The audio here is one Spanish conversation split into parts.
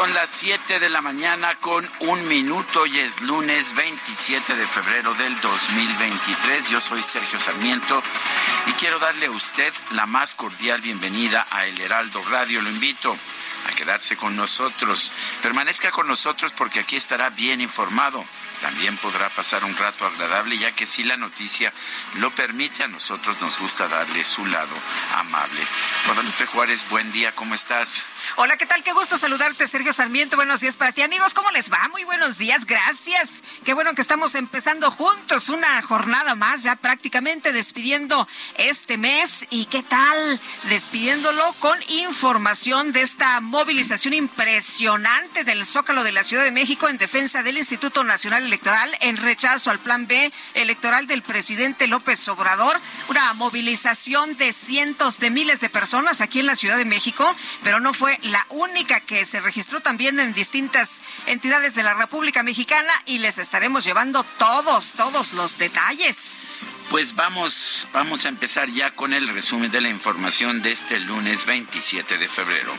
Son las 7 de la mañana con un minuto y es lunes 27 de febrero del 2023. Yo soy Sergio Sarmiento y quiero darle a usted la más cordial bienvenida a El Heraldo Radio. Lo invito a quedarse con nosotros. Permanezca con nosotros porque aquí estará bien informado. También podrá pasar un rato agradable ya que si la noticia lo permite, a nosotros nos gusta darle su lado amable. Guadalupe Juárez, buen día, ¿cómo estás? Hola, ¿qué tal? Qué gusto saludarte, Sergio Sarmiento. Buenos días para ti, amigos. ¿Cómo les va? Muy buenos días, gracias. Qué bueno que estamos empezando juntos una jornada más, ya prácticamente despidiendo este mes. ¿Y qué tal? Despidiéndolo con información de esta movilización impresionante del Zócalo de la Ciudad de México en defensa del Instituto Nacional Electoral en rechazo al plan B electoral del presidente López Obrador. Una movilización de cientos de miles de personas aquí en la Ciudad de México, pero no fue la única que se registró también en distintas entidades de la República Mexicana y les estaremos llevando todos, todos los detalles. Pues vamos, vamos a empezar ya con el resumen de la información de este lunes 27 de febrero.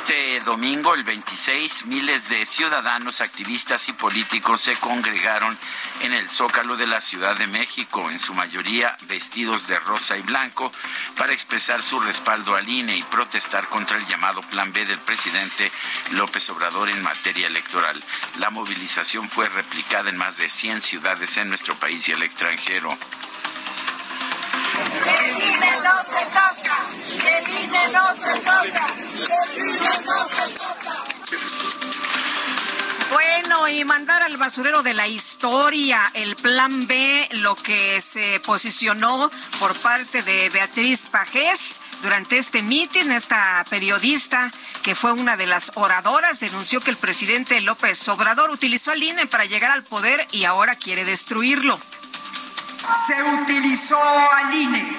Este domingo, el 26, miles de ciudadanos, activistas y políticos se congregaron en el Zócalo de la Ciudad de México, en su mayoría vestidos de rosa y blanco, para expresar su respaldo al INE y protestar contra el llamado Plan B del presidente López Obrador en materia electoral. La movilización fue replicada en más de 100 ciudades en nuestro país y el extranjero. El INE no se toca, el INE no se toca, el INE no se toca. Bueno, y mandar al basurero de la historia el plan B, lo que se posicionó por parte de Beatriz Pajés durante este mitin, esta periodista que fue una de las oradoras, denunció que el presidente López Obrador utilizó al INE para llegar al poder y ahora quiere destruirlo. Se utilizó al INE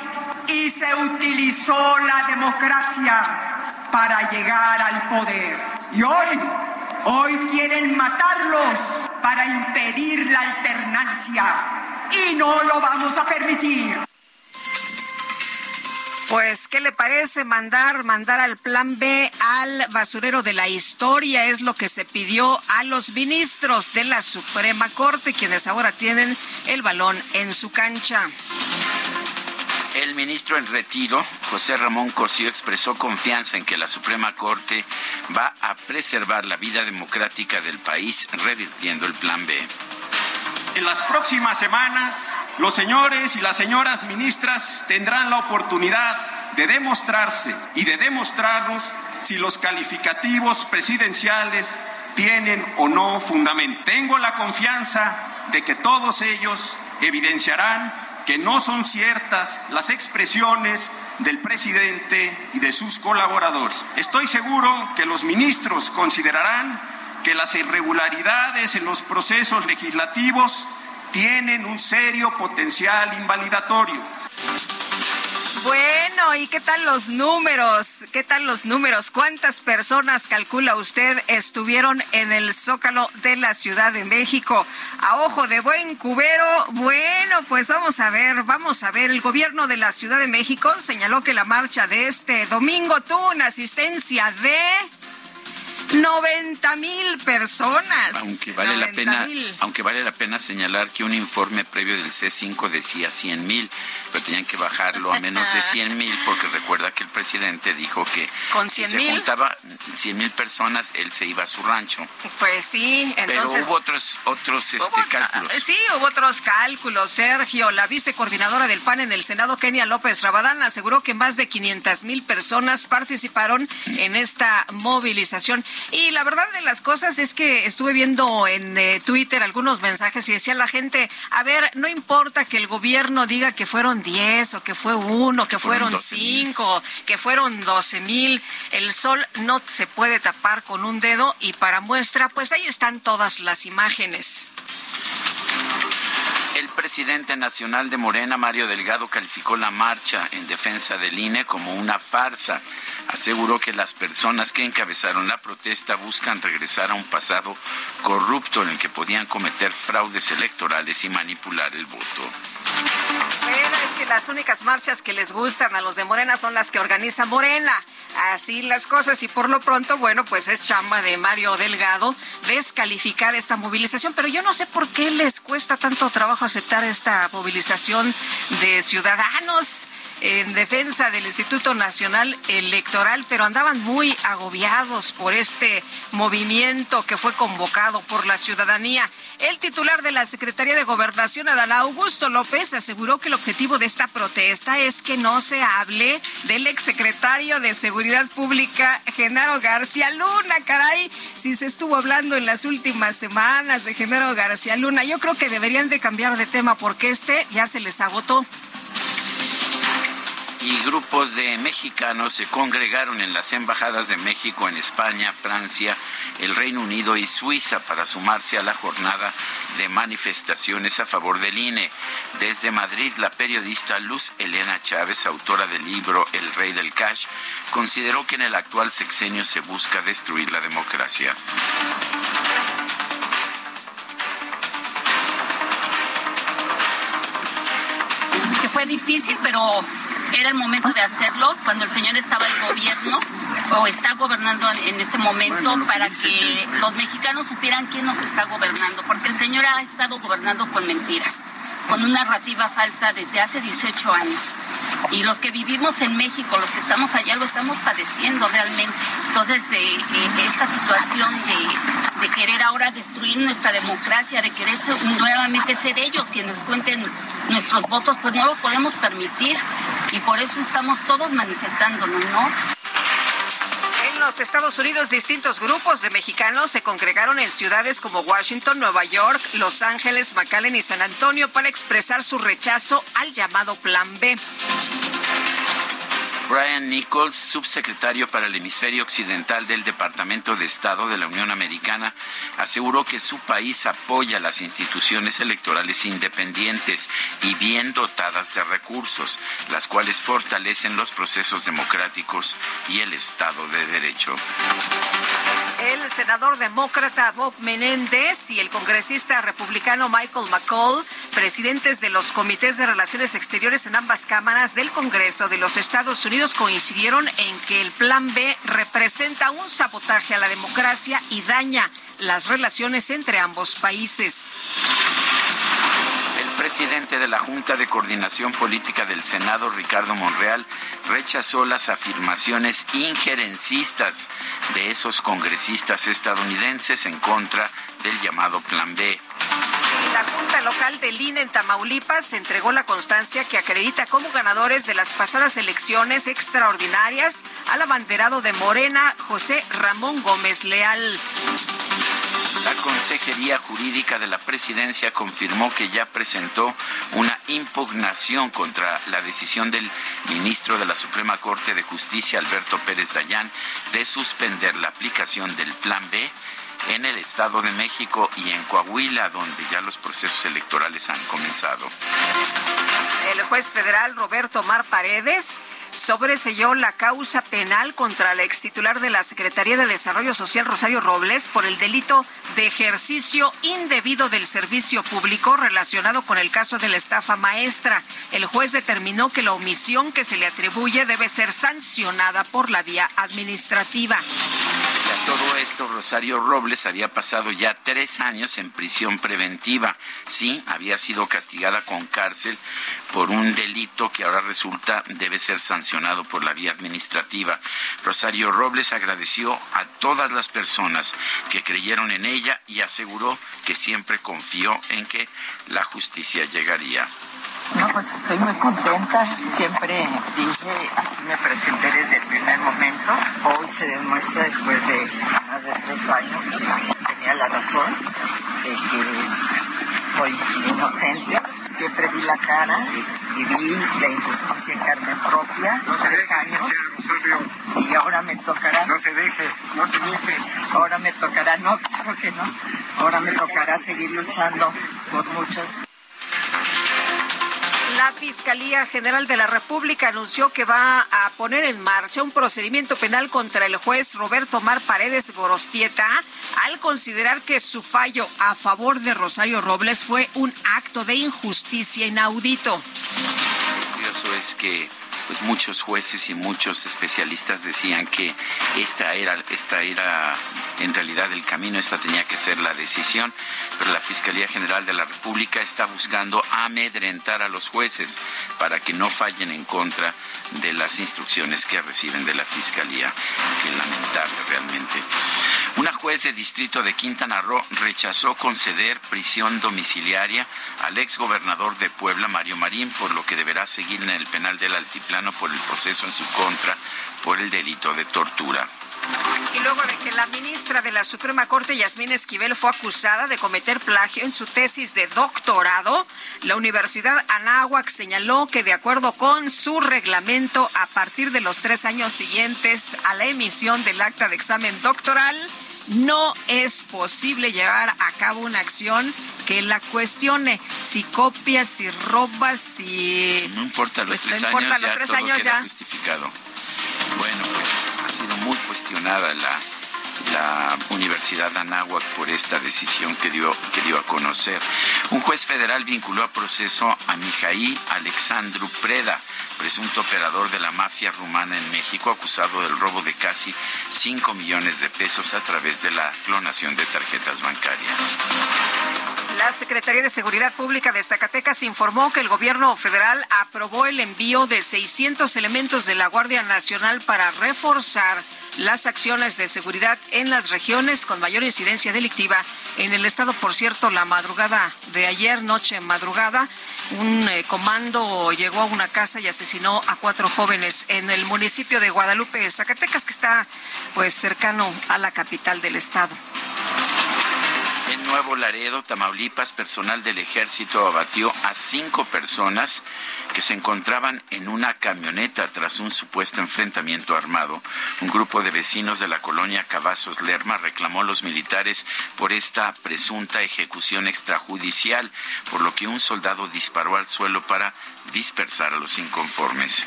y se utilizó la democracia para llegar al poder. Y hoy, hoy quieren matarlos para impedir la alternancia. Y no lo vamos a permitir. Pues, ¿qué le parece mandar, mandar al plan B al basurero de la historia? Es lo que se pidió a los ministros de la Suprema Corte, quienes ahora tienen el balón en su cancha. El ministro en retiro, José Ramón Cosío, expresó confianza en que la Suprema Corte va a preservar la vida democrática del país, revirtiendo el Plan B. En las próximas semanas, los señores y las señoras ministras tendrán la oportunidad de demostrarse y de demostrarnos si los calificativos presidenciales tienen o no fundamento. Tengo la confianza de que todos ellos evidenciarán que no son ciertas las expresiones del presidente y de sus colaboradores. Estoy seguro que los ministros considerarán que las irregularidades en los procesos legislativos tienen un serio potencial invalidatorio. Bueno, ¿y qué tal los números? ¿Qué tal los números? ¿Cuántas personas calcula usted estuvieron en el Zócalo de la Ciudad de México? A ojo de buen cubero. Bueno, pues vamos a ver, vamos a ver. El gobierno de la Ciudad de México señaló que la marcha de este domingo tuvo una asistencia de 90 mil personas. Aunque vale la pena, aunque vale la pena señalar que un informe previo del C5 decía 100 mil, pero tenían que bajarlo a menos de 100 mil porque recuerda que el presidente dijo que ¿Con 100 si se juntaba 100 mil personas, él se iba a su rancho. Pues sí, entonces... Pero hubo otros, otros este, cálculos. Sí, hubo otros cálculos, Sergio. La vicecoordinadora del PAN en el Senado, Kenia López Rabadán, aseguró que más de 500 mil personas participaron en esta movilización. Y la verdad de las cosas es que estuve viendo en eh, Twitter algunos mensajes y decía la gente, a ver, no importa que el gobierno diga que fueron 10 o que fue uno, que fueron 5, que fueron 12 mil, el sol no se puede tapar con un dedo y para muestra, pues ahí están todas las imágenes. El presidente nacional de Morena, Mario Delgado, calificó la marcha en defensa del INE como una farsa. Aseguró que las personas que encabezaron la protesta buscan regresar a un pasado corrupto en el que podían cometer fraudes electorales y manipular el voto. Bueno, es que las únicas marchas que les gustan a los de Morena son las que organiza Morena. Así las cosas y por lo pronto, bueno, pues es chamba de Mario Delgado descalificar esta movilización, pero yo no sé por qué les cuesta tanto trabajo aceptar esta movilización de ciudadanos en defensa del Instituto Nacional Electoral, pero andaban muy agobiados por este movimiento que fue convocado por la ciudadanía. El titular de la Secretaría de Gobernación, Adán Augusto López, aseguró que el objetivo de esta protesta es que no se hable del exsecretario de Seguridad Pública, Genaro García Luna. Caray, si se estuvo hablando en las últimas semanas de Genaro García Luna, yo creo que deberían de cambiar de tema porque este ya se les agotó y grupos de mexicanos se congregaron en las embajadas de México en España, Francia, el Reino Unido y Suiza para sumarse a la jornada de manifestaciones a favor del INE. Desde Madrid, la periodista Luz Elena Chávez, autora del libro El Rey del Cash, consideró que en el actual sexenio se busca destruir la democracia. Difícil, pero era el momento de hacerlo cuando el señor estaba en gobierno o está gobernando en este momento para que los mexicanos supieran quién nos está gobernando, porque el señor ha estado gobernando con mentiras, con una narrativa falsa desde hace 18 años. Y los que vivimos en México, los que estamos allá, lo estamos padeciendo realmente. Entonces, eh, eh, esta situación de, de, querer ahora destruir nuestra democracia, de querer nuevamente ser ellos quienes cuenten nuestros votos, pues no lo podemos permitir. Y por eso estamos todos manifestándonos, ¿no? Los Estados Unidos, distintos grupos de mexicanos se congregaron en ciudades como Washington, Nueva York, Los Ángeles, McAllen y San Antonio para expresar su rechazo al llamado Plan B. Brian Nichols, subsecretario para el hemisferio occidental del Departamento de Estado de la Unión Americana, aseguró que su país apoya las instituciones electorales independientes y bien dotadas de recursos, las cuales fortalecen los procesos democráticos y el Estado de Derecho. El senador demócrata Bob Menéndez y el congresista republicano Michael McCall, presidentes de los comités de relaciones exteriores en ambas cámaras del Congreso de los Estados Unidos, coincidieron en que el Plan B representa un sabotaje a la democracia y daña las relaciones entre ambos países. El presidente de la Junta de Coordinación Política del Senado, Ricardo Monreal, rechazó las afirmaciones injerencistas de esos congresistas estadounidenses en contra del llamado Plan B. La Junta Local del INE en Tamaulipas entregó la constancia que acredita como ganadores de las pasadas elecciones extraordinarias al abanderado de Morena, José Ramón Gómez Leal. La Consejería Jurídica de la Presidencia confirmó que ya presentó una impugnación contra la decisión del ministro de la Suprema Corte de Justicia, Alberto Pérez Dayán, de suspender la aplicación del Plan B en el Estado de México y en Coahuila, donde ya los procesos electorales han comenzado. El juez federal Roberto Mar Paredes sobreselló la causa penal contra la ex titular de la Secretaría de Desarrollo Social, Rosario Robles, por el delito de ejercicio indebido del servicio público relacionado con el caso de la estafa maestra. El juez determinó que la omisión que se le atribuye debe ser sancionada por la vía administrativa. Todo esto Rosario Robles había pasado ya tres años en prisión preventiva. Sí, había sido castigada con cárcel por un delito que ahora resulta debe ser sancionado por la vía administrativa. Rosario Robles agradeció a todas las personas que creyeron en ella y aseguró que siempre confió en que la justicia llegaría. No, pues estoy muy contenta. Siempre dije, aquí me presenté desde el primer momento. Hoy se demuestra después de más de tres años que tenía la razón, de que soy inocente. Siempre di la cara, viví la injusticia en carne propia, no tres años. Y ahora me tocará. No se deje, no se deje. Ahora me tocará, no, claro que no. Ahora me tocará seguir luchando por muchas la Fiscalía General de la República anunció que va a poner en marcha un procedimiento penal contra el juez Roberto Mar Paredes Gorostieta al considerar que su fallo a favor de Rosario Robles fue un acto de injusticia inaudito. Es que pues muchos jueces y muchos especialistas decían que esta era, esta era en realidad el camino, esta tenía que ser la decisión, pero la Fiscalía General de la República está buscando amedrentar a los jueces para que no fallen en contra de las instrucciones que reciben de la Fiscalía. Qué lamentable realmente. Una juez de distrito de Quintana Roo rechazó conceder prisión domiciliaria al exgobernador de Puebla, Mario Marín, por lo que deberá seguir en el penal del Altiplano por el proceso en su contra por el delito de tortura. Y luego de que la ministra de la Suprema Corte, Yasmín Esquivel, fue acusada de cometer plagio en su tesis de doctorado, la Universidad Anáhuac señaló que de acuerdo con su reglamento, a partir de los tres años siguientes a la emisión del acta de examen doctoral, no es posible llevar a cabo una acción que la cuestione. Si copias, si robas, si... No importa los pues, tres años, ya los tres todo años queda ya. justificado. Bueno, pues ha sido muy cuestionada la, la Universidad de Anáhuac por esta decisión que dio, que dio a conocer. Un juez federal vinculó a proceso a Mijaí Alexandru Preda, presunto operador de la mafia rumana en México, acusado del robo de casi 5 millones de pesos a través de la clonación de tarjetas bancarias. La Secretaría de Seguridad Pública de Zacatecas informó que el gobierno federal aprobó el envío de 600 elementos de la Guardia Nacional para reforzar las acciones de seguridad en las regiones con mayor incidencia delictiva en el estado. Por cierto, la madrugada de ayer, noche madrugada, un eh, comando llegó a una casa y asesinó a cuatro jóvenes en el municipio de Guadalupe, Zacatecas, que está pues cercano a la capital del estado. En Nuevo Laredo, Tamaulipas, personal del ejército abatió a cinco personas que se encontraban en una camioneta tras un supuesto enfrentamiento armado. Un grupo de vecinos de la colonia Cavazos Lerma reclamó a los militares por esta presunta ejecución extrajudicial, por lo que un soldado disparó al suelo para dispersar a los inconformes.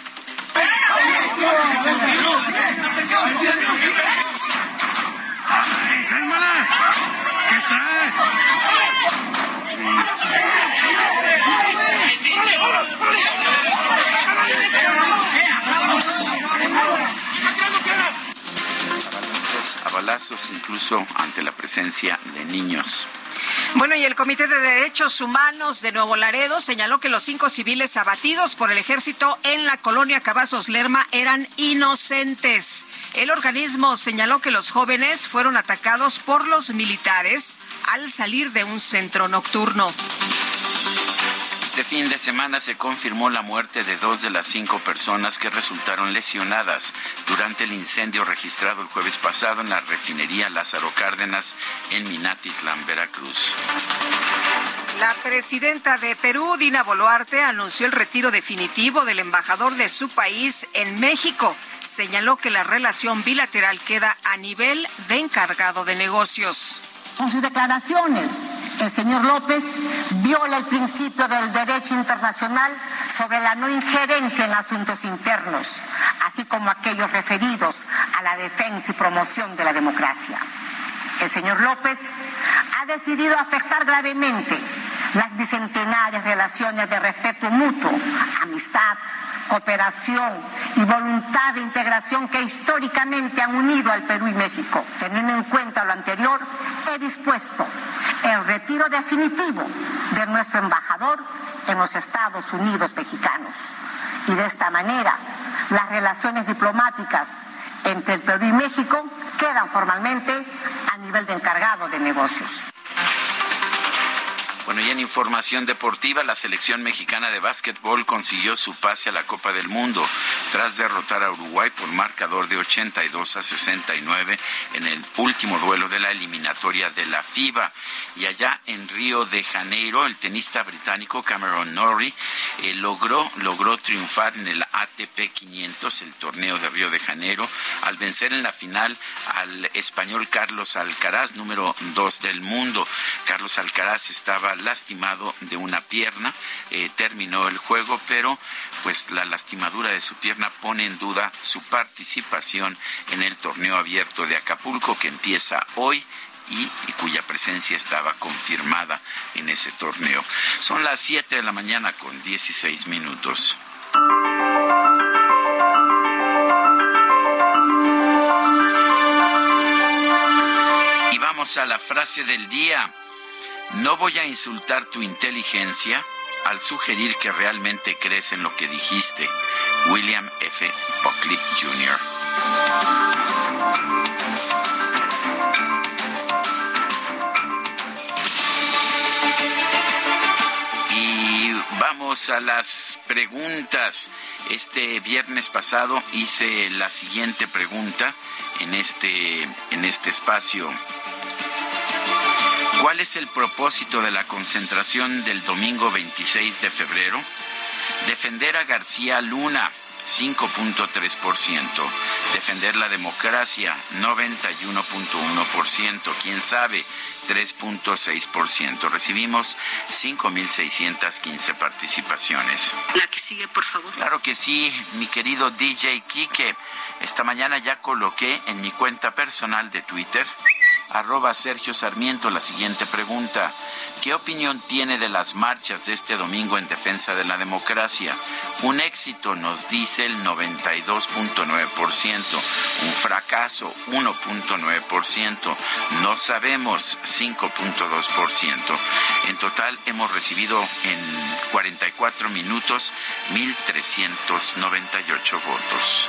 A balazos incluso ante la presencia de niños. Bueno, y el Comité de Derechos Humanos de Nuevo Laredo señaló que los cinco civiles abatidos por el ejército en la colonia Cavazos Lerma eran inocentes. El organismo señaló que los jóvenes fueron atacados por los militares al salir de un centro nocturno. Este fin de semana se confirmó la muerte de dos de las cinco personas que resultaron lesionadas durante el incendio registrado el jueves pasado en la refinería Lázaro Cárdenas en Minatitlán, Veracruz. La presidenta de Perú, Dina Boluarte, anunció el retiro definitivo del embajador de su país en México. Señaló que la relación bilateral queda a nivel de encargado de negocios. Con sus declaraciones, el señor López viola el principio del derecho internacional sobre la no injerencia en asuntos internos, así como aquellos referidos a la defensa y promoción de la democracia. El señor López ha decidido afectar gravemente las bicentenarias relaciones de respeto mutuo, amistad, cooperación y voluntad de integración que históricamente han unido al Perú y México, teniendo en cuenta lo Exterior, he dispuesto el retiro definitivo de nuestro embajador en los Estados Unidos mexicanos. Y de esta manera, las relaciones diplomáticas entre el Perú y México quedan formalmente a nivel de encargado de negocios. Bueno, y en información deportiva, la selección mexicana de básquetbol consiguió su pase a la Copa del Mundo tras derrotar a Uruguay por marcador de 82 a 69 en el último duelo de la eliminatoria de la FIBA. Y allá en Río de Janeiro, el tenista británico Cameron Norrie eh, logró, logró triunfar en el ATP 500, el torneo de Río de Janeiro, al vencer en la final al español Carlos Alcaraz, número 2 del mundo. Carlos Alcaraz estaba lastimado de una pierna, eh, terminó el juego, pero pues la lastimadura de su pierna pone en duda su participación en el torneo abierto de Acapulco que empieza hoy y, cuya presencia estaba confirmada en ese torneo. Son las 7 de la mañana con 16 minutos. Y vamos a la frase del día. No voy a insultar tu inteligencia al sugerir que realmente crees en lo que dijiste. William F. Buckley Jr. Y vamos a las preguntas. Este viernes pasado hice la siguiente pregunta en este, en este espacio. ¿Cuál es el propósito de la concentración del domingo 26 de febrero? Defender a García Luna, 5.3%. Defender la democracia, 91.1%. ¿Quién sabe? 3.6%. Recibimos 5.615 participaciones. La que sigue, por favor. Claro que sí, mi querido DJ Kike. Esta mañana ya coloqué en mi cuenta personal de Twitter arroba Sergio Sarmiento la siguiente pregunta. ¿Qué opinión tiene de las marchas de este domingo en defensa de la democracia? Un éxito nos dice el 92.9%, un fracaso 1.9%, no sabemos 5.2%. En total hemos recibido en 44 minutos 1.398 votos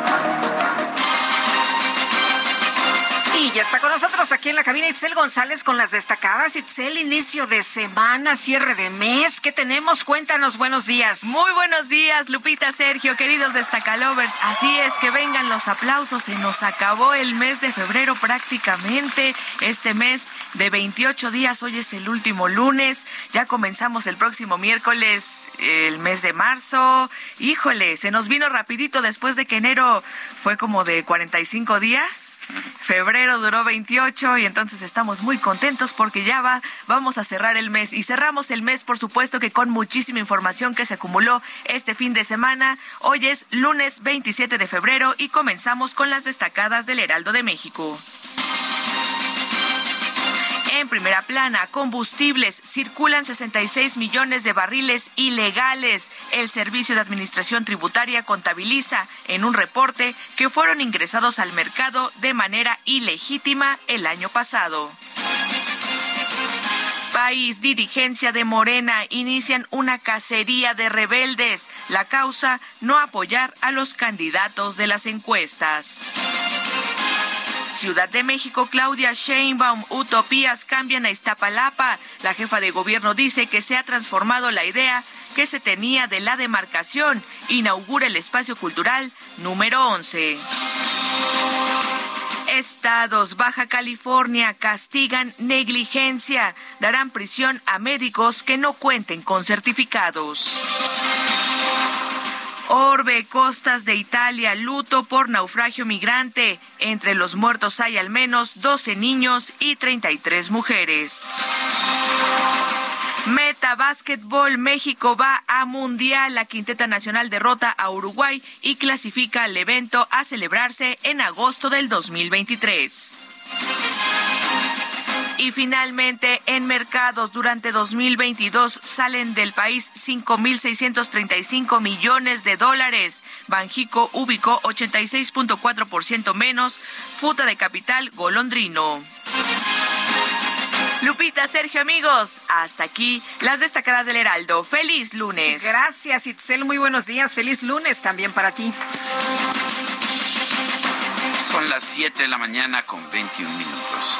Y está con nosotros aquí en la cabina Itzel González con las destacadas. Itzel, inicio de semana, cierre de mes. ¿Qué tenemos? Cuéntanos, buenos días. Muy buenos días, Lupita, Sergio, queridos destacalovers. Así es, que vengan los aplausos. Se nos acabó el mes de febrero prácticamente. Este mes de 28 días, hoy es el último lunes. Ya comenzamos el próximo miércoles, el mes de marzo. Híjole, se nos vino rapidito después de que enero fue como de 45 días. Febrero duró 28 y entonces estamos muy contentos porque ya va, vamos a cerrar el mes y cerramos el mes por supuesto que con muchísima información que se acumuló este fin de semana. Hoy es lunes 27 de febrero y comenzamos con las destacadas del Heraldo de México. En primera plana, combustibles. Circulan 66 millones de barriles ilegales. El Servicio de Administración Tributaria contabiliza en un reporte que fueron ingresados al mercado de manera ilegítima el año pasado. País, dirigencia de Morena inician una cacería de rebeldes. La causa, no apoyar a los candidatos de las encuestas. Ciudad de México, Claudia Sheinbaum, utopías cambian a Iztapalapa. La jefa de gobierno dice que se ha transformado la idea que se tenía de la demarcación. Inaugura el espacio cultural número 11. Estados, Baja California, castigan negligencia. Darán prisión a médicos que no cuenten con certificados. Orbe, costas de Italia, luto por naufragio migrante. Entre los muertos hay al menos 12 niños y 33 mujeres. Meta Básquetbol México va a Mundial. La Quinteta Nacional derrota a Uruguay y clasifica al evento a celebrarse en agosto del 2023. Y finalmente, en mercados, durante 2022 salen del país 5.635 millones de dólares. Banjico ubicó 86.4% menos. Futa de capital, golondrino. Lupita, Sergio, amigos, hasta aquí las destacadas del Heraldo. Feliz lunes. Gracias, Itzel. Muy buenos días. Feliz lunes también para ti. Son las 7 de la mañana con 21 minutos.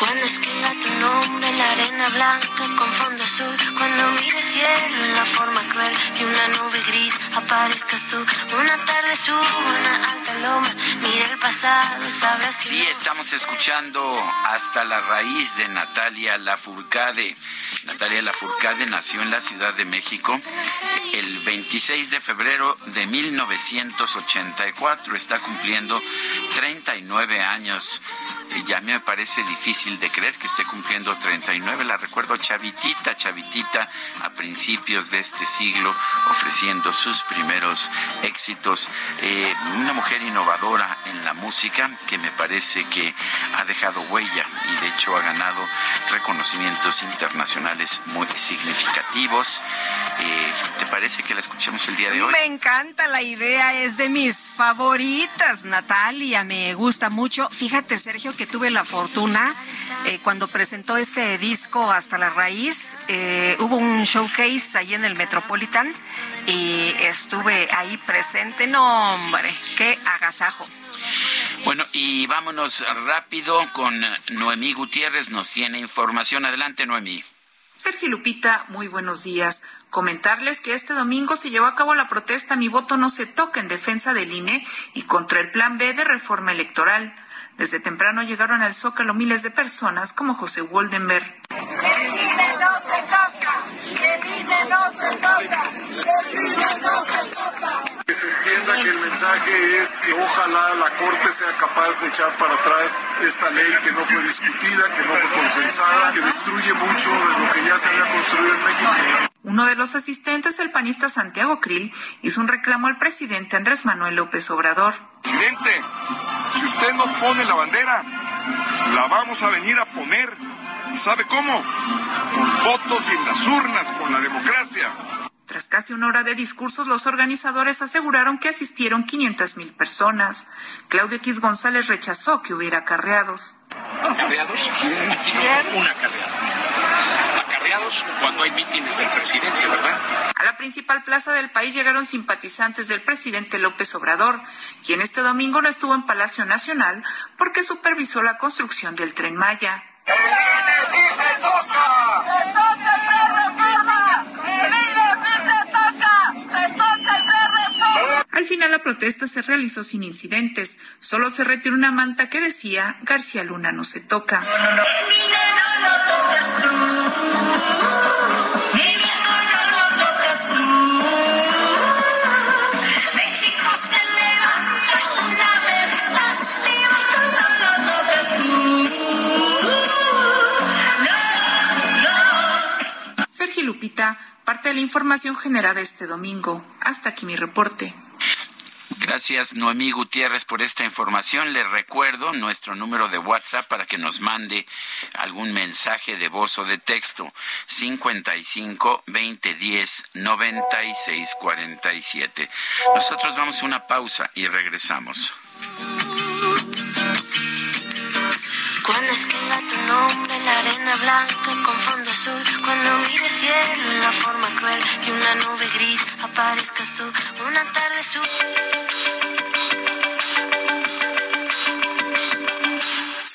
Cuando escriba tu nombre en la arena blanca con fondo azul, cuando mire cielo en la forma cruel de una nube gris, aparezcas tú. Una tarde subo una alta loma, mire el pasado, sabrás que. Sí, estamos escuchando hasta la raíz de Natalia Lafourcade. Natalia Lafourcade nació en la Ciudad de México el 26 de febrero de 1984. Está cumpliendo 39 años. Ya me parece difícil de creer que esté cumpliendo 39. La recuerdo chavitita, chavitita, a principios de este siglo, ofreciendo sus primeros éxitos. Eh, una mujer innovadora en la música que me parece que ha dejado huella y de hecho ha ganado reconocimientos internacionales muy significativos. Eh, ¿Te parece que la escuchemos el día de hoy? Me encanta la idea, es de mis favoritas, Natalia, me gusta mucho. Fíjate, Sergio, que tuve la fortuna eh, cuando presentó este disco Hasta la Raíz, eh, hubo un showcase ahí en el Metropolitan y estuve ahí presente. No, hombre, qué agasajo. Bueno, y vámonos rápido con Noemí Gutiérrez, nos tiene información. Adelante, Noemí. Sergio Lupita, muy buenos días. Comentarles que este domingo se llevó a cabo la protesta Mi voto no se toca en defensa del INE y contra el Plan B de reforma electoral. Desde temprano llegaron al Zócalo miles de personas como José Woldenberg. El INE no se toca, el INE no se toca, el INE no se toca. Que se entienda que el mensaje es que ojalá la Corte sea capaz de echar para atrás esta ley que no fue discutida, que no fue consensada, que destruye mucho de lo que ya se había construido en México. Uno de los asistentes, el panista Santiago Krill, hizo un reclamo al presidente Andrés Manuel López Obrador. Presidente, si usted no pone la bandera, la vamos a venir a poner. ¿Sabe cómo? Con votos y en las urnas, con la democracia. Tras casi una hora de discursos, los organizadores aseguraron que asistieron 500 mil personas. Claudio X González rechazó que hubiera acarreados. ¿Acarreados? Aquí no hay un acarreado. Cuando hay mítines del presidente, ¿verdad? A la principal plaza del país llegaron simpatizantes del presidente López Obrador, quien este domingo no estuvo en Palacio Nacional porque supervisó la construcción del tren Maya. Al final la protesta se realizó sin incidentes. Solo se retiró una manta que decía García Luna no se toca. La información generada este domingo. Hasta aquí mi reporte. Gracias, Noemí Gutiérrez, por esta información. Le recuerdo nuestro número de WhatsApp para que nos mande algún mensaje de voz o de texto. 55 2010 96 47. Nosotros vamos a una pausa y regresamos. Cuando escriba tu nombre en la arena blanca con fondo azul, cuando mire cielo en la forma cruel de una nube gris, aparezcas tú. Una tarde su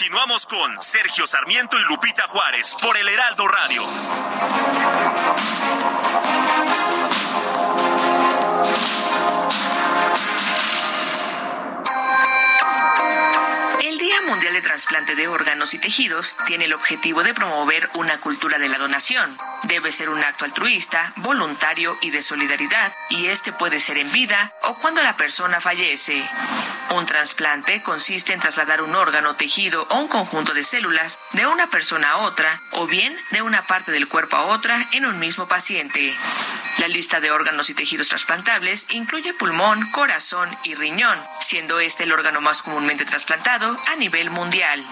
Continuamos con Sergio Sarmiento y Lupita Juárez por el Heraldo Radio. El Día Mundial de Trasplante de Órganos y Tejidos tiene el objetivo de promover una cultura de la donación. Debe ser un acto altruista, voluntario y de solidaridad, y este puede ser en vida o cuando la persona fallece. Un trasplante consiste en trasladar un órgano, tejido o un conjunto de células de una persona a otra o bien de una parte del cuerpo a otra en un mismo paciente. La lista de órganos y tejidos trasplantables incluye pulmón, corazón y riñón, siendo este el órgano más comúnmente trasplantado a nivel mundial.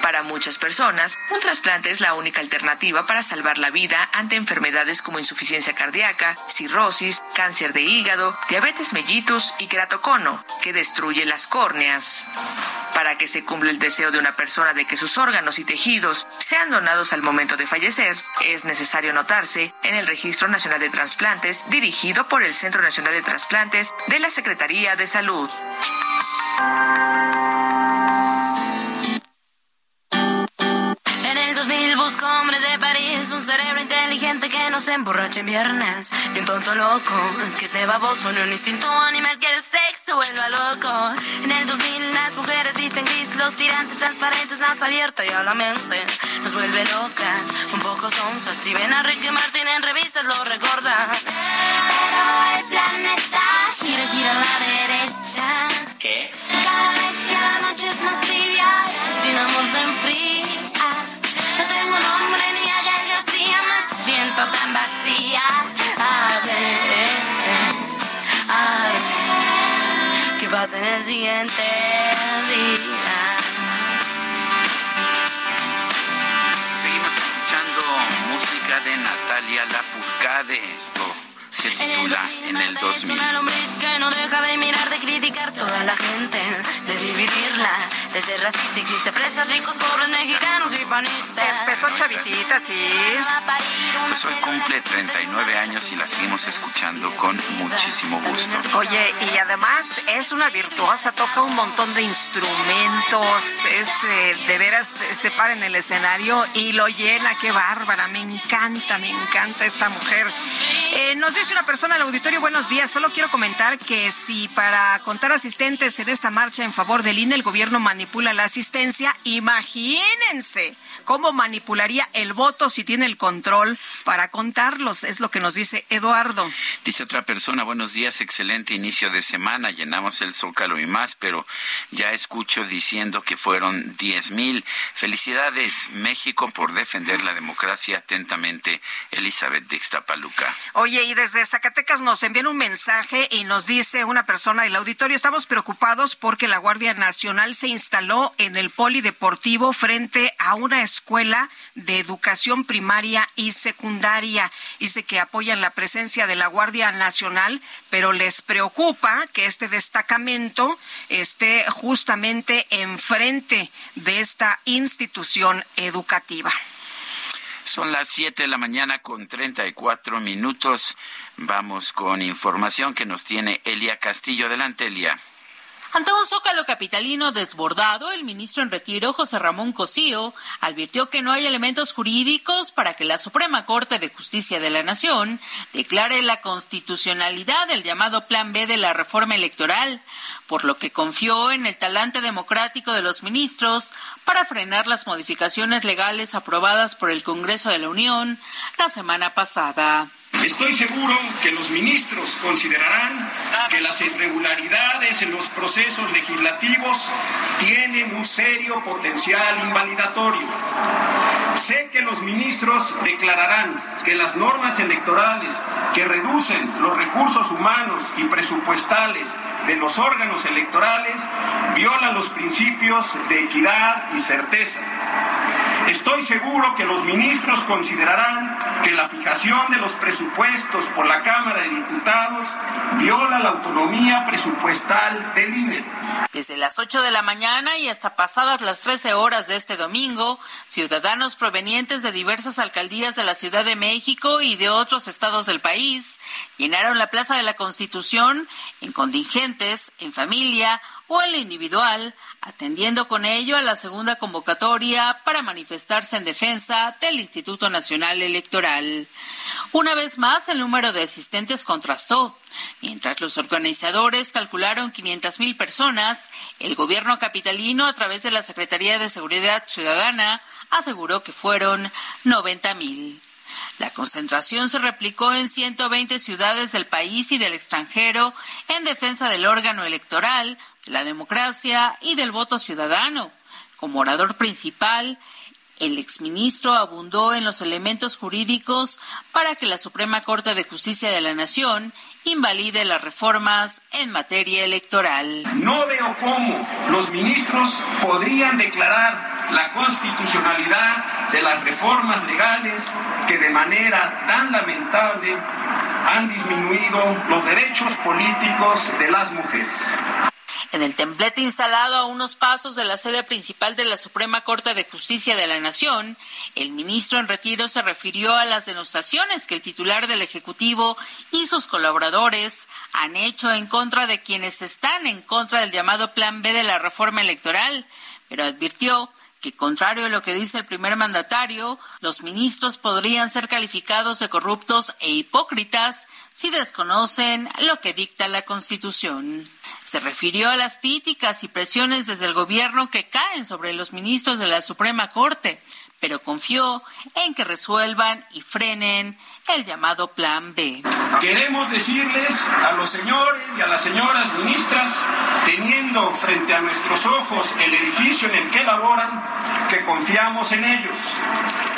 Para muchas personas, un trasplante es la única alternativa para salvar la vida ante enfermedades como insuficiencia cardíaca, cirrosis, cáncer de hígado, diabetes mellitus y queratocono, que destruye las córneas. Para que se cumpla el deseo de una persona de que sus órganos y tejidos sean donados al momento de fallecer, es necesario anotarse en el Registro Nacional de Trasplantes dirigido por el Centro Nacional de Trasplantes de la Secretaría de Salud. En el 2000 busco hombres de París, un cerebro inteligente que no se emborrache en viernes, ni un tonto loco que esté baboso, ni un instinto animal que el sexo vuelva loco. En el 2000 las mujeres visten gris, los tirantes transparentes, más abierta y a la mente nos vuelve locas, un poco sonzas. Si ven a Ricky Martin en revistas lo recordas. Pero el planeta gira, gira a la derecha. ¿Qué? Cada vez ya la noche es más tibia, sin amor se enfría. No tengo nombre ni vacía. A ver, a ver, ¿qué pasa en el siguiente día? Seguimos escuchando música de Natalia Lafourcade. Esto se titula En el 2000. Una lombriz que no deja de mirar, de criticar toda la gente, de dividirla, de ser racista, existe fresas, ricos, pobres, mexicanos y panistas. Empezó chavitita, sí. Pues hoy cumple 39 años y la seguimos escuchando con muchísimo gusto. Oye, y además es una virtuosa, toca un montón de instrumentos, es eh, de veras eh, se para en el escenario y lo llena, qué bárbara, me encanta, me encanta esta mujer. Eh, nos dice una persona al auditorio, buenos días, solo quiero comentar que si para contar asistentes en esta marcha en favor del INE el gobierno manipula la asistencia, imagínense cómo manipularía el voto si tiene el control para contarlos, es lo que nos dice Eduardo. Dice otra persona, buenos días, excelente inicio de semana, llenamos el zócalo y más, pero ya escucho diciendo que fueron 10 mil. Felicidades, México, por defender la democracia atentamente, Elizabeth de Ixtapaluca. Oye, y desde Zacatecas nos envían un mensaje y nos dice una persona del auditorio, estamos preocupados porque la Guardia Nacional se instaló en el polideportivo frente a una escuela de educación primaria y secundaria. Dice que apoyan la presencia de la Guardia Nacional, pero les preocupa que este destacamento esté justamente enfrente de esta institución educativa. Son las 7 de la mañana con 34 minutos. Vamos con información que nos tiene Elia Castillo. Adelante, Elia. Ante un zócalo capitalino desbordado, el ministro en retiro, José Ramón Cosío, advirtió que no hay elementos jurídicos para que la Suprema Corte de Justicia de la Nación declare la constitucionalidad del llamado Plan B de la reforma electoral, por lo que confió en el talante democrático de los ministros para frenar las modificaciones legales aprobadas por el Congreso de la Unión la semana pasada. Estoy seguro que los ministros considerarán que las irregularidades en los procesos legislativos tienen un serio potencial invalidatorio. Sé que los ministros declararán que las normas electorales que reducen los recursos humanos y presupuestales de los órganos electorales violan los principios de equidad y certeza. Estoy seguro que los ministros considerarán que la fijación de los presupuestos por la Cámara de Diputados viola la autonomía presupuestal del INE. Desde las 8 de la mañana y hasta pasadas las 13 horas de este domingo, ciudadanos provenientes de diversas alcaldías de la Ciudad de México y de otros estados del país llenaron la Plaza de la Constitución en contingentes, en familia o en lo individual atendiendo con ello a la segunda convocatoria para manifestarse en defensa del Instituto Nacional Electoral. Una vez más, el número de asistentes contrastó. Mientras los organizadores calcularon 500 mil personas, el gobierno capitalino, a través de la Secretaría de Seguridad Ciudadana, aseguró que fueron 90 mil. La concentración se replicó en 120 ciudades del país y del extranjero en defensa del órgano electoral, la democracia y del voto ciudadano. Como orador principal, el exministro abundó en los elementos jurídicos para que la Suprema Corte de Justicia de la Nación invalide las reformas en materia electoral. No veo cómo los ministros podrían declarar la constitucionalidad de las reformas legales que de manera tan lamentable han disminuido los derechos políticos de las mujeres. En el templete instalado a unos pasos de la sede principal de la Suprema Corte de Justicia de la Nación, el ministro en retiro se refirió a las denostaciones que el titular del Ejecutivo y sus colaboradores han hecho en contra de quienes están en contra del llamado Plan B de la reforma electoral, pero advirtió que, contrario a lo que dice el primer mandatario, los ministros podrían ser calificados de corruptos e hipócritas si desconocen lo que dicta la Constitución. Se refirió a las críticas y presiones desde el gobierno que caen sobre los ministros de la Suprema Corte, pero confió en que resuelvan y frenen el llamado Plan B. Queremos decirles a los señores y a las señoras ministras, teniendo frente a nuestros ojos el edificio en el que laboran, que confiamos en ellos,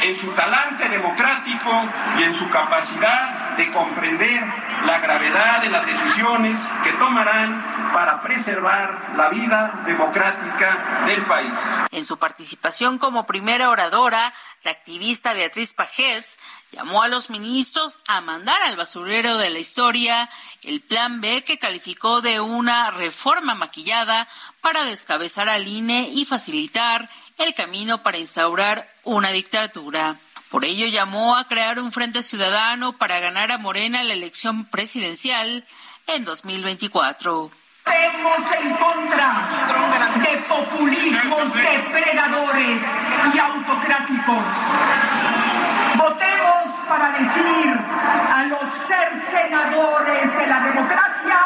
en su talante democrático y en su capacidad de comprender la gravedad de las decisiones que tomarán para preservar la vida democrática del país. En su participación como primera oradora, la activista Beatriz Pajés llamó a los ministros a mandar al basurero de la historia el plan B que calificó de una reforma maquillada para descabezar al INE y facilitar el camino para instaurar una dictadura. Por ello llamó a crear un frente ciudadano para ganar a Morena la elección presidencial en 2024. Estemos en contra de populismos depredadores y autocráticos. Para decir a los cercenadores de la democracia,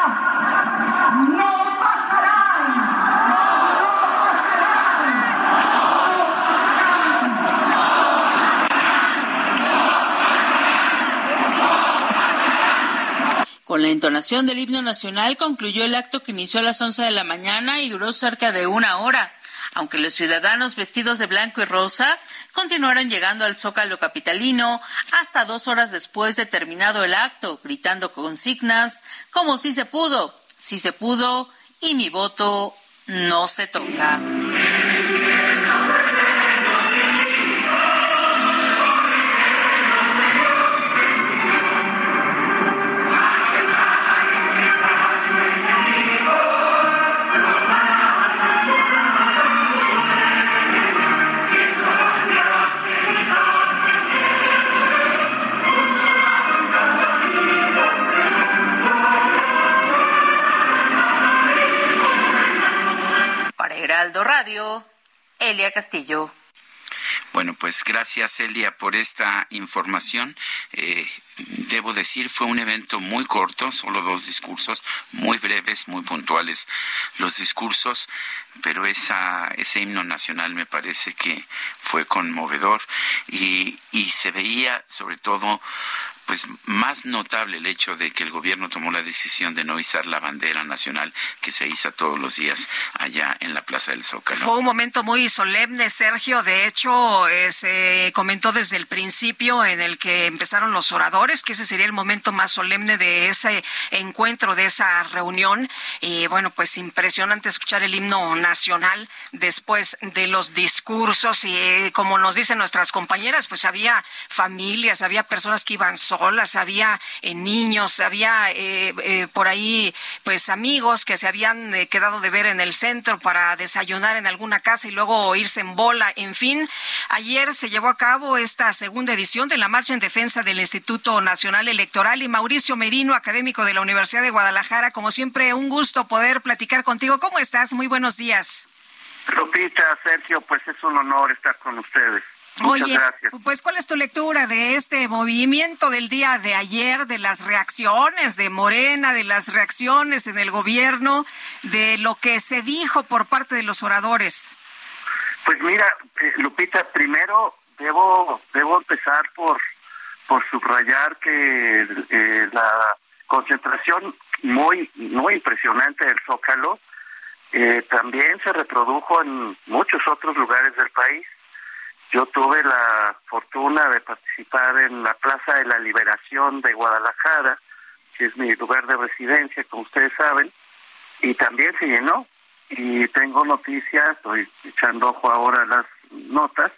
no pasarán. Con la entonación del himno nacional concluyó el acto que inició a las 11 de la mañana y duró cerca de una hora. Aunque los ciudadanos vestidos de blanco y rosa continuaron llegando al zócalo capitalino hasta dos horas después de terminado el acto, gritando consignas como si se pudo, si se pudo y mi voto no se toca. Elia Castillo. Bueno, pues gracias Elia por esta información. Eh, debo decir, fue un evento muy corto, solo dos discursos, muy breves, muy puntuales los discursos, pero esa, ese himno nacional me parece que fue conmovedor y se veía sobre todo pues más notable el hecho de que el gobierno tomó la decisión de no izar la bandera nacional que se iza todos los días allá en la Plaza del Zócalo. Fue un momento muy solemne, Sergio. De hecho, eh, se comentó desde el principio en el que empezaron los oradores que ese sería el momento más solemne de ese encuentro, de esa reunión. Y bueno, pues impresionante escuchar el himno nacional después de los discursos. Y eh, como nos dicen nuestras compañeras, pues había familias, había personas que iban solas, había eh, niños, había eh, eh, por ahí pues amigos que se habían eh, quedado de ver en el centro para desayunar en alguna casa y luego irse en bola. En fin, ayer se llevó a cabo esta segunda edición de la marcha en defensa del Instituto Nacional Electoral y Mauricio Merino, académico de la Universidad de Guadalajara, como siempre un gusto poder platicar contigo. ¿Cómo estás? Muy buenos días. Lupita, Sergio, pues es un honor estar con ustedes. Muchas Oye, gracias. pues ¿cuál es tu lectura de este movimiento del día de ayer, de las reacciones de Morena, de las reacciones en el gobierno, de lo que se dijo por parte de los oradores? Pues mira, eh, Lupita, primero debo debo empezar por por subrayar que eh, la concentración muy muy impresionante del Zócalo eh, también se reprodujo en muchos otros lugares del país. Yo tuve la fortuna de participar en la Plaza de la Liberación de Guadalajara, que es mi lugar de residencia, como ustedes saben, y también se llenó. Y tengo noticias, estoy echando ojo ahora las notas,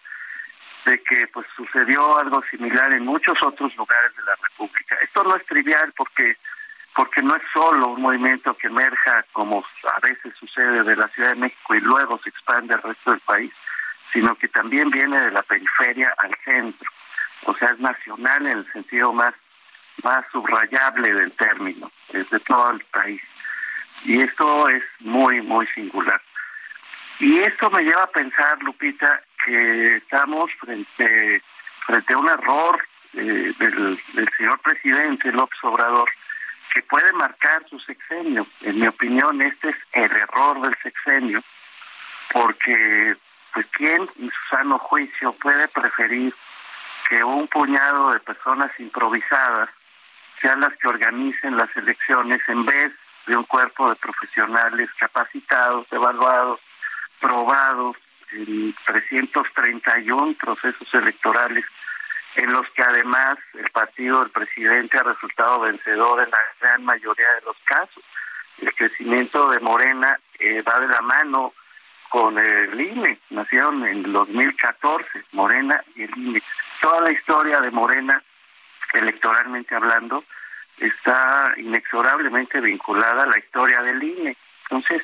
de que pues sucedió algo similar en muchos otros lugares de la República. Esto no es trivial porque porque no es solo un movimiento que emerja como a veces sucede de la Ciudad de México y luego se expande al resto del país, sino que también viene de la periferia al centro. O sea, es nacional en el sentido más más subrayable del término, es de todo el país. Y esto es muy, muy singular. Y esto me lleva a pensar, Lupita, que estamos frente, frente a un error eh, del, del señor presidente López Obrador que puede marcar su sexenio. En mi opinión, este es el error del sexenio, porque pues quién en su sano juicio puede preferir que un puñado de personas improvisadas sean las que organicen las elecciones en vez de un cuerpo de profesionales capacitados, evaluados, probados en 331 procesos electorales en los que además el partido del presidente ha resultado vencedor en la gran mayoría de los casos. El crecimiento de Morena eh, va de la mano con el INE, nacieron en 2014, Morena y el INE. Toda la historia de Morena, electoralmente hablando, está inexorablemente vinculada a la historia del INE. Entonces,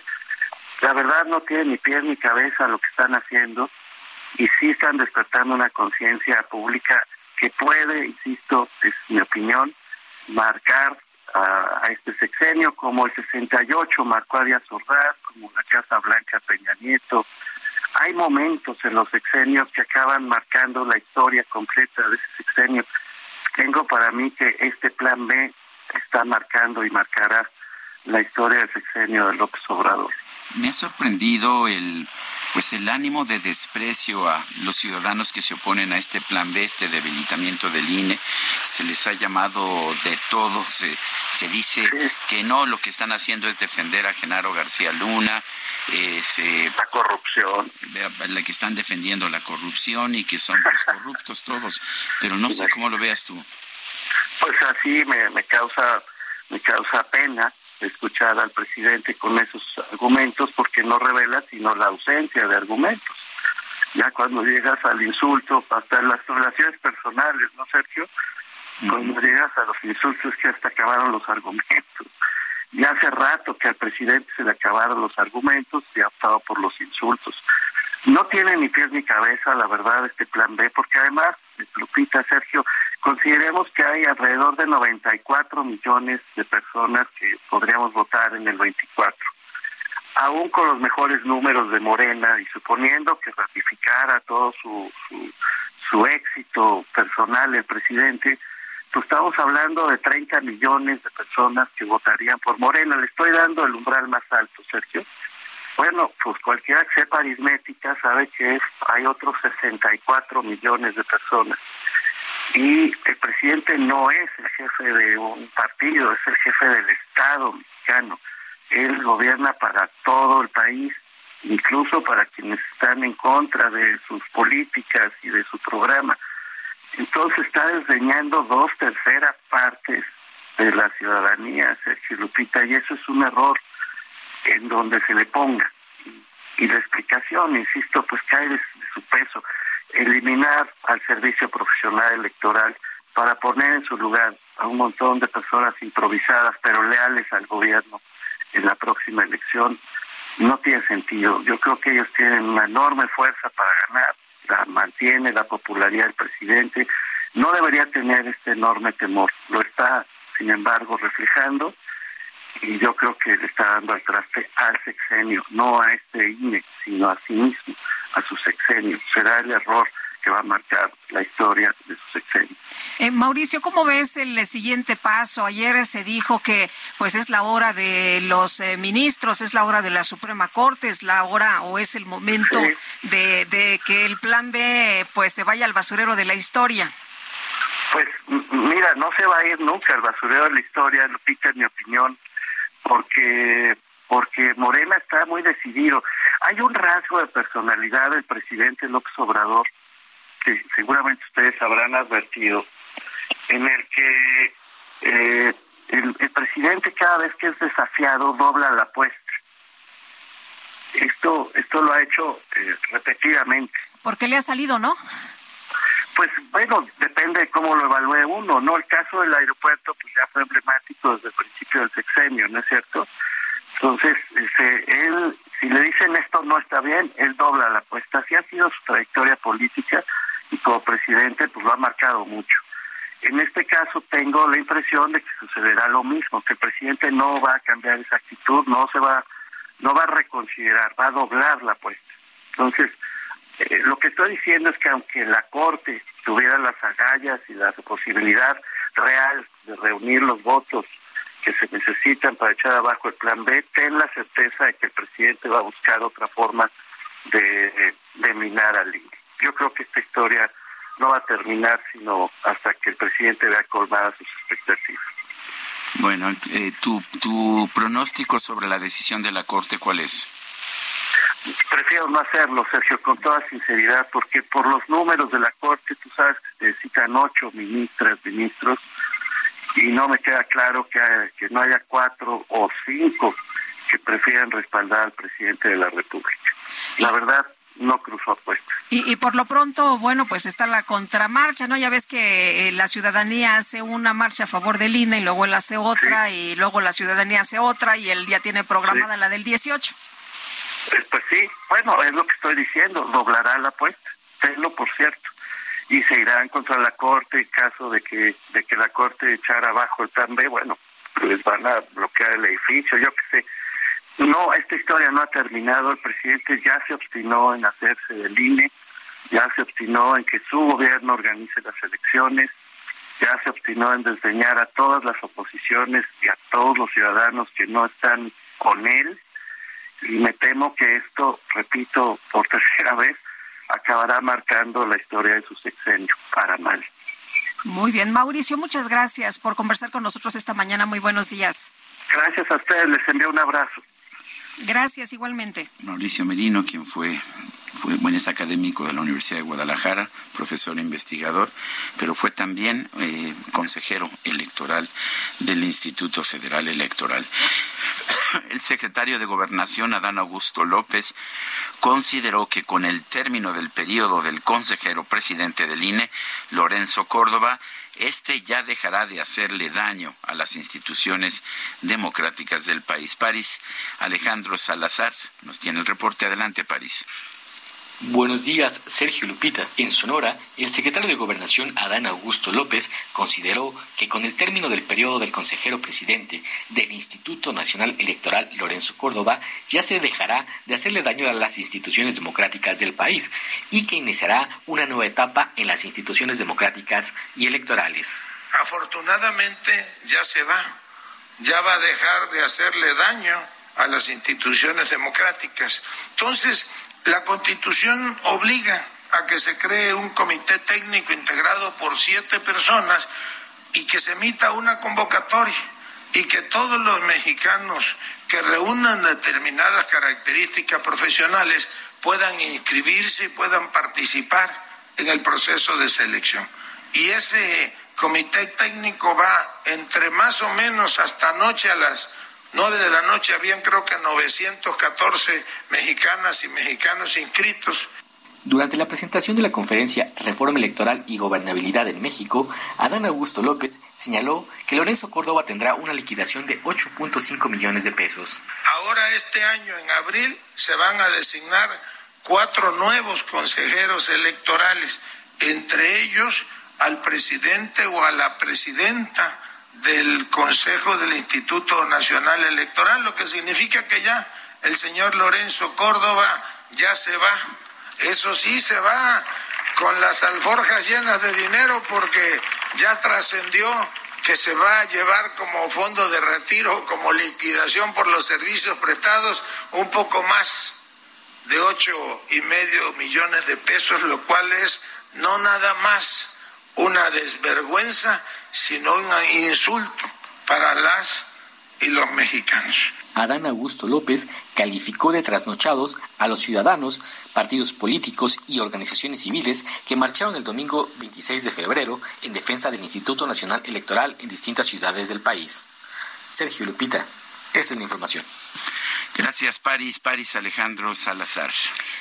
la verdad no tiene ni pies ni cabeza lo que están haciendo y sí están despertando una conciencia pública que puede, insisto, es mi opinión, marcar a, a este sexenio como el 68 marcó a Díaz Ordaz, como la Casa Blanca Peña Nieto. Hay momentos en los sexenios que acaban marcando la historia completa de ese sexenio. Tengo para mí que este plan B está marcando y marcará la historia del sexenio de López Obrador. Me ha sorprendido el pues el ánimo de desprecio a los ciudadanos que se oponen a este plan B, este debilitamiento del INE, se les ha llamado de todo, se, se dice que no, lo que están haciendo es defender a Genaro García Luna, eh, se, la corrupción, la que están defendiendo la corrupción y que son pues, corruptos todos, pero no sé cómo lo veas tú. Pues así me, me causa me causa pena escuchar al presidente con esos argumentos porque no revela sino la ausencia de argumentos. Ya cuando llegas al insulto, hasta las relaciones personales, ¿no, Sergio? Cuando llegas a los insultos que hasta acabaron los argumentos. Ya hace rato que al presidente se le acabaron los argumentos y ha optado por los insultos. No tiene ni pies ni cabeza, la verdad, este plan B, porque además, Lupita, Sergio, consideremos que hay alrededor de 94 millones de personas que podríamos votar en el 24. Aún con los mejores números de Morena y suponiendo que ratificara todo su, su, su éxito personal el presidente, pues estamos hablando de 30 millones de personas que votarían por Morena. Le estoy dando el umbral más alto, Sergio. Bueno, pues cualquiera que sepa aritmética sabe que es, hay otros 64 millones de personas y el presidente no es el jefe de un partido, es el jefe del Estado mexicano. Él gobierna para todo el país, incluso para quienes están en contra de sus políticas y de su programa. Entonces está desdeñando dos terceras partes de la ciudadanía, Sergio Lupita, y eso es un error en donde se le ponga. Y la explicación, insisto, pues cae de su peso eliminar al servicio profesional electoral para poner en su lugar a un montón de personas improvisadas pero leales al gobierno en la próxima elección no tiene sentido. Yo creo que ellos tienen una enorme fuerza para ganar, la mantiene la popularidad del presidente, no debería tener este enorme temor, lo está sin embargo reflejando y yo creo que le está dando al traste al sexenio, no a este INE, sino a sí mismo, a su sexenio. Será el error que va a marcar la historia de su sexenio. Eh, Mauricio, ¿cómo ves el siguiente paso? Ayer se dijo que pues es la hora de los eh, ministros, es la hora de la Suprema Corte, es la hora o es el momento de, de que el plan B pues se vaya al basurero de la historia. Pues mira, no se va a ir nunca al basurero de la historia, Lupita, en mi opinión, porque porque Morena está muy decidido. Hay un rasgo de personalidad del presidente López Obrador que seguramente ustedes habrán advertido, en el que eh, el, presidente cada vez que es desafiado dobla la apuesta. Esto, esto lo ha hecho eh, repetidamente. Porque le ha salido, no? Pues bueno, depende de cómo lo evalúe uno, ¿no? El caso del aeropuerto pues ya fue emblemático desde el principio del sexenio, ¿no es cierto? Entonces, este, él, si le dicen esto no está bien, él dobla la apuesta. Así ha sido su trayectoria política y como presidente pues lo ha marcado mucho. En este caso tengo la impresión de que sucederá lo mismo, que el presidente no va a cambiar esa actitud, no se va, no va a reconsiderar, va a doblar la apuesta. Entonces, eh, lo que estoy diciendo es que aunque la Corte tuviera las agallas y la posibilidad real de reunir los votos que se necesitan para echar abajo el plan B, ten la certeza de que el presidente va a buscar otra forma de, minar al INE yo creo que esta historia no va a terminar sino hasta que el presidente vea colmadas sus expectativas. Bueno, eh, tu, tu pronóstico sobre la decisión de la Corte, ¿cuál es? Prefiero no hacerlo, Sergio, con toda sinceridad, porque por los números de la Corte, tú sabes que necesitan ocho ministras, ministros, y no me queda claro que, que no haya cuatro o cinco que prefieran respaldar al presidente de la República. La verdad, no cruzó apuestas. Y, y por lo pronto, bueno, pues está la contramarcha, ¿no? Ya ves que eh, la ciudadanía hace una marcha a favor del INE y luego él hace otra y luego la ciudadanía hace otra y él ya tiene programada la del 18. Pues, pues, sí, bueno, es lo que estoy diciendo, doblará la apuesta, tenlo por cierto. Y se irán contra la Corte en caso de que, de que la Corte echara abajo el plan B, bueno, les van a bloquear el edificio, yo qué sé no, esta historia no ha terminado. El presidente ya se obstinó en hacerse del INE, ya se obstinó en que su gobierno organice las elecciones, ya se obstinó en desdeñar a todas las oposiciones y a todos los ciudadanos que no están con él. Y me temo que esto, repito por tercera vez, acabará marcando la historia de su sexenio para mal. Muy bien, Mauricio, muchas gracias por conversar con nosotros esta mañana. Muy buenos días. Gracias a ustedes, les envío un abrazo. Gracias, igualmente. Mauricio Merino, quien fue fue buen es académico de la Universidad de Guadalajara, profesor e investigador, pero fue también eh, consejero electoral del Instituto Federal Electoral. El secretario de Gobernación, Adán Augusto López, consideró que con el término del periodo del consejero presidente del INE, Lorenzo Córdoba, este ya dejará de hacerle daño a las instituciones democráticas del país. París, Alejandro Salazar nos tiene el reporte. Adelante, París. Buenos días, Sergio Lupita. En Sonora, el secretario de Gobernación, Adán Augusto López, consideró que con el término del periodo del consejero presidente del Instituto Nacional Electoral, Lorenzo Córdoba, ya se dejará de hacerle daño a las instituciones democráticas del país y que iniciará una nueva etapa en las instituciones democráticas y electorales. Afortunadamente ya se va, ya va a dejar de hacerle daño a las instituciones democráticas. Entonces, la Constitución obliga a que se cree un comité técnico integrado por siete personas y que se emita una convocatoria y que todos los mexicanos que reúnan determinadas características profesionales puedan inscribirse y puedan participar en el proceso de selección. Y ese comité técnico va entre más o menos hasta anoche a las 9 de la noche habían creo que 914 mexicanas y mexicanos inscritos. Durante la presentación de la conferencia Reforma Electoral y Gobernabilidad en México, Adán Augusto López señaló que Lorenzo Córdoba tendrá una liquidación de 8.5 millones de pesos. Ahora este año, en abril, se van a designar cuatro nuevos consejeros electorales, entre ellos al presidente o a la presidenta del Consejo del Instituto Nacional Electoral, lo que significa que ya el señor Lorenzo Córdoba ya se va. Eso sí, se va con las alforjas llenas de dinero porque ya trascendió que se va a llevar como fondo de retiro, como liquidación por los servicios prestados, un poco más de ocho y medio millones de pesos, lo cual es no nada más una desvergüenza, sino un insulto para las y los mexicanos. Adán Augusto López calificó de trasnochados a los ciudadanos, partidos políticos y organizaciones civiles que marcharon el domingo 26 de febrero en defensa del Instituto Nacional Electoral en distintas ciudades del país. Sergio Lupita, esa es la información. Gracias, París. París Alejandro Salazar.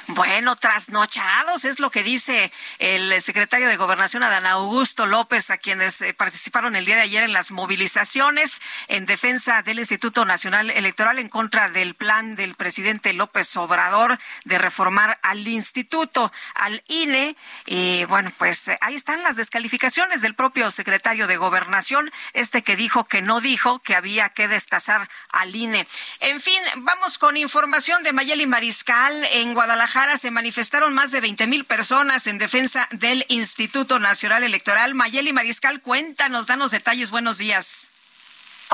Bueno, trasnochados es lo que dice el secretario de Gobernación, Adán Augusto López, a quienes eh, participaron el día de ayer en las movilizaciones en defensa del Instituto Nacional Electoral en contra del plan del presidente López Obrador de reformar al instituto, al INE. Y bueno, pues eh, ahí están las descalificaciones del propio secretario de Gobernación, este que dijo que no dijo que había que destazar al INE. En fin, vamos con información de Mayeli Mariscal. En Guadalajara se manifestaron más de 20 mil personas en defensa del Instituto Nacional Electoral. Mayeli Mariscal, cuéntanos, danos detalles. Buenos días.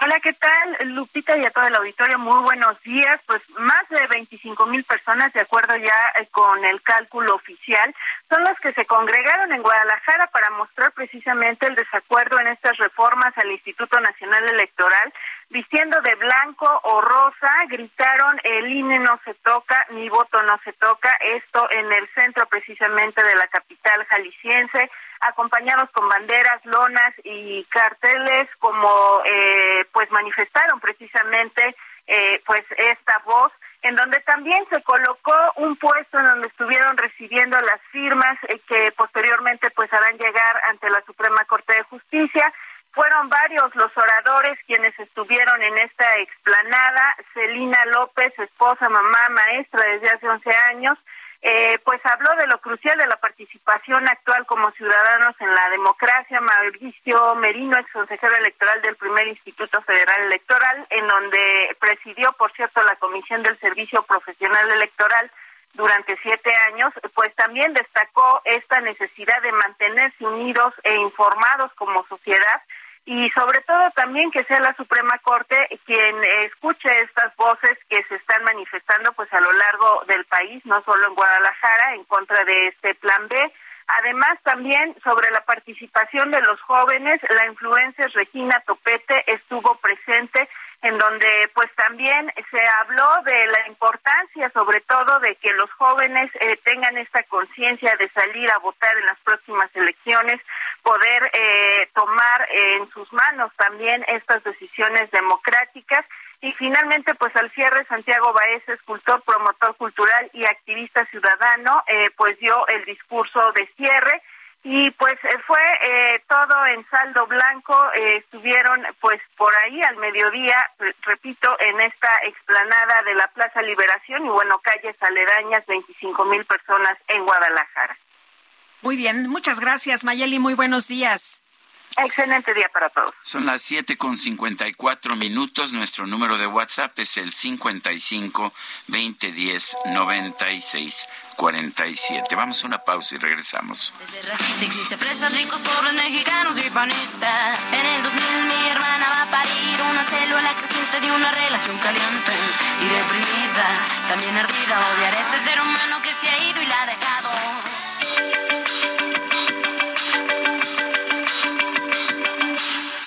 Hola, ¿qué tal? Lupita y a todo el auditorio, muy buenos días. Pues más de 25 mil personas, de acuerdo ya eh, con el cálculo oficial, son los que se congregaron en Guadalajara para mostrar precisamente el desacuerdo en estas reformas al Instituto Nacional Electoral. Vistiendo de blanco o rosa, gritaron el INE no se toca, mi voto no se toca, esto en el centro precisamente de la capital jalisciense acompañados con banderas, lonas y carteles, como eh, pues manifestaron precisamente eh, pues esta voz en donde también se colocó un puesto en donde estuvieron recibiendo las firmas eh, que posteriormente pues harán llegar ante la Suprema Corte de Justicia. Fueron varios los oradores quienes estuvieron en esta explanada. Celina López, esposa, mamá, maestra desde hace 11 años, eh, pues habló de lo crucial de la participación actual como ciudadanos en la democracia. Mauricio Merino, ex consejero electoral del primer Instituto Federal Electoral, en donde presidió, por cierto, la Comisión del Servicio Profesional Electoral durante siete años, pues también destacó esta necesidad de mantenerse unidos e informados como sociedad y sobre todo también que sea la Suprema Corte quien escuche estas voces que se están manifestando pues a lo largo del país, no solo en Guadalajara, en contra de este plan B. Además, también sobre la participación de los jóvenes, la influencer Regina Topete estuvo presente en donde pues también se habló de la importancia sobre todo de que los jóvenes eh, tengan esta conciencia de salir a votar en las próximas elecciones, poder eh, tomar en sus manos también estas decisiones democráticas. Y finalmente, pues al cierre, Santiago Baez, escultor, promotor cultural y activista ciudadano, eh, pues dio el discurso de cierre y pues eh, fue eh, todo en saldo blanco, eh, estuvieron pues por ahí al mediodía, repito, en esta explanada de la Plaza Liberación y bueno, calles aledañas, 25 mil personas en Guadalajara. Muy bien, muchas gracias Mayeli, muy buenos días. Excelente día para todos. Son las siete con cincuenta y cuatro minutos. Nuestro número de WhatsApp es el 55 20 10 96 47. Vamos a una pausa y regresamos. Desde racista existe fresas, ricos, pobres, mexicanos y panistas. En el 2000 mi hermana va a parir una célula creciente de una relación caliente y deprimida, también ardida. Odiar a ese ser humano que se ha ido y la ha dejado.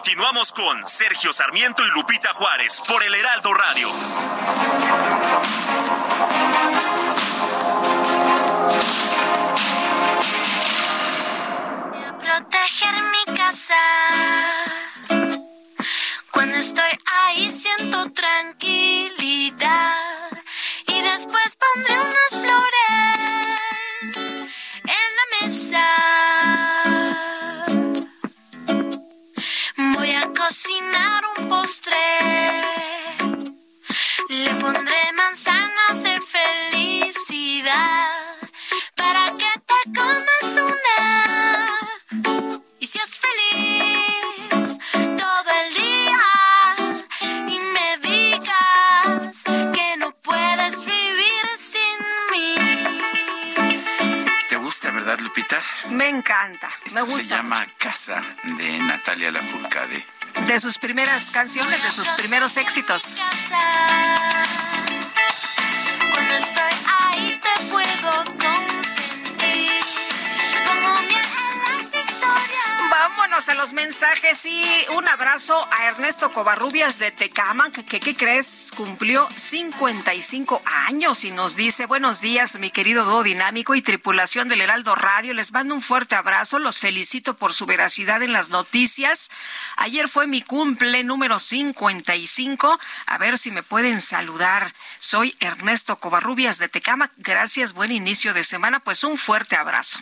Continuamos con Sergio Sarmiento y Lupita Juárez por el Heraldo Radio. Voy a proteger mi casa. Cuando estoy ahí siento tranquilidad. Y después pondré unas flores en la mesa. Cocinar un postre. Le pondré manzanas de felicidad para que te comas una y seas feliz todo el día y me digas que no puedes vivir sin mí. ¿Te gusta, verdad, Lupita? Me encanta, Esto me gusta. se llama Casa de Natalia Lafourcade. De sus primeras canciones, de sus primeros éxitos. A los mensajes y un abrazo a Ernesto Covarrubias de Tecama, que, ¿qué crees? Cumplió 55 años y nos dice, buenos días, mi querido dúo dinámico y tripulación del Heraldo Radio. Les mando un fuerte abrazo, los felicito por su veracidad en las noticias. Ayer fue mi cumple número 55. A ver si me pueden saludar. Soy Ernesto Covarrubias de Tecama. Gracias, buen inicio de semana. Pues un fuerte abrazo.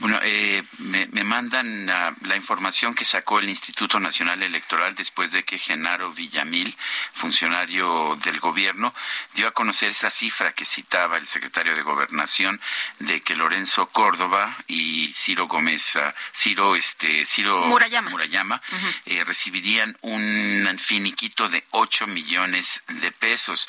Bueno, eh, me, me mandan ah, la información que sacó el Instituto Nacional Electoral después de que Genaro Villamil, funcionario del gobierno, dio a conocer esa cifra que citaba el secretario de Gobernación de que Lorenzo Córdoba y Ciro Gómez, ah, Ciro, este, Ciro Murayama. Murayama, eh, recibirían un finiquito de 8 millones de pesos.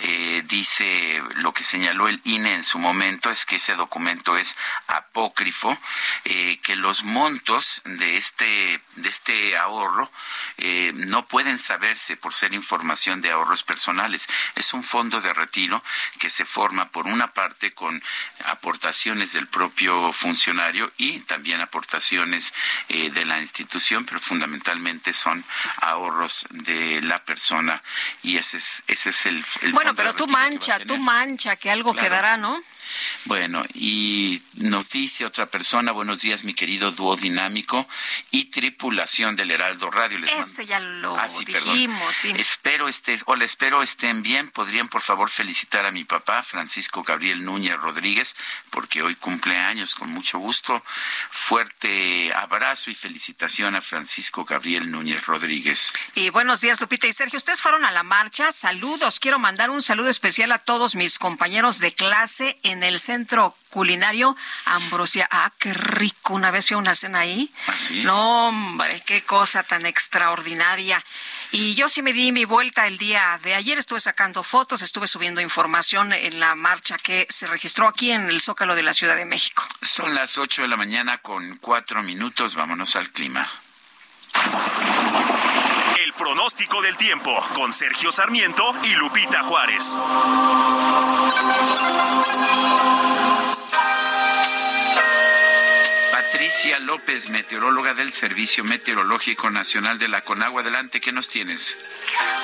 Eh, dice lo que señaló el INE en su momento es que ese documento es apócrifo, eh, que los montos de este de este ahorro eh, no pueden saberse por ser información de ahorros personales. Es un fondo de retiro que se forma por una parte con aportaciones del propio funcionario y también aportaciones eh, de la institución, pero fundamentalmente son ahorros de la persona y ese es ese es el, el Bueno, fondo pero de tú mancha, tú mancha, que algo Claro. quedará, ¿no? Bueno, y nos dice otra persona, buenos días, mi querido dúo dinámico y tripulación del Heraldo Radio. Les Ese ya lo Ah, sí, dijimos, sí. Espero estés, hola, espero estén bien. Podrían, por favor, felicitar a mi papá, Francisco Gabriel Núñez Rodríguez, porque hoy cumple años, con mucho gusto. Fuerte abrazo y felicitación a Francisco Gabriel Núñez Rodríguez. Y buenos días, Lupita y Sergio. Ustedes fueron a la marcha. Saludos. Quiero mandar un saludo especial a todos mis compañeros de clase en el centro culinario Ambrosia. Ah, qué rico. Una vez fui a una cena ahí. ¿Ah, sí? No, hombre, qué cosa tan extraordinaria. Y yo sí me di mi vuelta el día de ayer. Estuve sacando fotos, estuve subiendo información en la marcha que se registró aquí en el Zócalo de la Ciudad de México. Son las 8 de la mañana con cuatro minutos. Vámonos al clima. Pronóstico del tiempo con Sergio Sarmiento y Lupita Juárez. Patricia López, meteoróloga del Servicio Meteorológico Nacional de la Conagua. Adelante, ¿qué nos tienes?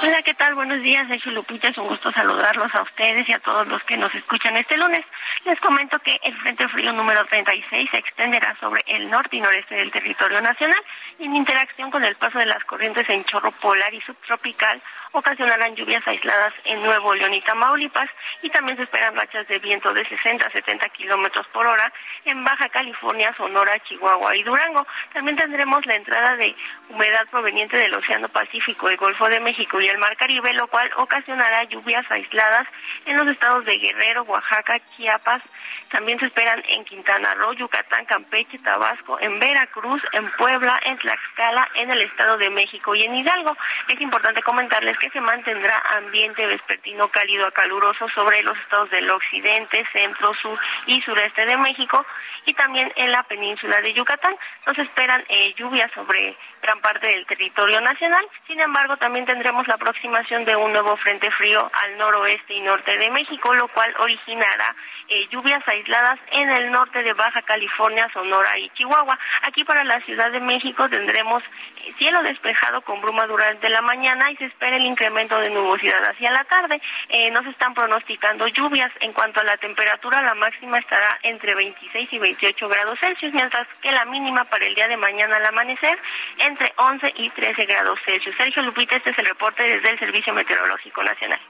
Hola, ¿qué tal? Buenos días, Sergio Lupita. Es un gusto saludarlos a ustedes y a todos los que nos escuchan este lunes. Les comento que el Frente Frío número 36 se extenderá sobre el norte y noreste del territorio nacional en interacción con el paso de las corrientes en chorro polar y subtropical ocasionarán lluvias aisladas en Nuevo León y Tamaulipas y también se esperan rachas de viento de 60 a 70 kilómetros por hora en Baja California, Sonora, Chihuahua y Durango. También tendremos la entrada de humedad proveniente del Océano Pacífico, el Golfo de México y el Mar Caribe, lo cual ocasionará lluvias aisladas en los estados de Guerrero, Oaxaca, Chiapas. También se esperan en Quintana Roo, Yucatán, Campeche, Tabasco, en Veracruz, en Puebla, en Tlaxcala, en el Estado de México y en Hidalgo. Es importante comentarles que se mantendrá ambiente vespertino cálido a caluroso sobre los estados del occidente, centro, sur y sureste de México y también en la península de Yucatán. Nos esperan eh, lluvias sobre gran parte del territorio nacional. Sin embargo, también tendremos la aproximación de un nuevo frente frío al noroeste y norte de México, lo cual originará eh, lluvias aisladas en el norte de Baja California, Sonora y Chihuahua. Aquí para la Ciudad de México tendremos eh, cielo despejado con bruma durante la mañana y se espera el incremento de nubosidad hacia la tarde. Eh, no se están pronosticando lluvias. En cuanto a la temperatura, la máxima estará entre 26 y 28 grados Celsius, mientras que la mínima para el día de mañana al amanecer entre 11 y 13 grados Celsius. Sergio Lupita, este es el reporte desde el Servicio Meteorológico Nacional.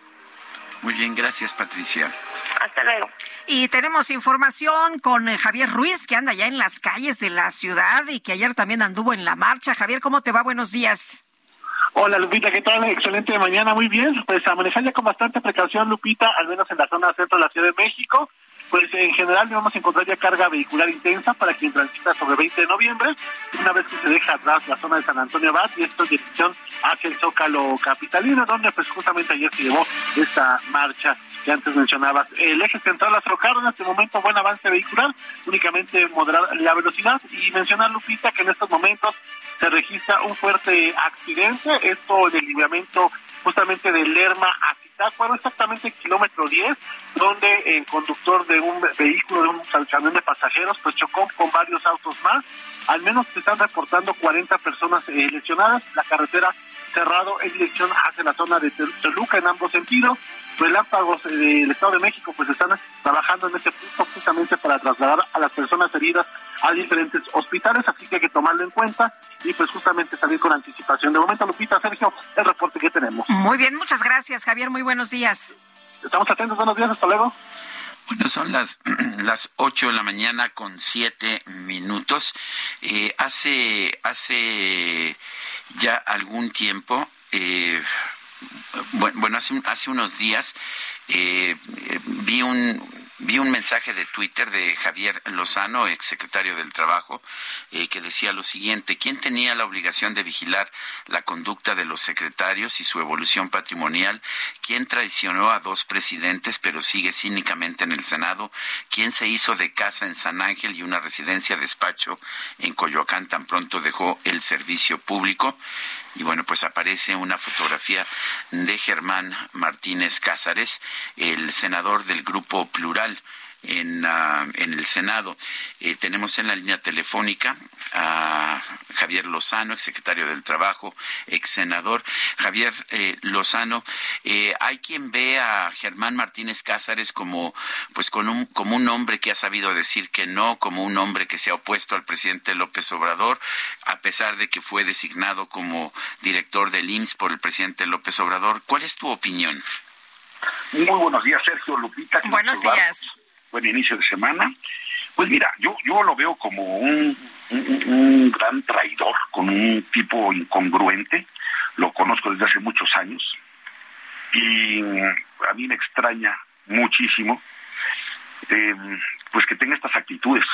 Muy bien, gracias Patricia. Hasta luego. Y tenemos información con eh, Javier Ruiz, que anda ya en las calles de la ciudad y que ayer también anduvo en la marcha. Javier, ¿cómo te va? Buenos días. Hola Lupita, ¿qué tal? Excelente mañana, muy bien. Pues a manejar ya con bastante precaución, Lupita, al menos en la zona centro de la Ciudad de México. Pues en general vamos a encontrar ya carga vehicular intensa para quien transita sobre 20 de noviembre, una vez que se deja atrás la zona de San Antonio Abad y esto en dirección hacia el Zócalo Capitalino, donde pues justamente ayer se llevó esta marcha que antes mencionabas. El eje central las en este momento buen avance vehicular, únicamente moderar la velocidad y mencionar Lupita que en estos momentos se registra un fuerte accidente, esto en el libramiento justamente de Lerma a Zitácuaro, exactamente kilómetro 10, donde el conductor de un vehículo, de un camión de pasajeros, pues chocó con varios autos más. Al menos se están reportando 40 personas eh, lesionadas. La carretera cerrado en dirección hacia la zona de Toluca en ambos sentidos. Relámpagos eh, del Estado de México pues están trabajando en este punto justamente para trasladar a las personas heridas a diferentes hospitales, así que hay que tomarlo en cuenta y pues justamente salir con anticipación. De momento, Lupita, Sergio, el reporte que tenemos. Muy bien, muchas gracias, Javier. Muy buenos días. Estamos atentos, buenos días, hasta luego. Bueno, son las, las 8 de la mañana con 7 minutos. Eh, hace, hace ya algún tiempo, eh, bueno, hace, hace unos días eh, vi un vi un mensaje de Twitter de Javier Lozano, exsecretario del Trabajo, eh, que decía lo siguiente, ¿quién tenía la obligación de vigilar la conducta de los secretarios y su evolución patrimonial? ¿Quién traicionó a dos presidentes pero sigue cínicamente en el Senado? ¿Quién se hizo de casa en San Ángel y una residencia despacho en Coyoacán tan pronto dejó el servicio público? Y bueno, pues aparece una fotografía de Germán Martínez Cázares, el senador del Grupo Plural en, ah, en el Senado. Eh, tenemos en la línea telefónica a Javier Lozano, ex secretario del Trabajo, ex senador. Javier eh, Lozano, eh, hay quien ve a Germán Martínez Cázares como, pues, con un, como un hombre que ha sabido decir que no, como un hombre que se ha opuesto al presidente López Obrador, a pesar de que fue designado como director del IMSS por el presidente López Obrador. ¿Cuál es tu opinión? Muy buenos días, Sergio Lupita. Buenos días buen inicio de semana. Pues mira, yo, yo lo veo como un, un, gran traidor, con un tipo incongruente. Lo conozco desde hace muchos años. Y a mí me extraña muchísimo em, pues que tenga estas actitudes,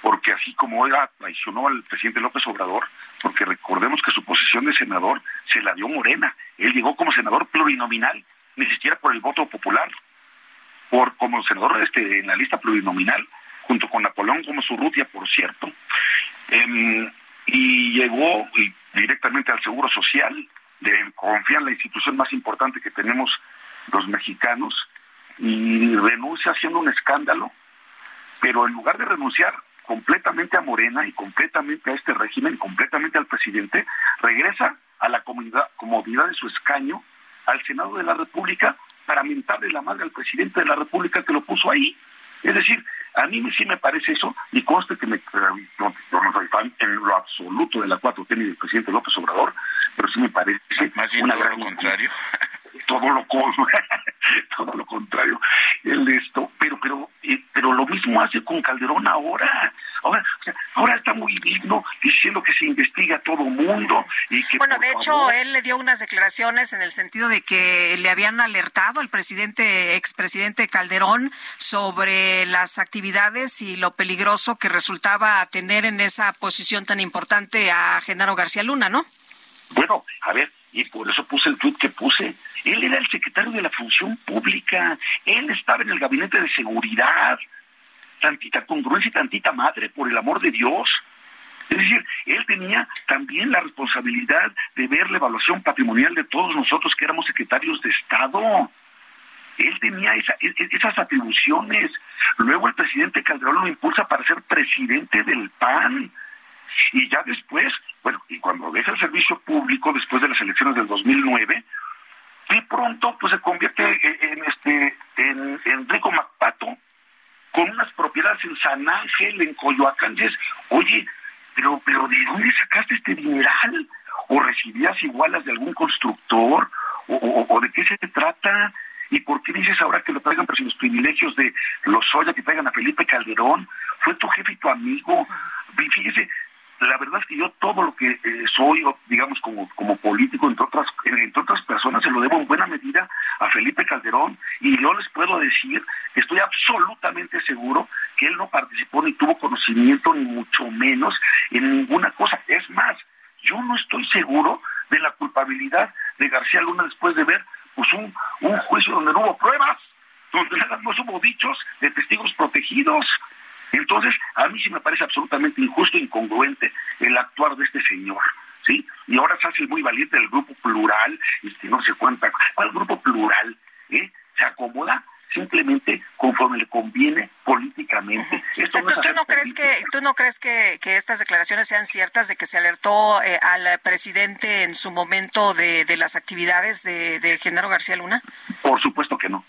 porque así como oiga, traicionó al presidente López Obrador, porque recordemos que su posición de senador se la dio Morena, él llegó como senador plurinominal, ni siquiera por el voto popular, por como senador este, en la lista plurinominal, junto con Napoleón como Urrutia, por cierto, em, y llegó directamente al Seguro Social, de confiar en la institución más importante que tenemos los mexicanos, y renuncia haciendo un escándalo, pero en lugar de renunciar completamente a Morena y completamente a este régimen, completamente al presidente, regresa a la comodidad de su escaño, al Senado de la República, para mentarle la madre al presidente de la República que lo puso ahí. Es decir, a mí sí me parece eso, y conste que me, no, soy fan en lo absoluto de la 4T ni del presidente López Obrador, pero sí me parece más bien una todo lo contrario. Todo lo, todo lo contrario. El esto, pero, pero, eh, pero lo mismo hace con Calderón ahora. Ahora, ahora está muy digno diciendo que se investiga a todo mundo y que Bueno, de hecho, él le dio unas declaraciones en el sentido de que le habían alertado al presidente expresidente Calderón sobre las actividades y lo peligroso que resultaba tener en esa posición tan importante a Genaro García Luna, ¿no? Bueno, a ver, y por eso puse el tweet que puse. Él era el secretario de la Función Pública, él estaba en el gabinete de seguridad, tantita congruencia y tantita madre, por el amor de Dios. Es decir, él tenía también la responsabilidad de ver la evaluación patrimonial de todos nosotros que éramos secretarios de Estado. Él tenía e, e, esas atribuciones. Luego el presidente Calderón lo impulsa para ser presidente del PAN. Y ya después, bueno, y cuando deja el servicio público después de las elecciones del 2009, de pronto pues se convierte en, este en, en Rico Macpato, con unas propiedades en San Ángel, en Coyoacán, y oye, pero, pero ¿de dónde sacaste este dineral? ¿O recibías igualas de algún constructor? ¿O, de qué se trata? Y, por qué dices ahora que lo traigan por los privilegios de los Soya, que traigan a Felipe Calderón? Fue tu jefe y tu amigo. Fíjese, la verdad es que yo todo lo que eh, soy, digamos, como, como político, entre otras, entre otras personas, se lo debo en buena medida a Felipe Calderón y yo les puedo decir estoy absolutamente seguro que él no participó ni tuvo conocimiento, ni mucho menos en ninguna cosa. Es más, yo no estoy seguro de la culpabilidad de García Luna después de ver pues un, un juicio donde no hubo pruebas, donde nada más hubo dichos de testigos protegidos. Entonces, a mí sí me parece absolutamente injusto e incongruente el actuar de este señor. ¿Sí? Y ahora se hace muy valiente el grupo plural, este, no sé cuánta, ¿cuál grupo plural? ¿Eh? Se acomoda simplemente conforme le conviene políticamente. ¿Tú, no crees que tú no crees que, estas declaraciones sean ciertas de que se alertó eh, al presidente en su momento de, las actividades de, de Genaro García Luna? Por supuesto que no.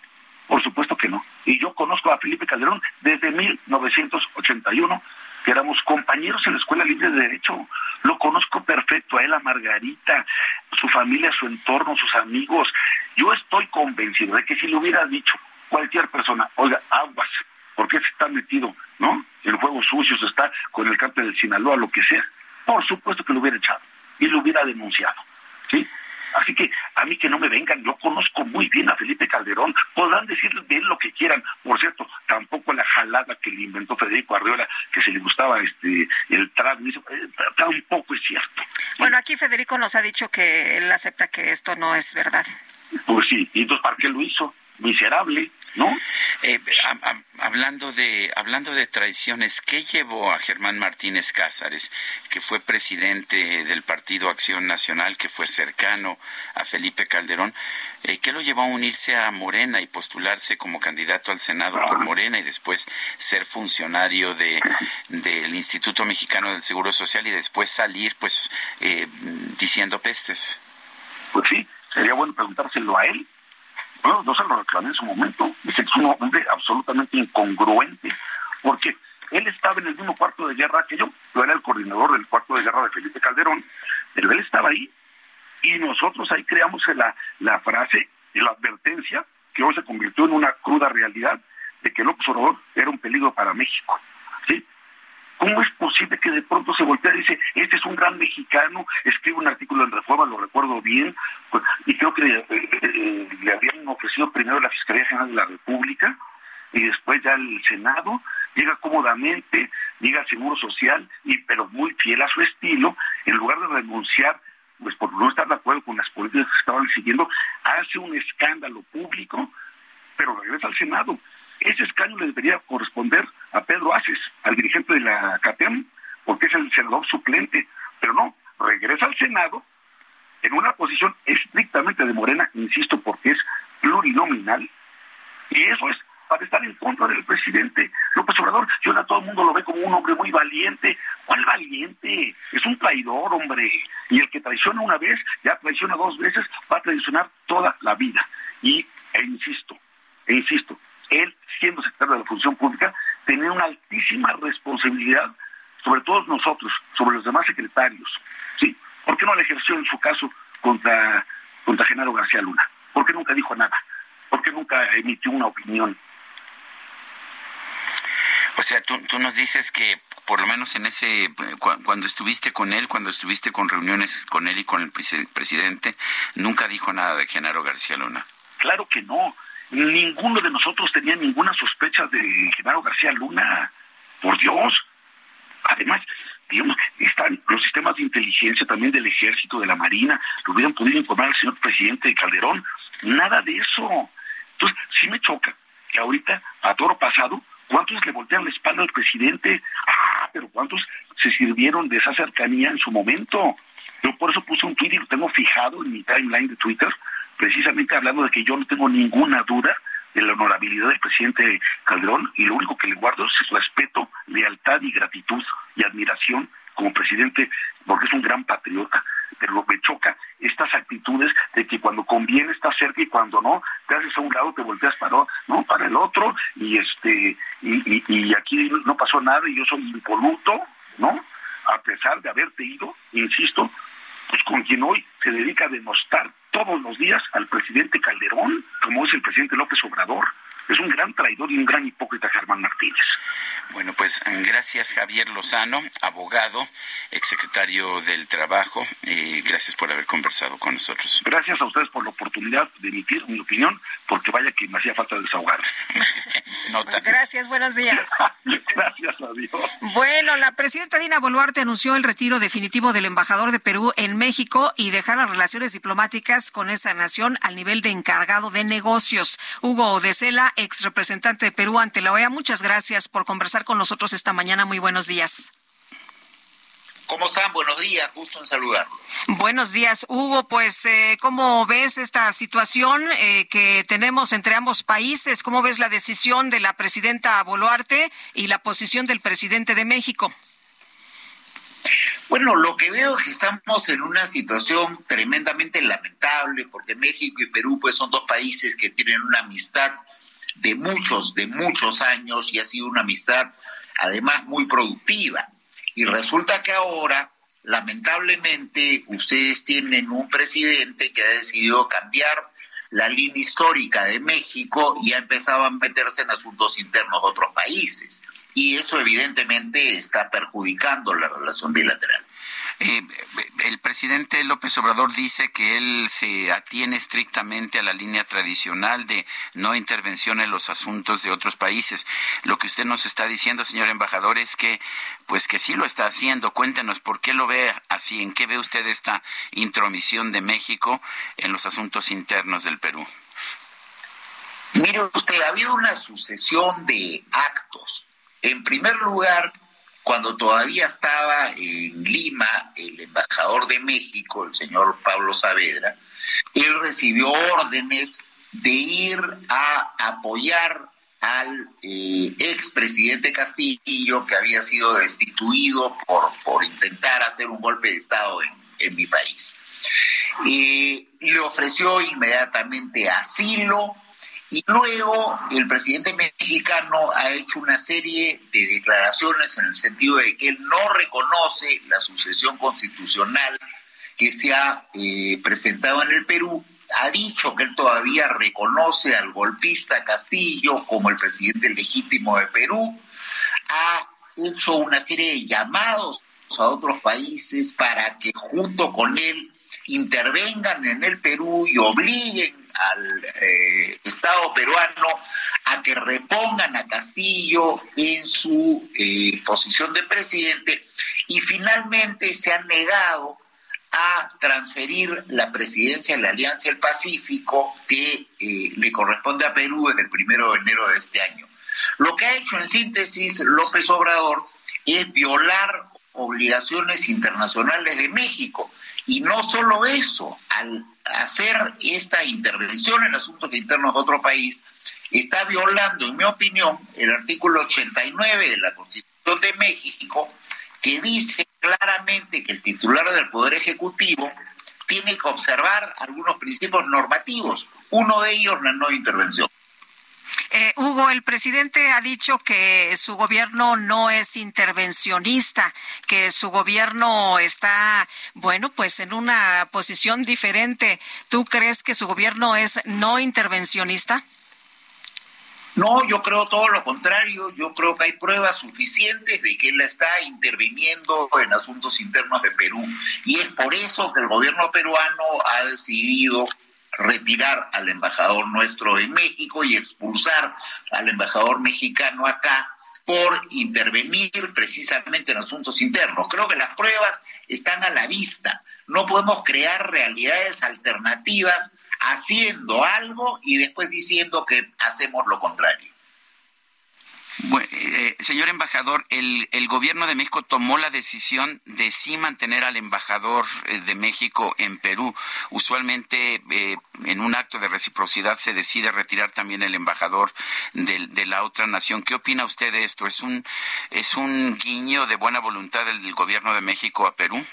Por supuesto que no. Y yo a Felipe Calderón desde 1981, que éramos compañeros en la Escuela Libre de Derecho. Lo conozco perfecto, a él, a Margarita, su familia, su entorno, sus amigos. Yo estoy convencido de que si le hubiera dicho cualquier persona, oiga, aguas, porque se está metido, ¿no? En juegos sucios, está con el cártel del Sinaloa, lo que sea, por supuesto que lo hubiera echado y lo hubiera denunciado. Así que a mí que no me vengan, yo conozco muy bien a Felipe Calderón, podrán decir de él lo que quieran. Por cierto, tampoco la jalada que le inventó Federico Arriola, que se le gustaba este el trago, eh, tampoco es cierto. Bueno, aquí Federico nos ha dicho que él acepta que esto no es verdad. Pues sí, y entonces ¿para qué lo hizo? Miserable, ¿no? Eh, hablando de hablando de traiciones, ¿qué llevó a Germán Martínez Cázares, que fue presidente del Partido Acción Nacional, que fue cercano a Felipe Calderón, eh, qué lo llevó a unirse a Morena y postularse como candidato al Senado por Morena y después ser funcionario de del Instituto Mexicano del Seguro Social y después salir, pues, eh, diciendo pestes? Pues sí, sería bueno preguntárselo a él bueno, no se lo reclamé en su momento. Dice que es un hombre absolutamente incongruente, porque él estaba en el mismo cuarto de guerra que yo. Yo era el coordinador del cuarto de guerra de Felipe Calderón, pero él estaba ahí. Y nosotros ahí creamos la, la frase y la advertencia que hoy se convirtió en una cruda realidad de que López Obrador era un peligro para México. ¿sí? ¿Cómo es posible que de pronto se voltea y dice, este es un gran mexicano, escribe un artículo en Reforma, lo recuerdo bien, pues, y creo que eh, eh, le habían ofrecido primero la Fiscalía General de la República y después ya el Senado, llega cómodamente, llega al Seguro Social, y pero muy fiel a su estilo, en lugar de renunciar pues por no estar de acuerdo con las políticas que estaban siguiendo, hace un escándalo público, pero regresa al Senado. Ese escaño le debería corresponder a Pedro Aces, al dirigente de la CATEM, porque es el senador suplente, pero no, regresa al Senado en una posición estrictamente de Morena, insisto, porque es plurinominal, y eso es para estar en contra del presidente López Obrador. Yo ahora todo el mundo lo ve como un hombre muy valiente. ¿Cuál valiente? Es un traidor, hombre. Y el que traiciona una vez, ya traiciona dos veces, va a traicionar toda la vida. Y, e insisto, e insisto, él, siendo secretario de la Función Pública, tenía una altísima responsabilidad sobre todos nosotros, sobre los demás secretarios. ¿sí? ¿Por qué no la ejerció en su caso contra, contra Genaro García Luna? ¿Por qué nunca dijo nada? ¿Por qué nunca emitió una opinión? O sea, tú, tú nos dices que por lo menos en ese, cuando estuviste con él, cuando estuviste con reuniones con él y con el presidente, nunca dijo nada de Genaro García Luna. Claro que no. Ninguno de nosotros tenía ninguna sospecha de Genaro García Luna. Por Dios. Además, digamos, están los sistemas de inteligencia también del ejército, de la marina, lo hubieran podido informar al señor presidente Calderón. Nada de eso. Entonces, sí me choca que ahorita, a toro pasado, ¿cuántos le voltean la espalda al presidente? Ah, pero ¿cuántos se sirvieron de esa cercanía en su momento? Yo por eso puse un tweet y lo tengo fijado en mi timeline de Twitter, precisamente hablando de que yo no tengo ninguna duda de la honorabilidad del presidente Calderón y lo único que le guardo es respeto, lealtad y gratitud y admiración como presidente porque es un gran patriota. Pero me choca estas actitudes de que cuando conviene estás cerca y cuando no te haces a un lado te volteas para no para el otro y este y, aquí no pasó nada y yo soy impoluto, ¿no? A pesar de haberte ido, insisto, pues con quien hoy se dedica a denostar todos los días al presidente Calderón. como es el presidente López Obrador. Es un gran traidor y un gran hipócrita Germán Martínez. Bueno, pues gracias Javier Lozano, abogado, exsecretario del Trabajo. y gracias por haber conversado con nosotros. Gracias a ustedes por la oportunidad de emitir mi opinión, porque vaya que me hacía falta desahogar. gracias, buenos días. gracias a Dios. Bueno, la presidenta Dina Boluarte anunció el retiro definitivo del embajador de Perú en México y dejar las relaciones diplomáticas con esa nación al nivel de encargado de negocios. Hugo Odesela, ex representante de Perú ante la OEA, muchas gracias por conversar con nosotros esta mañana. Muy buenos días. ¿Cómo están? Buenos días, gusto en saludarlo. Buenos días, Hugo. Pues, eh, ¿cómo ves esta situación eh, que tenemos entre ambos países? ¿Cómo ves la decisión de la presidenta Boluarte y la posición del presidente de México? Bueno, lo que veo es que estamos en una situación tremendamente lamentable porque México y Perú pues son dos países que tienen una amistad de muchos, de muchos años y ha sido una amistad además muy productiva. Y resulta que ahora, lamentablemente, ustedes tienen un presidente que ha decidido cambiar la línea histórica de México y ha empezado a meterse en asuntos internos de otros países. Y eso evidentemente está perjudicando la relación bilateral. Eh, el presidente López Obrador dice que él se atiene estrictamente a la línea tradicional de no intervención en los asuntos de otros países. Lo que usted nos está diciendo, señor embajador, es que pues que sí lo está haciendo. Cuéntenos por qué lo ve así, en qué ve usted esta intromisión de México en los asuntos internos del Perú. Mire usted, ha habido una sucesión de actos. En primer lugar, cuando todavía estaba en Lima el embajador de México, el señor Pablo Saavedra, él recibió órdenes de ir a apoyar al eh, expresidente Castillo, que había sido destituido por, por intentar hacer un golpe de Estado en, mi país. y le ofreció inmediatamente asilo, y luego el presidente mexicano ha hecho una serie de declaraciones en el sentido de que él no reconoce la sucesión constitucional que se ha eh, presentado en el Perú. Ha dicho que él todavía reconoce al golpista Castillo como el presidente legítimo de Perú. Ha hecho una serie de llamados a otros países para que junto con él intervengan en el Perú y obliguen al eh, Estado peruano a que repongan a Castillo en su eh, posición de presidente y finalmente se han negado a transferir la presidencia de la Alianza del Pacífico que eh, le corresponde a Perú en el primero de enero de este año. Lo que ha hecho en síntesis López Obrador es violar obligaciones internacionales de México. Y no solo eso, al hacer esta intervención en asuntos internos de otro país, está violando, en mi opinión, el artículo 89 de la Constitución de México, que dice claramente que el titular del Poder Ejecutivo tiene que observar algunos principios normativos, uno de ellos la no intervención. Eh, Hugo, el presidente ha dicho que su gobierno no es intervencionista, que su gobierno está, bueno, pues en una posición diferente. ¿Tú crees que su gobierno es no intervencionista? No, yo creo todo lo contrario. Yo creo que hay pruebas suficientes de que él está interviniendo en asuntos internos de Perú. Y es por eso que el gobierno peruano ha decidido retirar al embajador nuestro en México y expulsar al embajador mexicano acá por intervenir precisamente en asuntos internos. Creo que las pruebas están a la vista. No podemos crear realidades alternativas haciendo algo y después diciendo que hacemos lo contrario. Bueno, eh, señor embajador, el, el, gobierno de México tomó la decisión de sí mantener al embajador eh, de México en Perú. Usualmente eh, en un acto de reciprocidad se decide retirar también el embajador de, de, la otra nación. ¿Qué opina usted de esto? ¿Es un, es un guiño de buena voluntad del, del gobierno de México a Perú?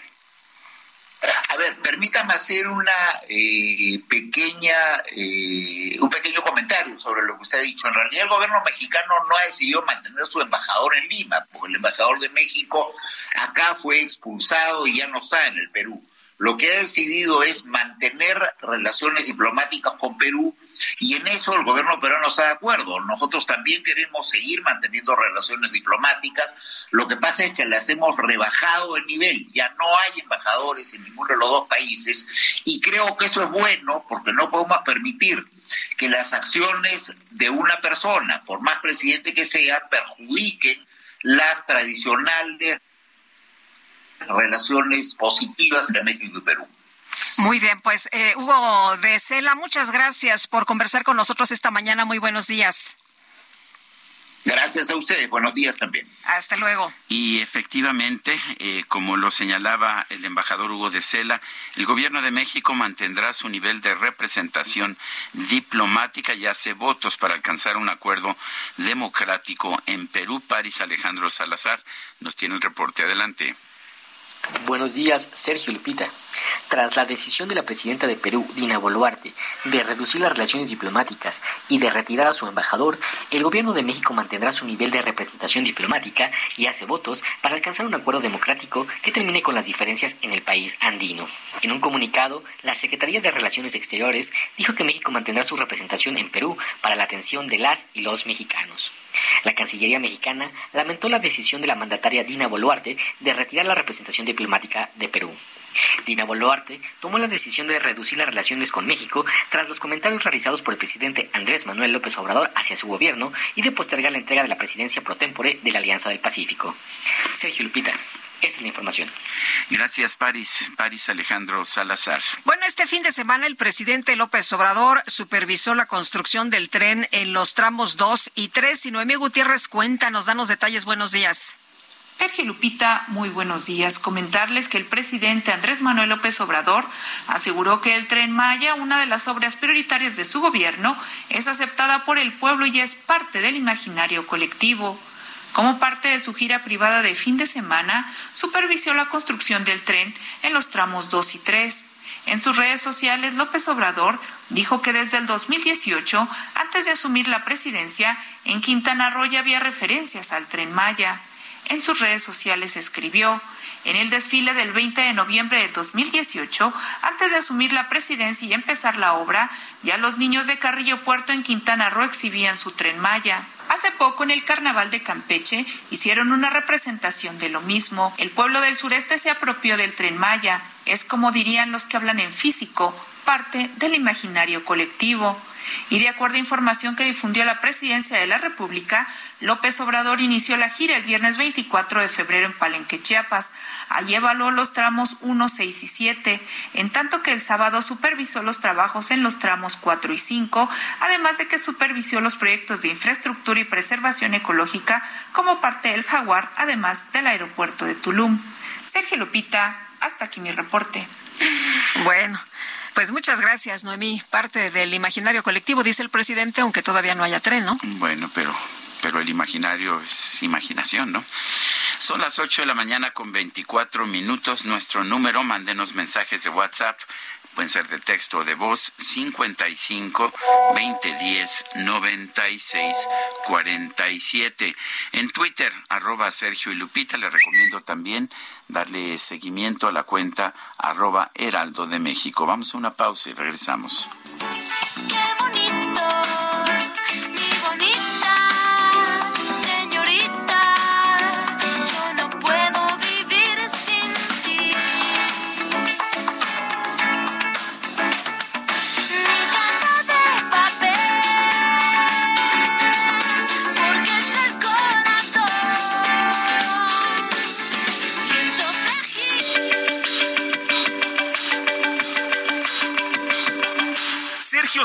A ver, permítame hacer una eh, pequeña, eh, un pequeño comentario sobre lo que usted ha dicho. En realidad el gobierno mexicano no ha decidido mantener su embajador en Lima, porque el embajador de México acá fue expulsado y ya no está en el Perú. Lo que ha decidido es mantener relaciones diplomáticas con Perú y en eso el gobierno peruano está de acuerdo. Nosotros también queremos seguir manteniendo relaciones diplomáticas. Lo que pasa es que las hemos rebajado el nivel. Ya no hay embajadores en ninguno de los dos países y creo que eso es bueno porque no podemos permitir que las acciones de una persona, por más presidente que sea, perjudiquen las tradicionales relaciones positivas entre México y Perú. Muy bien, pues eh, Hugo de Cela, muchas gracias por conversar con nosotros esta mañana. Muy buenos días. Gracias a ustedes, buenos días también. Hasta luego. Y efectivamente, eh, como lo señalaba el embajador Hugo de Cela, el gobierno de México mantendrá su nivel de representación diplomática y hace votos para alcanzar un acuerdo democrático en Perú. París Alejandro Salazar nos tiene el reporte. Adelante. Buenos días, Sergio Lupita. Tras la decisión de la presidenta de Perú, Dina Boluarte, de reducir las relaciones diplomáticas y de retirar a su embajador, el gobierno de México mantendrá su nivel de representación diplomática y hace votos para alcanzar un acuerdo democrático que termine con las diferencias en el país andino. En un comunicado, la Secretaría de Relaciones Exteriores dijo que México mantendrá su representación en Perú para la atención de las y los mexicanos. La Cancillería mexicana lamentó la decisión de la mandataria Dina Boluarte de retirar la representación diplomática de Perú. Dina Boluarte tomó la decisión de reducir las relaciones con México tras los comentarios realizados por el presidente Andrés Manuel López Obrador hacia su gobierno y de postergar la entrega de la presidencia pro tempore de la Alianza del Pacífico. Sergio Lupita. Esa es la información. Gracias, París. París Alejandro Salazar. Bueno, este fin de semana el presidente López Obrador supervisó la construcción del tren en los tramos 2 y 3. Y Noemí Gutiérrez, cuéntanos, danos detalles. Buenos días. Sergio Lupita, muy buenos días. Comentarles que el presidente Andrés Manuel López Obrador aseguró que el tren Maya, una de las obras prioritarias de su gobierno, es aceptada por el pueblo y es parte del imaginario colectivo. Como parte de su gira privada de fin de semana, supervisó la construcción del tren en los tramos 2 y 3. En sus redes sociales, López Obrador dijo que desde el 2018, antes de asumir la presidencia, en Quintana Roo había referencias al tren Maya. En sus redes sociales escribió, en el desfile del 20 de noviembre de 2018, antes de asumir la presidencia y empezar la obra, ya los niños de Carrillo Puerto en Quintana Roo exhibían su tren Maya. Hace poco en el Carnaval de Campeche hicieron una representación de lo mismo. El pueblo del sureste se apropió del tren Maya. Es como dirían los que hablan en físico, parte del imaginario colectivo. Y de acuerdo a información que difundió la Presidencia de la República, López Obrador inició la gira el viernes 24 de febrero en Palenque, Chiapas. Allí evaluó los tramos 1, 6 y 7, en tanto que el sábado supervisó los trabajos en los tramos 4 y 5, además de que supervisó los proyectos de infraestructura y preservación ecológica como parte del Jaguar, además del aeropuerto de Tulum. Sergio Lupita, hasta aquí mi reporte. Bueno. Pues muchas gracias, Noemí. Parte del imaginario colectivo, dice el presidente, aunque todavía no haya tren, ¿no? Bueno, pero, pero el imaginario es imaginación, ¿no? Son las 8 de la mañana con 24 minutos. Nuestro número, mándenos mensajes de WhatsApp pueden ser de texto o de voz, 55 2010 96 47. En Twitter, arroba Sergio y Lupita, le recomiendo también darle seguimiento a la cuenta arroba Heraldo de México. Vamos a una pausa y regresamos.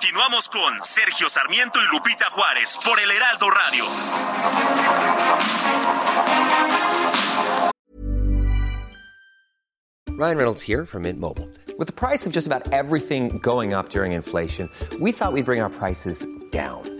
Continuamos con Sergio Sarmiento y Lupita Juárez por el Heraldo Radio. Ryan Reynolds here from Mint Mobile. With the price of just about everything going up during inflation, we thought we'd bring our prices down.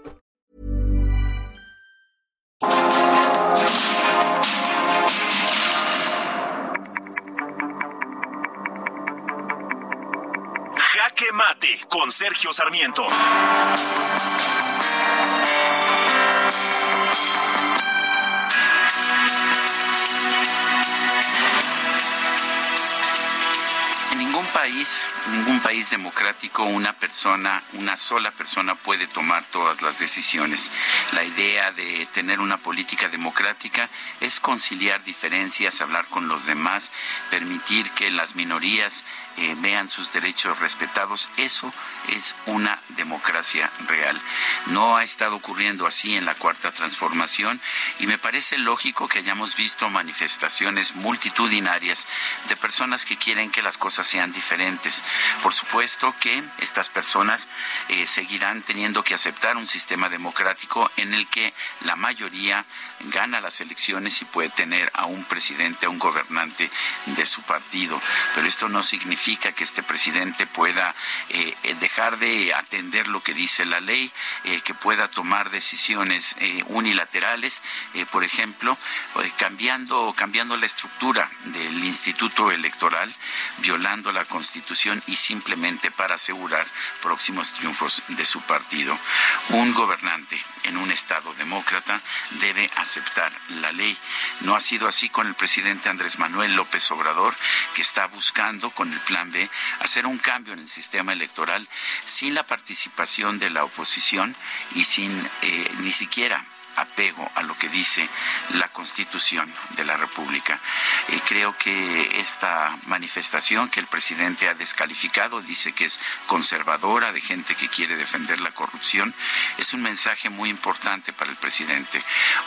con Sergio Sarmiento. País, ningún país democrático, una persona, una sola persona puede tomar todas las decisiones. La idea de tener una política democrática es conciliar diferencias, hablar con los demás, permitir que las minorías eh, vean sus derechos respetados. Eso es una democracia real. No ha estado ocurriendo así en la cuarta transformación y me parece lógico que hayamos visto manifestaciones multitudinarias de personas que quieren que las cosas sean diferentes. Por supuesto que estas personas eh, seguirán teniendo que aceptar un sistema democrático en el que la mayoría gana las elecciones y puede tener a un presidente, a un gobernante de su partido. Pero esto no significa que este presidente pueda eh, eh, dejar de atender lo que dice la ley, eh, que pueda tomar decisiones unilaterales, por ejemplo, cambiando, cambiando la estructura del instituto electoral, violando la constitución y simplemente para asegurar próximos triunfos de su partido. Un gobernante en un Estado demócrata debe aceptar la ley. No ha sido así con el presidente Andrés Manuel López Obrador, que está buscando con el Plan B hacer un cambio en el sistema electoral sin la participación de la oposición y sin eh, ni siquiera apego a lo que dice la Constitución de la República. Eh, creo que esta manifestación que el presidente ha descalificado, dice que es conservadora, de gente que quiere defender la corrupción, es un mensaje muy importante para el presidente.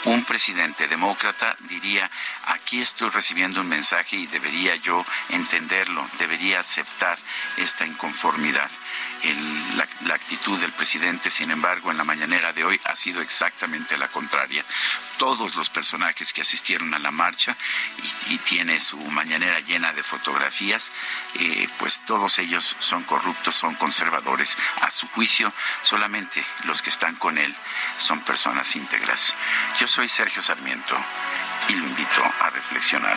Un presidente demócrata diría, aquí estoy recibiendo un mensaje y debería yo entenderlo, debería aceptar esta inconformidad. La, actitud del presidente, sin embargo, en la mañanera de hoy ha sido exactamente la contraria. Todos los personajes que asistieron a la marcha y, y tiene su mañanera llena de fotografías, eh, pues todos ellos son corruptos, son conservadores. A su juicio, solamente los que están con él son personas íntegras. Yo soy Sergio Sarmiento y lo invito a reflexionar.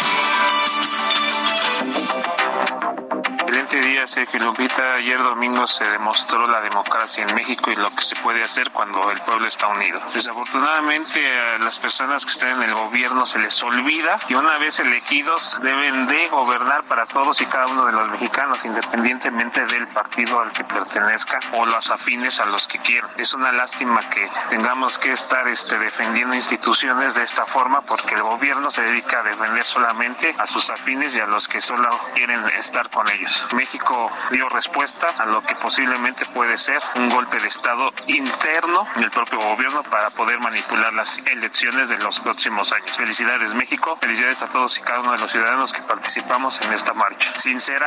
Excelente día, Sergio Lupita. Ayer domingo se demostró la democracia en México y lo que se puede hacer cuando el pueblo está unido. Desafortunadamente a las personas que están en el gobierno se les olvida que una vez elegidos deben de gobernar para todos y cada uno de los mexicanos, independientemente del partido al que pertenezca o los afines a los que quieran. Es una lástima que tengamos que estar este, defendiendo instituciones de esta forma porque el gobierno se dedica a defender solamente a sus afines y a los que solo quieren estar con ellos. México dio respuesta a lo que posiblemente puede ser un golpe de Estado interno del propio gobierno para poder manipular las elecciones de los próximos años. Felicidades México, felicidades a todos y cada uno de los ciudadanos que participamos en esta marcha. Sin ser.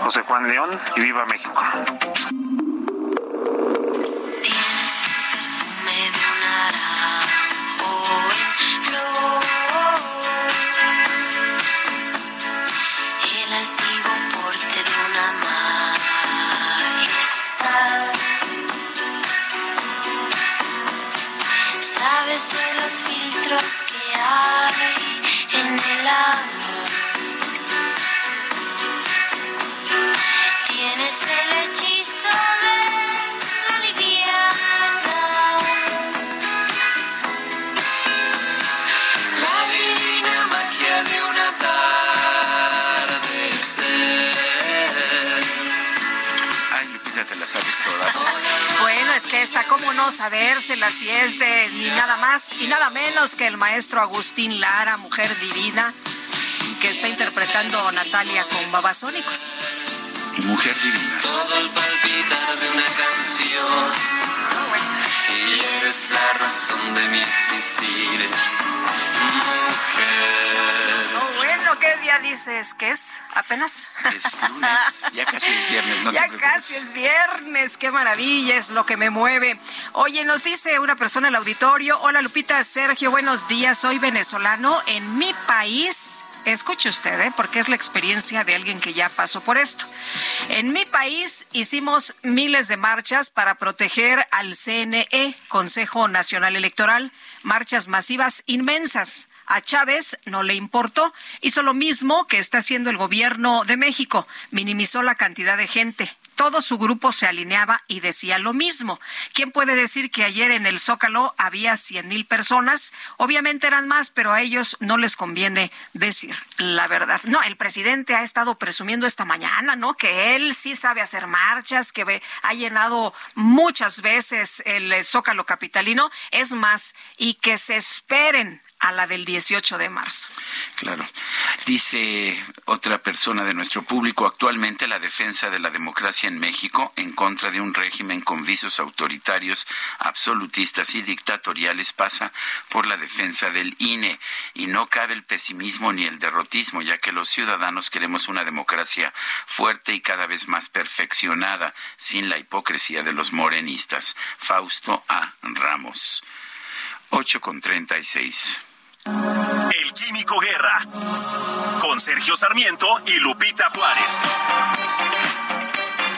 José Juan León y viva México. Sabes de los filtros que hay en el amor. Bueno, es que está como no sabérsela si es de ni nada más y nada menos que el maestro Agustín Lara, mujer divina, que está interpretando Natalia con Babasónicos. Mujer divina. Todo el palpitar de una canción. Y eres la razón de mi existir. Mujer. Oh, bueno, ¿qué día dices que es? ¿Apenas? Es lunes, ya casi es viernes, no Ya te casi es viernes, qué maravilla, es lo que me mueve. Oye, nos dice una persona en el auditorio, hola Lupita, Sergio, buenos días, soy venezolano. En mi país, escuche usted, ¿eh? porque es la experiencia de alguien que ya pasó por esto. En mi país hicimos miles de marchas para proteger al CNE, Consejo Nacional Electoral, marchas masivas inmensas. A Chávez no le importó. Hizo lo mismo que está haciendo el gobierno de México. Minimizó la cantidad de gente. Todo su grupo se alineaba y decía lo mismo. ¿Quién puede decir que ayer en el Zócalo había cien mil personas? Obviamente eran más, pero a ellos no les conviene decir la verdad. No, el presidente ha estado presumiendo esta mañana, ¿no? Que él sí sabe hacer marchas, que ha llenado muchas veces el Zócalo capitalino. Es más, y que se esperen a la del 18 de marzo. Claro. Dice otra persona de nuestro público, actualmente la defensa de la democracia en México en contra de un régimen con vicios autoritarios, absolutistas y dictatoriales pasa por la defensa del INE y no cabe el pesimismo ni el derrotismo, ya que los ciudadanos queremos una democracia fuerte y cada vez más perfeccionada, sin la hipocresía de los morenistas. Fausto A. Ramos. 8 con 36. El Químico Guerra. Con Sergio Sarmiento y Lupita Juárez.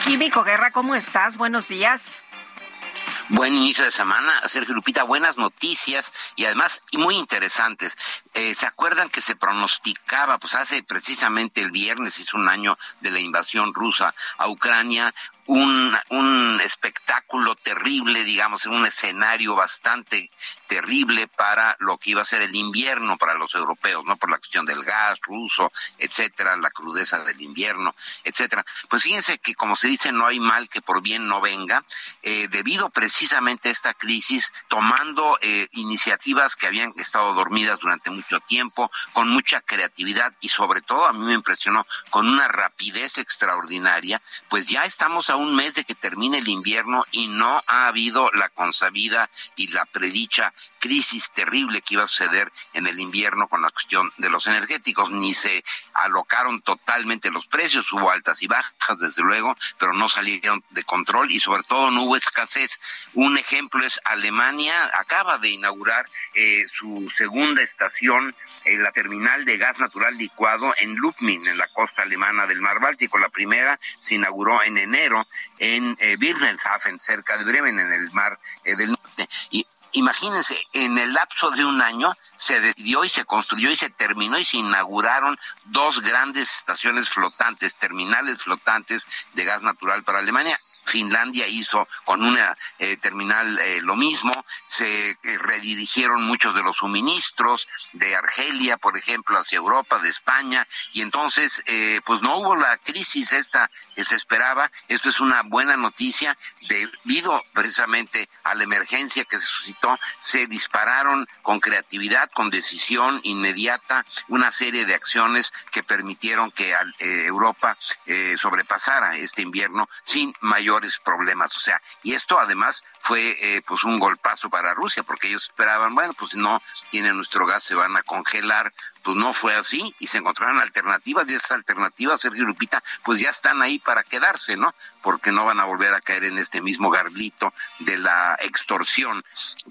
Químico Guerra, ¿cómo estás? Buenos días. Buen inicio de semana, Sergio Lupita, buenas noticias y además muy interesantes. Eh, ¿Se acuerdan que se pronosticaba, pues hace precisamente el viernes, hizo un año de la invasión rusa a Ucrania, un, un espectáculo terrible, digamos, en un escenario bastante terrible para lo que iba a ser el invierno para los europeos, ¿no? Por la cuestión del gas ruso, etcétera, la crudeza del invierno, etcétera. Pues fíjense que, como se dice, no hay mal que por bien no venga, eh, debido precisamente a esta crisis, tomando eh, iniciativas que habían estado dormidas durante mucho tiempo, con mucha creatividad y sobre todo a mí me impresionó con una rapidez extraordinaria, pues ya estamos a un mes de que termine el invierno y no ha habido la consabida y la predicha crisis terrible que iba a suceder en el invierno con la cuestión de los energéticos. Ni se alocaron totalmente los precios, hubo altas y bajas, desde luego, pero no salieron de control y sobre todo no hubo escasez. Un ejemplo es Alemania, acaba de inaugurar eh, su segunda estación, eh, la terminal de gas natural licuado en Lubmin, en la costa alemana del Mar Báltico. La primera se inauguró en enero en eh, cerca de Bremen, en el Mar eh, del Norte. Y Imagínense, en el lapso de un año se decidió y se construyó y se terminó y se inauguraron dos grandes estaciones flotantes, terminales flotantes de gas natural para Alemania. Finlandia hizo con una eh, terminal eh, lo mismo, se eh, redirigieron muchos de los suministros de Argelia, por ejemplo, hacia Europa, de España, y entonces eh, pues no hubo la crisis esta que se esperaba. Esto es una buena noticia. Debido precisamente a la emergencia que se suscitó, se dispararon con creatividad, con decisión inmediata una serie de acciones que permitieron que Europa sobrepasara este invierno sin mayores problemas. O sea, y esto además fue eh, pues un golpazo para Rusia, porque ellos esperaban, bueno, pues si no tienen nuestro gas, se van a congelar. Pues no fue así y se encontraron alternativas y esas alternativas, Sergio Lupita, pues ya están ahí para quedarse, ¿no? Porque no van a volver a caer en este mismo garlito de la extorsión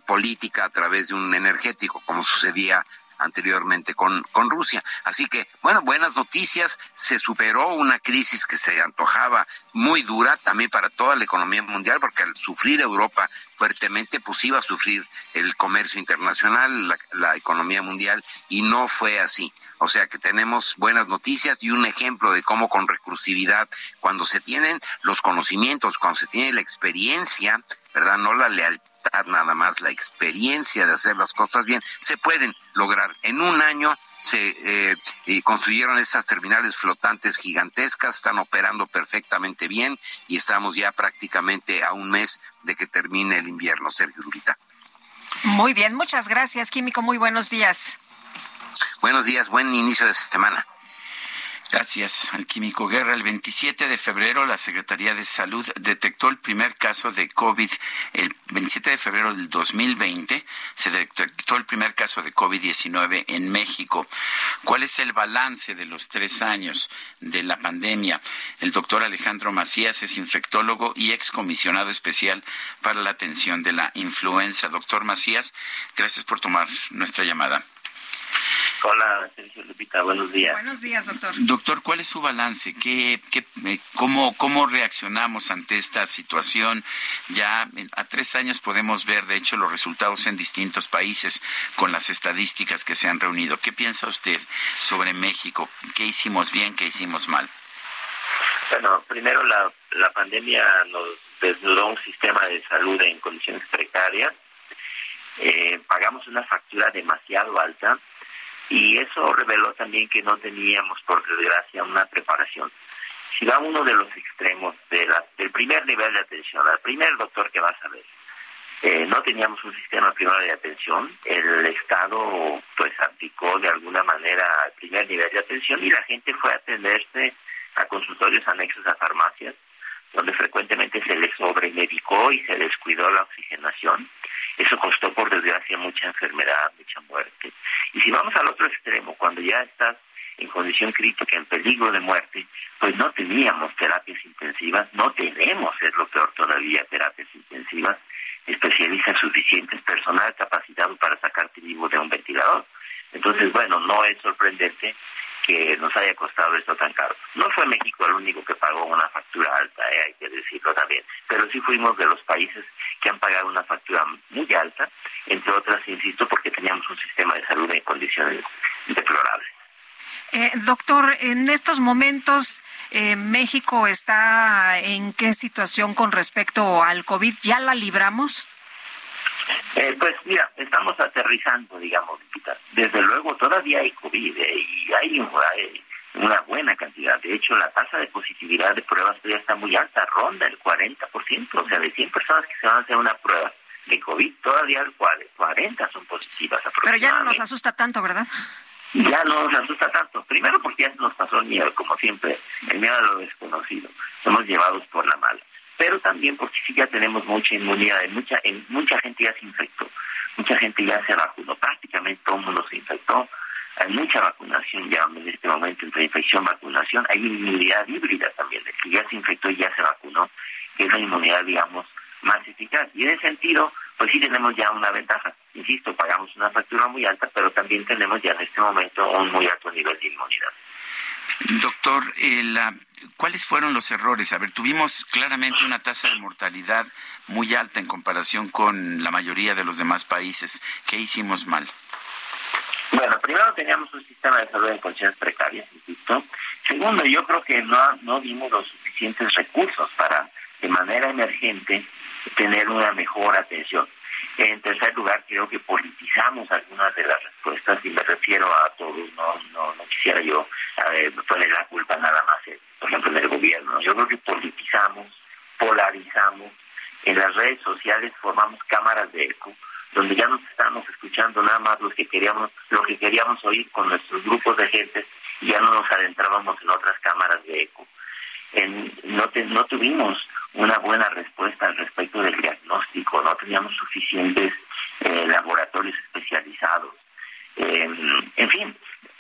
política a través de un energético, como sucedía anteriormente con, con Rusia. Así que, bueno, buenas noticias, se superó una crisis que se antojaba muy dura también para toda la economía mundial, porque al sufrir Europa fuertemente, pues iba a sufrir el comercio internacional, la, la economía mundial, y no fue así. O sea que tenemos buenas noticias y un ejemplo de cómo con recursividad, cuando se tienen los conocimientos, cuando se tiene la experiencia, ¿verdad? No la lealtad nada más, la experiencia de hacer las cosas bien, se pueden lograr. En un año se eh, construyeron esas terminales flotantes gigantescas, están operando perfectamente bien y estamos ya prácticamente a un mes de que termine el invierno, Sergio Lupita. Muy bien, muchas gracias, Químico. Muy buenos días. Buenos días, buen inicio de semana. Gracias al Químico Guerra. El 27 de febrero, la Secretaría de Salud detectó el primer caso de COVID. El 27 de febrero del 2020 se detectó el primer caso de COVID-19 en México. ¿Cuál es el balance de los tres años de la pandemia? El doctor Alejandro Macías es infectólogo y excomisionado especial para la atención de la influenza. Doctor Macías, gracias por tomar nuestra llamada. Hola, Sergio Lupita, buenos días. Buenos días, doctor. Doctor, ¿cuál es su balance? ¿Qué, qué, eh, cómo, ¿Cómo reaccionamos ante esta situación? Ya a tres años podemos ver, de hecho, los resultados en distintos países con las estadísticas que se han reunido. ¿Qué piensa usted sobre México? ¿Qué hicimos bien, qué hicimos mal? Bueno, primero la, la pandemia nos desnudó un sistema de salud en condiciones precarias. Eh, pagamos una factura demasiado alta y eso reveló también que no teníamos, por desgracia, una preparación. Si va uno de los extremos de del primer nivel de atención, al primer doctor que vas a ver, eh, no teníamos un sistema privado de atención, el Estado pues aplicó de alguna manera al primer nivel de atención y la gente fue a atenderse a consultorios anexos a farmacias, donde frecuentemente se les sobremedicó y se descuidó la oxigenación. Eso costó, por desgracia, mucha enfermedad, mucha muerte. Y si vamos al otro extremo, cuando ya estás en condición crítica, en peligro de muerte, pues no teníamos terapias intensivas, no tenemos, es lo peor todavía, terapias intensivas, especialistas suficientes, personal capacitado para sacarte vivo de un ventilador. Entonces, bueno, no es sorprendente que nos haya costado esto tan caro. No fue México el único que pagó una factura alta, eh, hay que decirlo también, pero sí fuimos de los países que han pagado una factura muy alta, entre otras, insisto, porque teníamos un sistema de salud en condiciones deplorables. Eh, doctor, en estos momentos, eh, ¿México está en qué situación con respecto al COVID? ¿Ya la libramos? Eh, pues mira, estamos aterrizando, digamos, desde luego todavía hay COVID eh, y hay, una buena cantidad. De hecho, la tasa de positividad de pruebas todavía está muy alta, ronda el 40%, o sea, de 100 personas que se van a hacer una prueba de COVID, todavía el 40 son positivas Pero ya no nos asusta tanto, ¿verdad? Ya no nos asusta tanto. Primero porque ya nos pasó el miedo, como siempre, el miedo a lo desconocido. Somos llevados por la mala pero también porque sí ya tenemos mucha inmunidad, mucha, en, mucha gente ya se infectó, mucha gente ya se vacunó, prácticamente todo el mundo se infectó, hay mucha vacunación ya en este momento entre infección vacunación, hay inmunidad híbrida también, de que ya se infectó y ya se vacunó, que es la inmunidad, digamos, más eficaz. Y en ese sentido, pues sí tenemos ya una ventaja. Insisto, pagamos una factura muy alta, pero también tenemos ya en este momento un muy alto nivel de inmunidad. Doctor, ¿cuáles fueron los errores? A ver, tuvimos claramente una tasa de mortalidad muy alta en comparación con la mayoría de los demás países. ¿Qué hicimos mal? Bueno, primero teníamos un sistema de salud en condiciones precarias, insisto. Segundo, yo creo que no, no dimos los suficientes recursos para, de manera emergente, tener una mejor atención. En tercer lugar, creo que politizamos algunas de las respuestas y me refiero a todos, no, no, no quisiera yo poner la culpa nada más, por ejemplo, en el gobierno. Yo creo que politizamos, polarizamos, en las redes sociales formamos cámaras de eco, donde ya nos estamos escuchando nada más lo que queríamos, lo que queríamos oír con nuestros grupos de gente y ya no nos adentrábamos en otras cámaras de eco. En, no, no tuvimos una buena respuesta al respecto del diagnóstico, no teníamos suficientes eh, laboratorios especializados. en fin,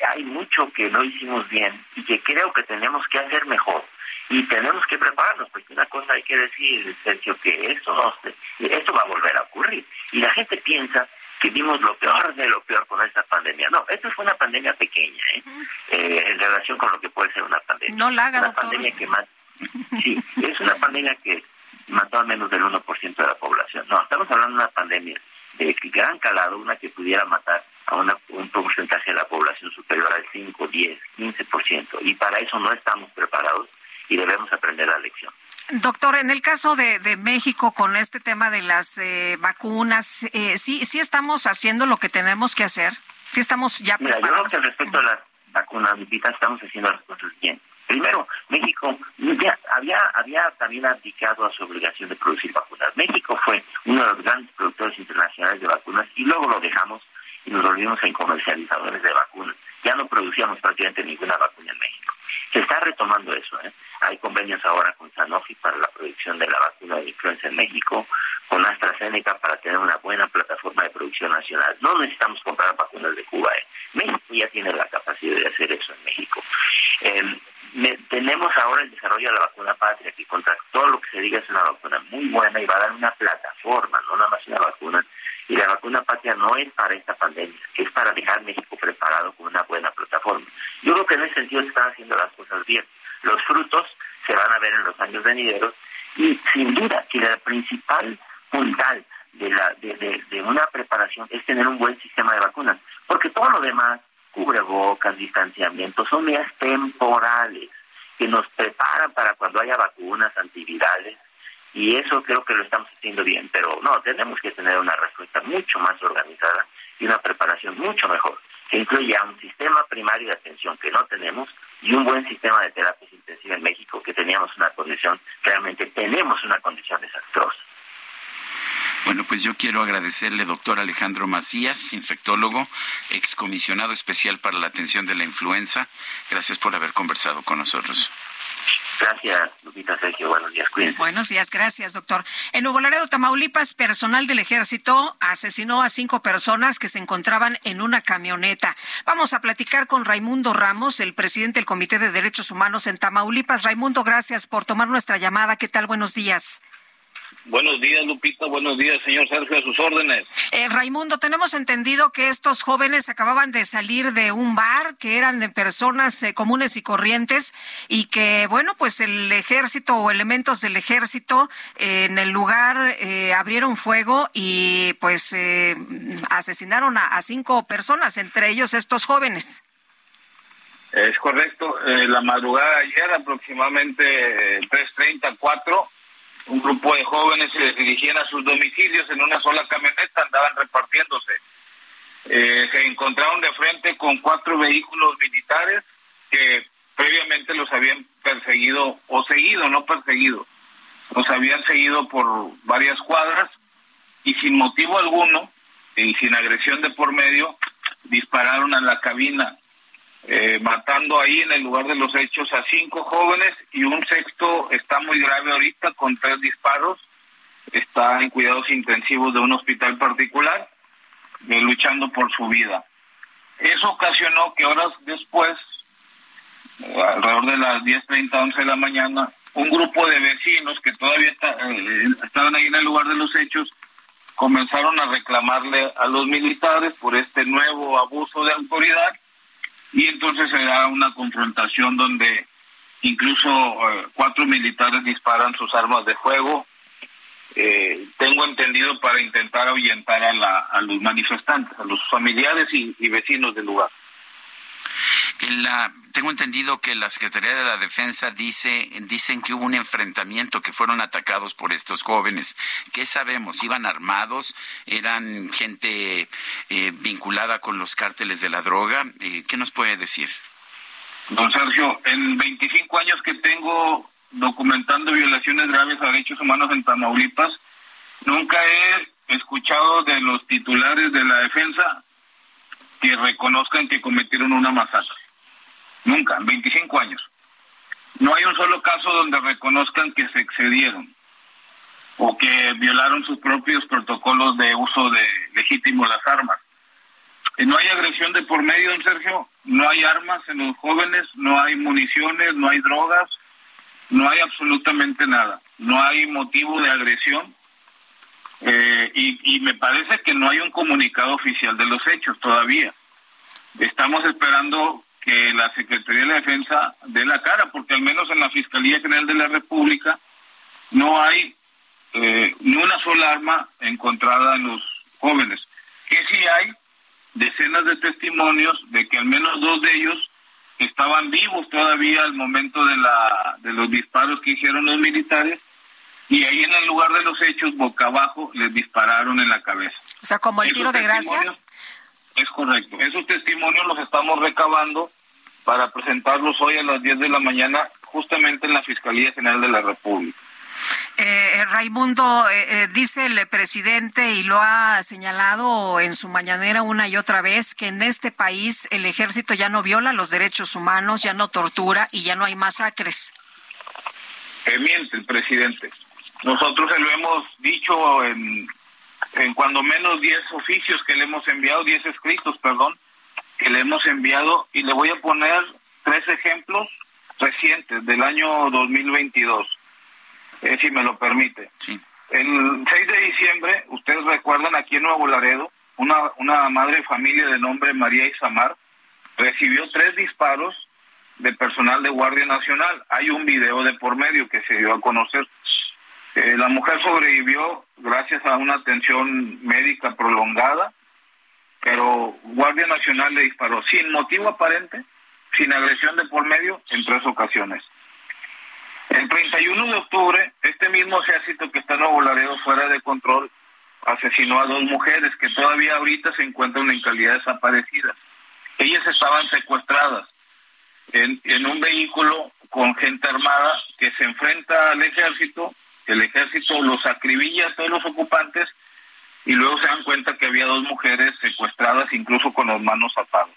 hay mucho que no hicimos bien y que creo que tenemos que hacer mejor y tenemos que prepararnos, porque una cosa hay que decir, Sergio, que esto, no, esto va a volver a ocurrir. Y la gente piensa que vimos lo peor de lo peor con esta pandemia. No, esta fue una pandemia pequeña, ¿eh? eh en relación con lo que puede ser una pandemia. No la haga, una pandemia que más Sí, es una pandemia que mató a menos del 1% de la población. No, estamos hablando de una pandemia de gran calado, una que pudiera matar a un porcentaje de la población superior al 5, 10, 15%. Y para eso no estamos preparados y debemos aprender la lección. Doctor, en el caso de, de México con este tema de las eh, vacunas, eh, ¿sí, ¿sí estamos haciendo lo que tenemos que hacer? ¿Sí estamos ya Mira, yo creo que respecto a las vacunas, estamos haciendo las cosas bien. Primero, México ya había, había también abdicado a su obligación de producir vacunas. México fue uno de los grandes productores internacionales de vacunas y luego lo dejamos y nos volvimos en comercializadores de vacunas. Ya no producíamos prácticamente ninguna vacuna en México. Se está retomando eso. ¿eh? Hay convenios ahora con Sanofi para la producción de la vacuna de influenza en México, con AstraZeneca para tener una buena plataforma de producción nacional. No necesitamos comprar vacunas de Cuba. ¿eh? México ya tiene la capacidad de hacer eso en México. Eh, tenemos ahora el desarrollo de la vacuna patria, que contra todo lo que se diga es una vacuna muy buena y va a dar una plataforma, no nada más una vacuna. Y la vacuna patria no es para esta pandemia, es para dejar México preparado con una buena plataforma. Yo creo que en ese sentido se están haciendo las cosas bien. Los frutos se van a ver en los años venideros y sin duda que la principal puntal de, la, de, de una preparación es tener un buen sistema de vacunas, porque todo lo demás cubrebocas, distanciamiento, son medidas temporales que nos preparan para cuando haya vacunas antivirales y eso creo que lo estamos haciendo bien, pero no, tenemos que tener una respuesta mucho más organizada y una preparación mucho mejor, que incluya un sistema primario de atención que no tenemos y un buen sistema de terapias intensivas en México, que teníamos una condición, realmente tenemos una condición desastrosa. Bueno, pues yo quiero agradecerle, doctor Alejandro Macías, infectólogo, excomisionado especial para la atención de la influenza. Gracias por haber conversado con nosotros. Gracias, Lupita Sergio. Buenos días, cuídense. Buenos días, gracias, doctor. En Nuevo Laredo, Tamaulipas, personal del ejército asesinó a cinco personas que se encontraban en una camioneta. Vamos a platicar con Raimundo Ramos, el presidente del Comité de Derechos Humanos en Tamaulipas. Raimundo, gracias por tomar nuestra llamada. ¿Qué tal? Buenos días. Buenos días, Lupita. Buenos días, señor Sergio, a sus órdenes. Eh, Raimundo, tenemos entendido que estos jóvenes acababan de salir de un bar, que eran de personas eh, comunes y corrientes, y que, bueno, pues el ejército o elementos del ejército eh, en el lugar abrieron fuego y, pues, asesinaron a, a, cinco personas, entre ellos estos jóvenes. Es correcto. la madrugada ayer, aproximadamente 3.30, 4 un grupo de jóvenes se dirigían a sus domicilios en una sola camioneta, andaban repartiéndose. Eh, se encontraron de frente con cuatro vehículos militares que previamente los habían perseguido o seguido, no perseguido, los habían seguido por varias cuadras y sin motivo alguno y sin agresión de por medio dispararon a la cabina eh, matando ahí en el lugar de los hechos a cinco jóvenes y un sexto está muy grave ahorita con tres disparos. Está en cuidados intensivos de un hospital particular, eh, luchando por su vida. Eso ocasionó que horas después, eh, alrededor de las 10.30, 11 de la mañana, un grupo de vecinos que todavía estaban ahí en el lugar de los hechos comenzaron a reclamarle a los militares por este nuevo abuso de autoridad y entonces se da una confrontación donde incluso eh, cuatro militares disparan sus armas de fuego. Eh, tengo entendido para intentar ahuyentar a, la, a los manifestantes, a los familiares y vecinos del lugar tengo entendido que la Secretaría de la Defensa dice, dicen que hubo un enfrentamiento, que fueron atacados por estos jóvenes. ¿Qué sabemos? ¿Iban armados? ¿Eran gente eh, vinculada con los cárteles de la droga? Eh, ¿Qué nos puede decir? Don Sergio, en 25 años que tengo documentando violaciones graves a derechos humanos en Tamaulipas, nunca he escuchado de los titulares de la defensa que reconozcan que cometieron una masacre. Nunca, en 25 años. No hay un solo caso donde reconozcan que se excedieron o que violaron sus propios protocolos de uso de legítimo las armas. Y no hay agresión de por medio, don Sergio, no hay armas en los jóvenes, no hay municiones, no hay drogas, no hay absolutamente nada. No hay motivo de agresión eh, y, y me parece que no hay un comunicado oficial de los hechos todavía. Estamos esperando que la Secretaría de la Defensa dé la cara, porque al menos en la Fiscalía General de la República no hay eh, ni una sola arma encontrada en los jóvenes. Que sí hay decenas de testimonios de que al menos dos de ellos estaban vivos todavía al momento de, la, de los disparos que hicieron los militares y ahí en el lugar de los hechos, boca abajo, les dispararon en la cabeza. O sea, como el tiro de gracia. Es correcto. Esos testimonios los estamos recabando para presentarlos hoy a las 10 de la mañana justamente en la Fiscalía General de la República. Eh, Raimundo, eh, eh, dice el presidente y lo ha señalado en su mañanera una y otra vez que en este país el ejército ya no viola los derechos humanos, ya no tortura y ya no hay masacres. miente el presidente. Nosotros se lo hemos dicho en, en cuando menos 10 oficios que le hemos enviado, 10 escritos, perdón, que le hemos enviado y le voy a poner tres ejemplos recientes del año 2022 eh, si me lo permite. Sí. El 6 de diciembre, ustedes recuerdan aquí en Nuevo Laredo, una, una madre de familia de nombre María Isamar recibió tres disparos de personal de Guardia Nacional. Hay un video de por medio que se dio a conocer. Eh, la mujer sobrevivió gracias a una atención médica prolongada, pero Guardia Nacional le disparó sin motivo aparente, sin agresión de por medio, en tres ocasiones. El 31 de octubre, este mismo ejército que está en Nuevo Laredo fuera de control asesinó a dos mujeres que todavía ahorita se encuentran en calidad desaparecidas. Ellas estaban secuestradas en, en un vehículo con gente armada que se enfrenta al ejército, el ejército los acribilla a todos los ocupantes y luego se dan cuenta que había dos mujeres secuestradas incluso con las manos atadas.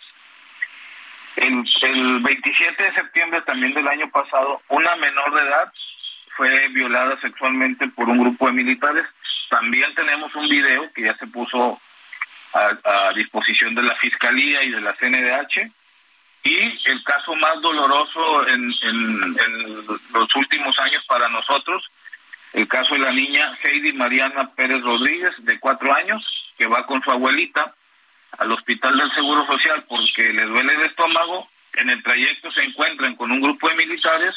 El, el 27 de septiembre también del año pasado, una menor de edad fue violada sexualmente por un grupo de militares. También tenemos un video que ya se puso a, disposición de la Fiscalía y de la CNDH. Y el caso más doloroso en, en, los últimos años para nosotros, el caso de la niña Heidi Mariana Pérez Rodríguez, de cuatro años, que va con su abuelita al hospital del Seguro Social porque le duele el estómago, en el trayecto se encuentran con un grupo de militares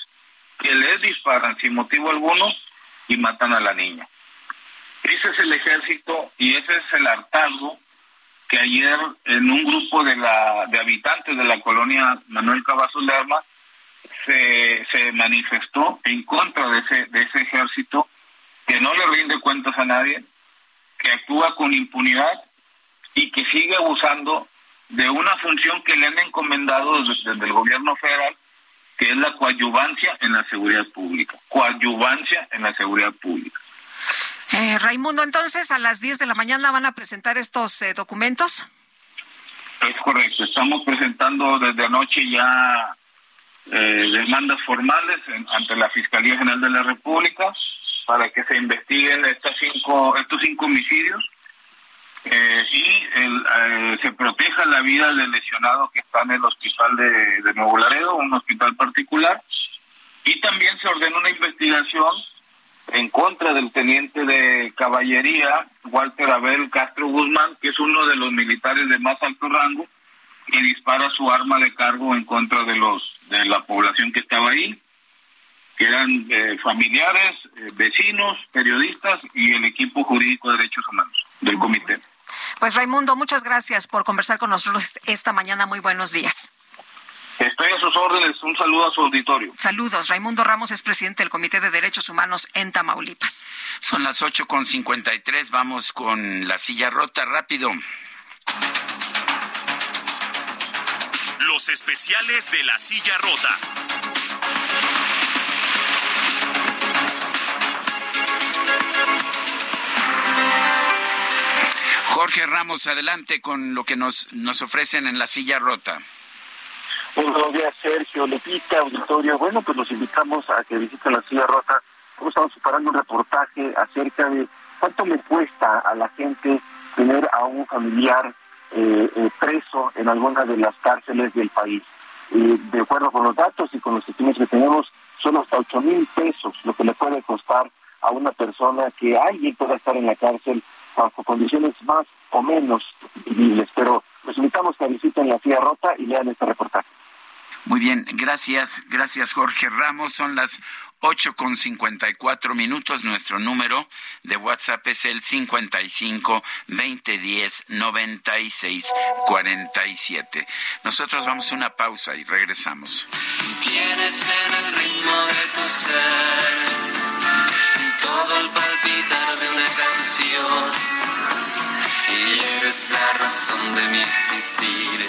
que les disparan sin motivo alguno y matan a la niña. Ese es el ejército y ese es el hartazgo que ayer en un grupo de la de habitantes de la colonia Manuel Cavazos de Arma se, se manifestó en contra de ese de ese ejército que no le rinde cuentas a nadie, que actúa con impunidad y que sigue abusando de una función que le han encomendado desde, el gobierno federal, que es la coadyuvancia en la seguridad pública. Coadyuvancia en la seguridad pública. Eh, Raimundo, entonces a las 10 de la mañana van a presentar estos eh, documentos. Es correcto, estamos presentando desde anoche ya eh, demandas formales ante la Fiscalía General de la República para que se investiguen estas cinco, estos cinco homicidios eh, y eh, se proteja la vida del lesionado que está en el hospital de, Nuevo Laredo, un hospital particular, y también se ordena una investigación en contra del teniente de caballería, Walter Abel Castro Guzmán, que es uno de los militares de más alto rango, que dispara su arma de cargo en contra de los de la población que estaba ahí, que eran eh, familiares, vecinos, periodistas y el equipo jurídico de derechos humanos del comité. Pues Raimundo, muchas gracias por conversar con nosotros esta mañana. Muy buenos días. Estoy a sus órdenes. Un saludo a su auditorio. Saludos. Raimundo Ramos es presidente del Comité de Derechos Humanos en Tamaulipas. Son las ocho con cincuenta y tres. Vamos con la silla rota rápido. Los especiales de la silla rota. Jorge Ramos, adelante con lo que nos, nos ofrecen en la silla rota. Buenos días, Sergio, Lepita, auditorio. Bueno, pues los invitamos a que visiten la silla rota. Estamos preparando un reportaje acerca de cuánto le cuesta a la gente tener a un familiar eh, eh, preso en alguna de las cárceles del país. de acuerdo con los datos y con los estímulos que tenemos, son hasta 8 mil pesos lo que le puede costar a una persona que alguien pueda estar en la cárcel bajo condiciones más o menos vivibles. Pero los invitamos que visiten la Silla Rota y lean este reportaje. Muy bien, gracias, gracias Jorge Ramos. Son las 8 con 54 minutos. Nuestro número de WhatsApp es el 55 2010 96 47. Nosotros vamos a una pausa y regresamos. Tienes en el ritmo de tu ser todo el palpitar de una canción y eres la razón de mi existir,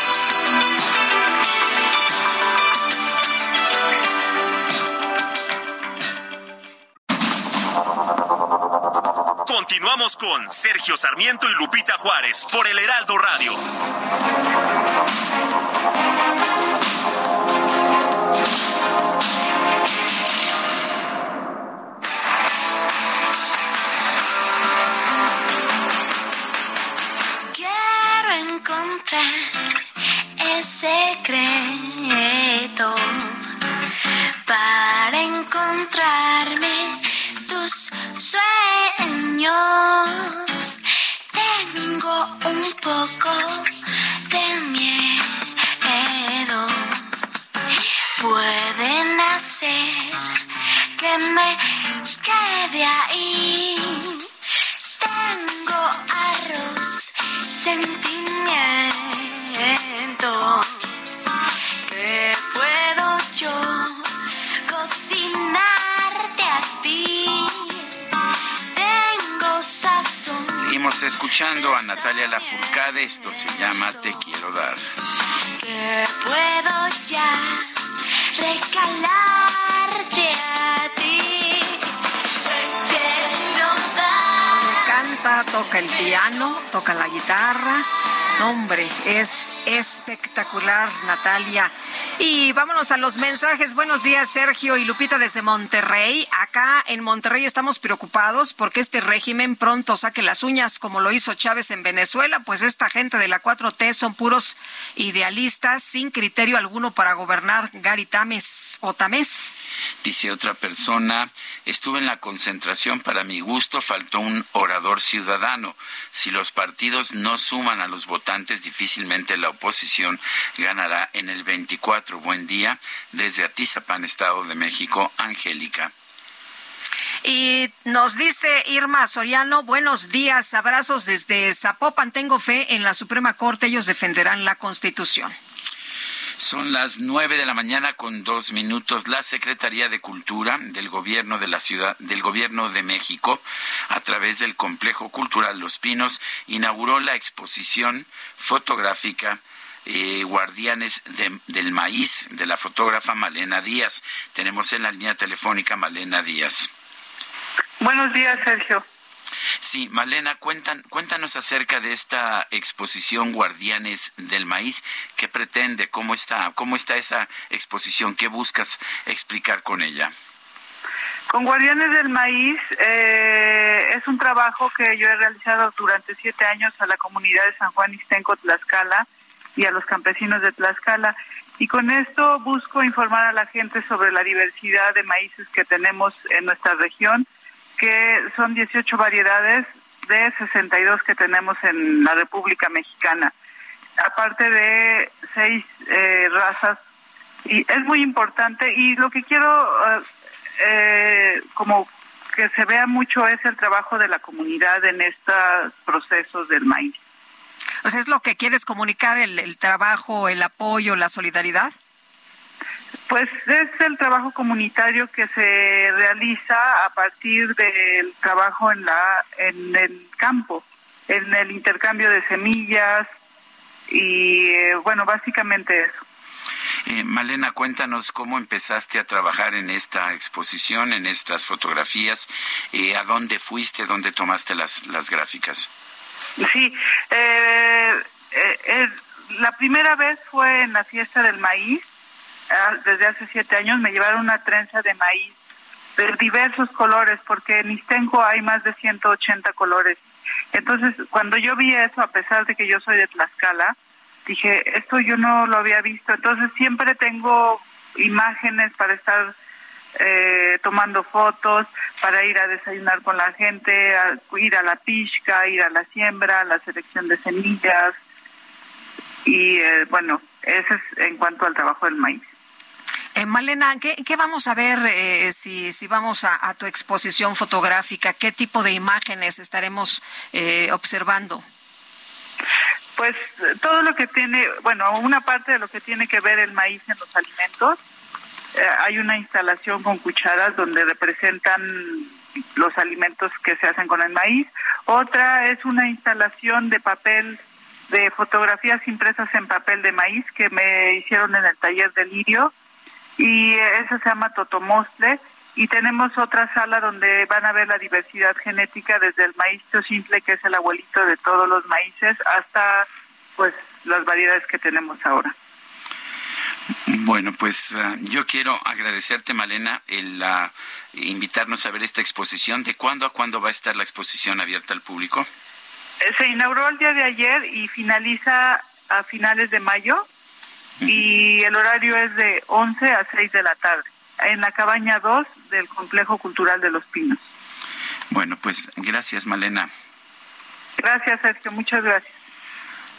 Continuamos con Sergio Sarmiento y Lupita Juárez por el Heraldo Radio. Quiero encontrar el secreto para encontrarme sueños. Tengo un poco de miedo. Pueden hacer que me quede ahí. Tengo arroz, sentimientos. Seguimos escuchando a Natalia Lafourcade. Esto se llama Te quiero dar. que puedo ya recalarte a ti. Te quiero dar. Canta, toca el piano, toca la guitarra. Hombre, es espectacular, Natalia. Y vámonos a los mensajes. Buenos días, Sergio y Lupita desde Monterrey. Acá en Monterrey estamos preocupados porque este régimen pronto saque las uñas como lo hizo Chávez en Venezuela, pues esta gente de la 4T son puros idealistas sin criterio alguno para gobernar Gary Tames o Tamés. Dice otra persona, estuve en la concentración, para mi gusto faltó un orador ciudadano. Si los partidos no suman a los votantes, difícilmente la oposición ganará en el 24. Buen día, desde Atizapán, Estado de México, Angélica. Y nos dice Irma Soriano, buenos días, abrazos desde Zapopan. Tengo fe en la Suprema Corte, ellos defenderán la Constitución. Son las nueve de la mañana con dos minutos. La Secretaría de Cultura del Gobierno de la Ciudad, del Gobierno de México, a través del Complejo Cultural Los Pinos, inauguró la exposición fotográfica eh, Guardianes de- del Maíz de la fotógrafa Malena Díaz. Tenemos en la línea telefónica Malena Díaz. Buenos días, Sergio. Sí, Malena, cuéntanos acerca de esta exposición Guardianes del Maíz. ¿Qué pretende? ¿Cómo está? ¿Cómo está esa exposición? ¿Qué buscas explicar con ella? Con Guardianes del Maíz eh, es un trabajo que yo he realizado durante siete años a la comunidad de San Juan Ixtenco, Tlaxcala y a los campesinos de Tlaxcala. Y con esto busco informar a la gente sobre la diversidad de maíces que tenemos en nuestra región, que son 18 variedades de 62 que tenemos en la República Mexicana, aparte de seis eh, razas. Y es muy importante y lo que quiero eh, eh, como que se vea mucho es el trabajo de la comunidad en estos procesos del maíz. O sea, ¿es lo que quieres comunicar, el, el trabajo, el apoyo, la solidaridad? Pues es el trabajo comunitario que se realiza a partir del trabajo en la en el campo, en el intercambio de semillas y eh, bueno, básicamente eso. Eh, Malena, cuéntanos cómo empezaste a trabajar en esta exposición, en estas fotografías. Eh, ¿A dónde fuiste? ¿Dónde tomaste las, las gráficas? Sí, la primera vez fue en la fiesta del maíz, desde hace siete años me llevaron una trenza de maíz de diversos colores, porque en Istenco hay más de 180 colores. Entonces, cuando yo vi eso, a pesar de que yo soy de Tlaxcala, dije, esto yo no lo había visto. Entonces, siempre tengo imágenes para estar eh, tomando fotos, para ir a desayunar con la gente, ir a la pizca, ir a la siembra, a la selección de semillas. Y eh, bueno, eso es en cuanto al trabajo del maíz. Eh, Malena, ¿qué, vamos a ver eh, si, si vamos a, tu exposición fotográfica? ¿Qué tipo de imágenes estaremos eh, observando? Pues todo lo que tiene, bueno, una parte de lo que tiene que ver el maíz en los alimentos. hay una instalación con cucharas donde representan los alimentos que se hacen con el maíz. Otra es una instalación de papel de fotografías impresas en papel de maíz que me hicieron en el taller de Lirio y eso se llama Totomostle y tenemos otra sala donde van a ver la diversidad genética desde el maíz simple que es el abuelito de todos los maíces hasta pues las variedades que tenemos ahora. Bueno, pues ah, yo quiero agradecerte, Malena, el uh, invitarnos a ver esta exposición. ¿De cuándo a cuándo va a estar la exposición abierta al público? Eh, se inauguró el día de ayer y finaliza a finales de mayo y el horario es de 11 a 6 de la tarde en la cabaña 2 del Complejo Cultural de Los Pinos. Bueno, pues gracias, Malena. Gracias, Sergio. Muchas gracias.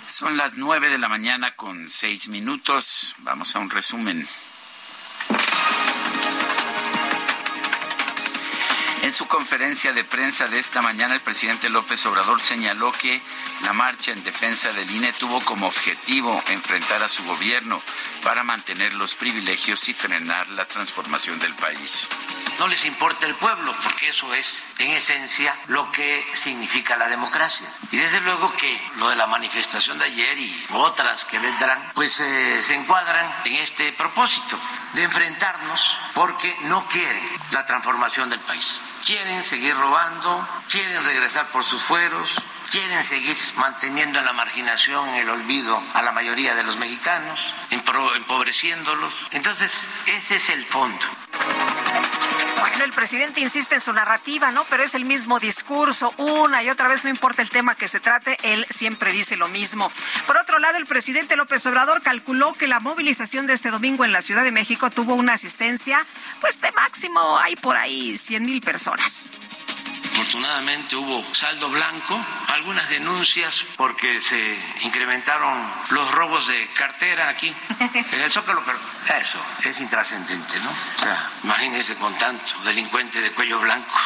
Son las 9 de la mañana con 6 minutos. Vamos a un resumen. En su conferencia de prensa de esta mañana, el presidente López Obrador señaló que la marcha en defensa del INE tuvo como objetivo enfrentar a su gobierno para mantener los privilegios y frenar la transformación del país. No les importa el pueblo, porque eso es, en esencia, lo que significa la democracia. Y desde luego que lo de la manifestación de ayer y otras que vendrán, pues eh, se encuadran en este propósito de enfrentarnos porque no quieren la transformación del país quieren seguir robando, quieren regresar por sus fueros, quieren seguir manteniendo en la marginación, en el olvido a la mayoría de los mexicanos, empobreciéndolos. Entonces, ese es el fondo. Bueno, el presidente insiste en su narrativa, ¿no? Pero es el mismo discurso, una y otra vez, no importa el tema que se trate, él siempre dice lo mismo. Por otro lado, el presidente López Obrador calculó que la movilización de este domingo en la Ciudad de México tuvo una asistencia, pues de máximo hay por ahí 100 mil personas. Afortunadamente hubo saldo blanco, algunas denuncias porque se incrementaron los robos de cartera aquí en el Zócalo, pero eso es intrascendente, ¿no? O sea, imagínense con tanto delincuente de cuello blanco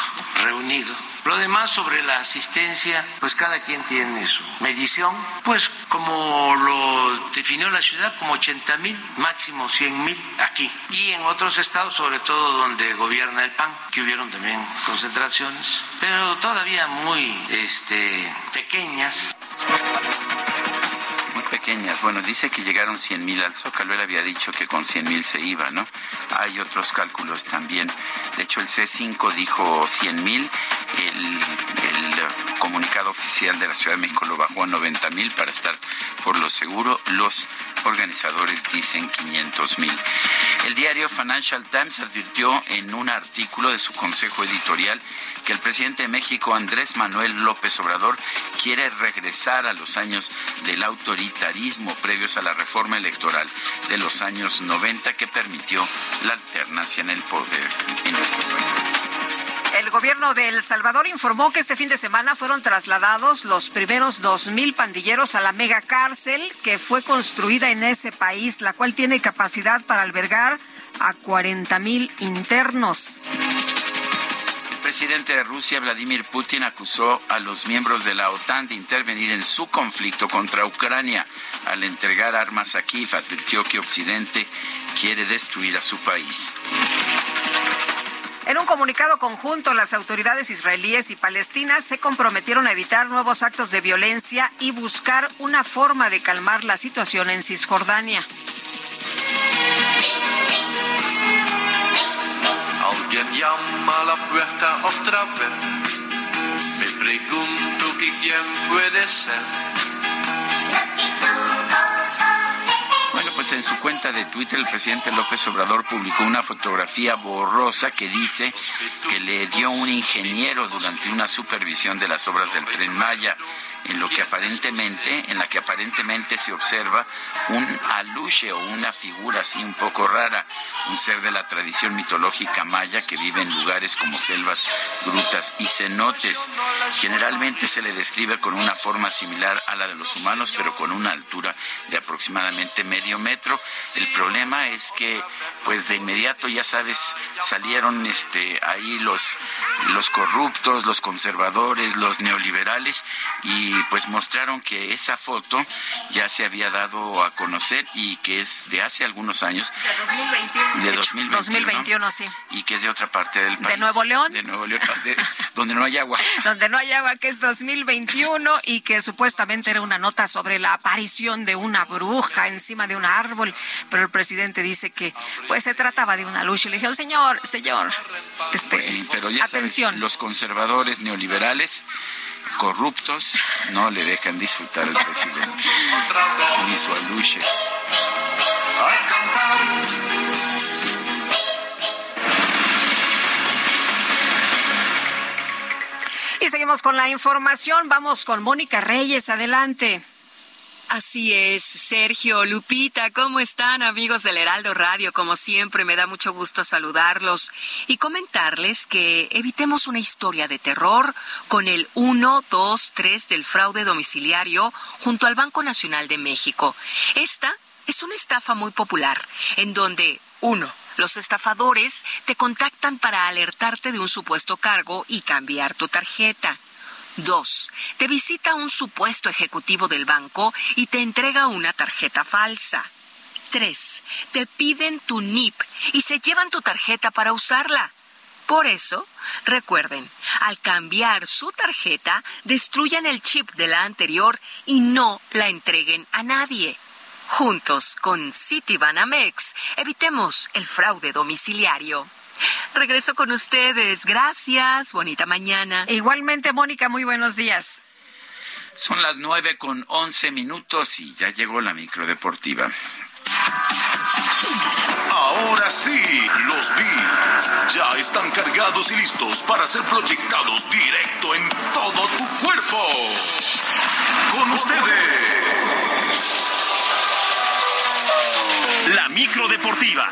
reunido lo demás sobre la asistencia, pues cada quien tiene su medición, pues como lo definió la ciudad, como 80 mil, máximo 100 mil aquí. Y en otros estados, sobre todo donde gobierna el PAN, que hubieron también concentraciones, pero todavía muy este, pequeñas pequeñas. Bueno, dice que llegaron 100 mil al Zócalo. Él había dicho que con 100 mil se iba, ¿no? Hay otros cálculos también. De hecho, el C5 dijo 100 mil. El, comunicado oficial de la Ciudad de México lo bajó a 90 mil para estar por lo seguro. Los organizadores dicen 500 mil. El diario Financial Times advirtió en un artículo de su consejo editorial que el presidente de México, Andrés Manuel López Obrador, quiere regresar a los años del autoritarismo previos a la reforma electoral de los años 90 que permitió la alternancia en el poder en nuestro país. El gobierno de El Salvador informó que este fin de semana fueron trasladados los primeros dos mil pandilleros a la mega cárcel que fue construida en ese país, la cual tiene capacidad para albergar a 40 mil internos. El presidente de Rusia, Vladimir Putin, acusó a los miembros de la OTAN de intervenir en su conflicto contra Ucrania. Al entregar armas a Kiev, advirtió que Occidente quiere destruir a su país. En un comunicado conjunto, las autoridades israelíes y palestinas se comprometieron a evitar nuevos actos de violencia y buscar una forma de calmar la situación en Cisjordania. Alguien llama a la puerta otra vez. Me pregunto que quién puede ser. En su cuenta de Twitter el presidente López Obrador publicó una fotografía borrosa que dice que le dio un ingeniero durante una supervisión de las obras del tren Maya en lo que aparentemente, en la que aparentemente se observa un aluche o una figura así un poco rara, un ser de la tradición mitológica maya que vive en lugares como selvas, grutas y cenotes. Generalmente se le describe con una forma similar a la de los humanos, pero con una altura de aproximadamente medio metro. El problema es que, pues de inmediato, ya sabes, salieron este ahí los los corruptos, los conservadores, los neoliberales y pues mostraron que esa foto ya se había dado a conocer y que es de hace algunos años. De 2021. De 2021, sí. Y que es de otra parte del país. De Nuevo León. De Nuevo León, donde no hay agua. donde no hay agua, que es 2021 y que supuestamente era una nota sobre la aparición de una bruja encima de un árbol, pero el presidente dice que pues se trataba de una luz y le dije, señor, señor, este, pues sí, pero ya atención. los conservadores neoliberales corruptos no le dejan disfrutar al presidente ni su aluche. Y seguimos con la información. Vamos con Mónica Reyes. Adelante. Así es, Sergio, Lupita, ¿cómo están amigos del Heraldo Radio? Como siempre, me da mucho gusto saludarlos y comentarles que evitemos una historia de terror con el 1, 2, 3 del fraude domiciliario junto al Banco Nacional de México. Esta es una estafa muy popular en donde, uno, los estafadores te contactan para alertarte de un supuesto cargo y cambiar tu tarjeta. Dos, te visita un supuesto ejecutivo del banco y te entrega una tarjeta falsa. Tres, te piden tu NIP y se llevan tu tarjeta para usarla. Por eso, recuerden, al cambiar su tarjeta, destruyan el chip de la anterior y no la entreguen a nadie. Juntos con Citibanamex, evitemos el fraude domiciliario. Regreso con ustedes. Gracias. Bonita mañana. Igualmente, Mónica, muy buenos días. Son las nueve con once minutos y ya llegó la microdeportiva. Ahora sí, los vi. ya están cargados y listos para ser proyectados directo en todo tu cuerpo. Con ustedes. La microdeportiva.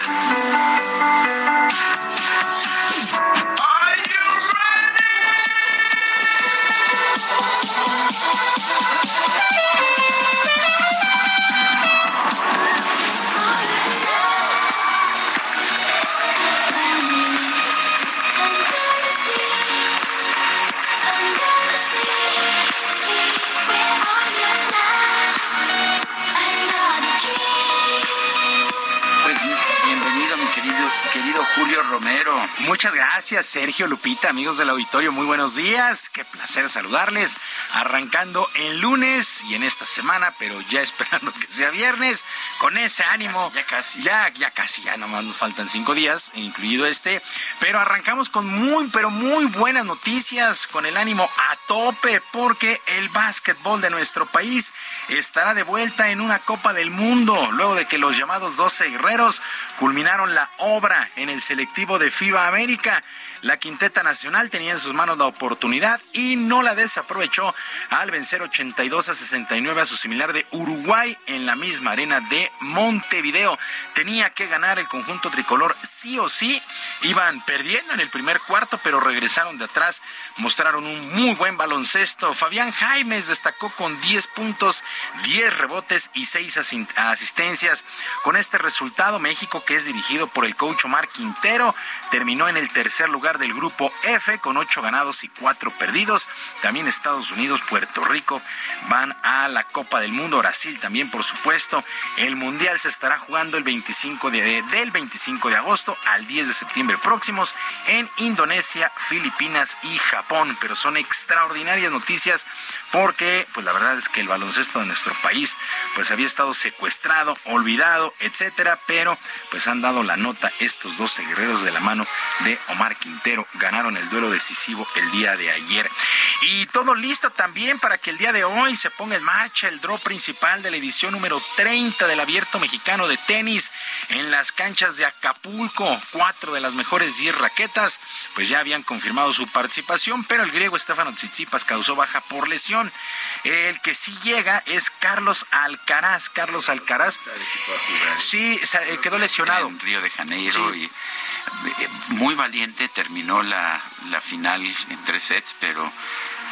Querido Julio Romero. Muchas gracias, Sergio Lupita, amigos del auditorio, muy buenos días. Qué placer saludarles. Arrancando el lunes y en esta semana, pero ya esperando que sea viernes, con ese ánimo. ya casi. Ya, ya casi, ya nomás nos faltan cinco días, incluido este. Pero arrancamos con muy, pero muy buenas noticias, con el ánimo a tope, porque el básquetbol de nuestro país estará de vuelta en una Copa del Mundo, luego de que los llamados 12 guerreros culminaron la obra en el selectivo de FIBA América. La quinteta nacional tenía en sus manos la oportunidad y no la desaprovechó al vencer 82 a 69 a su similar de Uruguay en la misma arena de Montevideo. Tenía que ganar el conjunto tricolor sí o sí. Iban perdiendo en el primer cuarto, pero regresaron de atrás, mostraron un muy buen baloncesto. Fabián Jaimes destacó con 10 puntos, 10 rebotes y 6 asistencias. Con este resultado, México, que es dirigido por el coach Omar Quintero, terminó en el tercer lugar del grupo F con ocho ganados y cuatro perdidos. También Estados Unidos, Puerto Rico van a la Copa del Mundo, Brasil también por supuesto. El Mundial se estará jugando el 25 de, del 25 de agosto al 10 de septiembre próximos en Indonesia, Filipinas y Japón. Pero son extraordinarias noticias porque pues la verdad es que el baloncesto de nuestro país pues había estado secuestrado, olvidado, etcétera, pero pues han dado la nota estos 12 guerreros de la mano de Omar Quintero ganaron el duelo decisivo el día de ayer. Y todo listo también para que el día de hoy se ponga en marcha el draw principal de la edición número 30 del Abierto Mexicano de Tenis en las canchas de Acapulco. Cuatro de las mejores 10 raquetas pues ya habían confirmado su participación, pero el griego Estefano Tsitsipas causó baja por lesión. El que sí llega es Carlos Alcaraz. Carlos Alcaraz. Sí, eh, quedó lesionado. En Río de Janeiro y eh, muy valiente terminó la, la final en tres sets, pero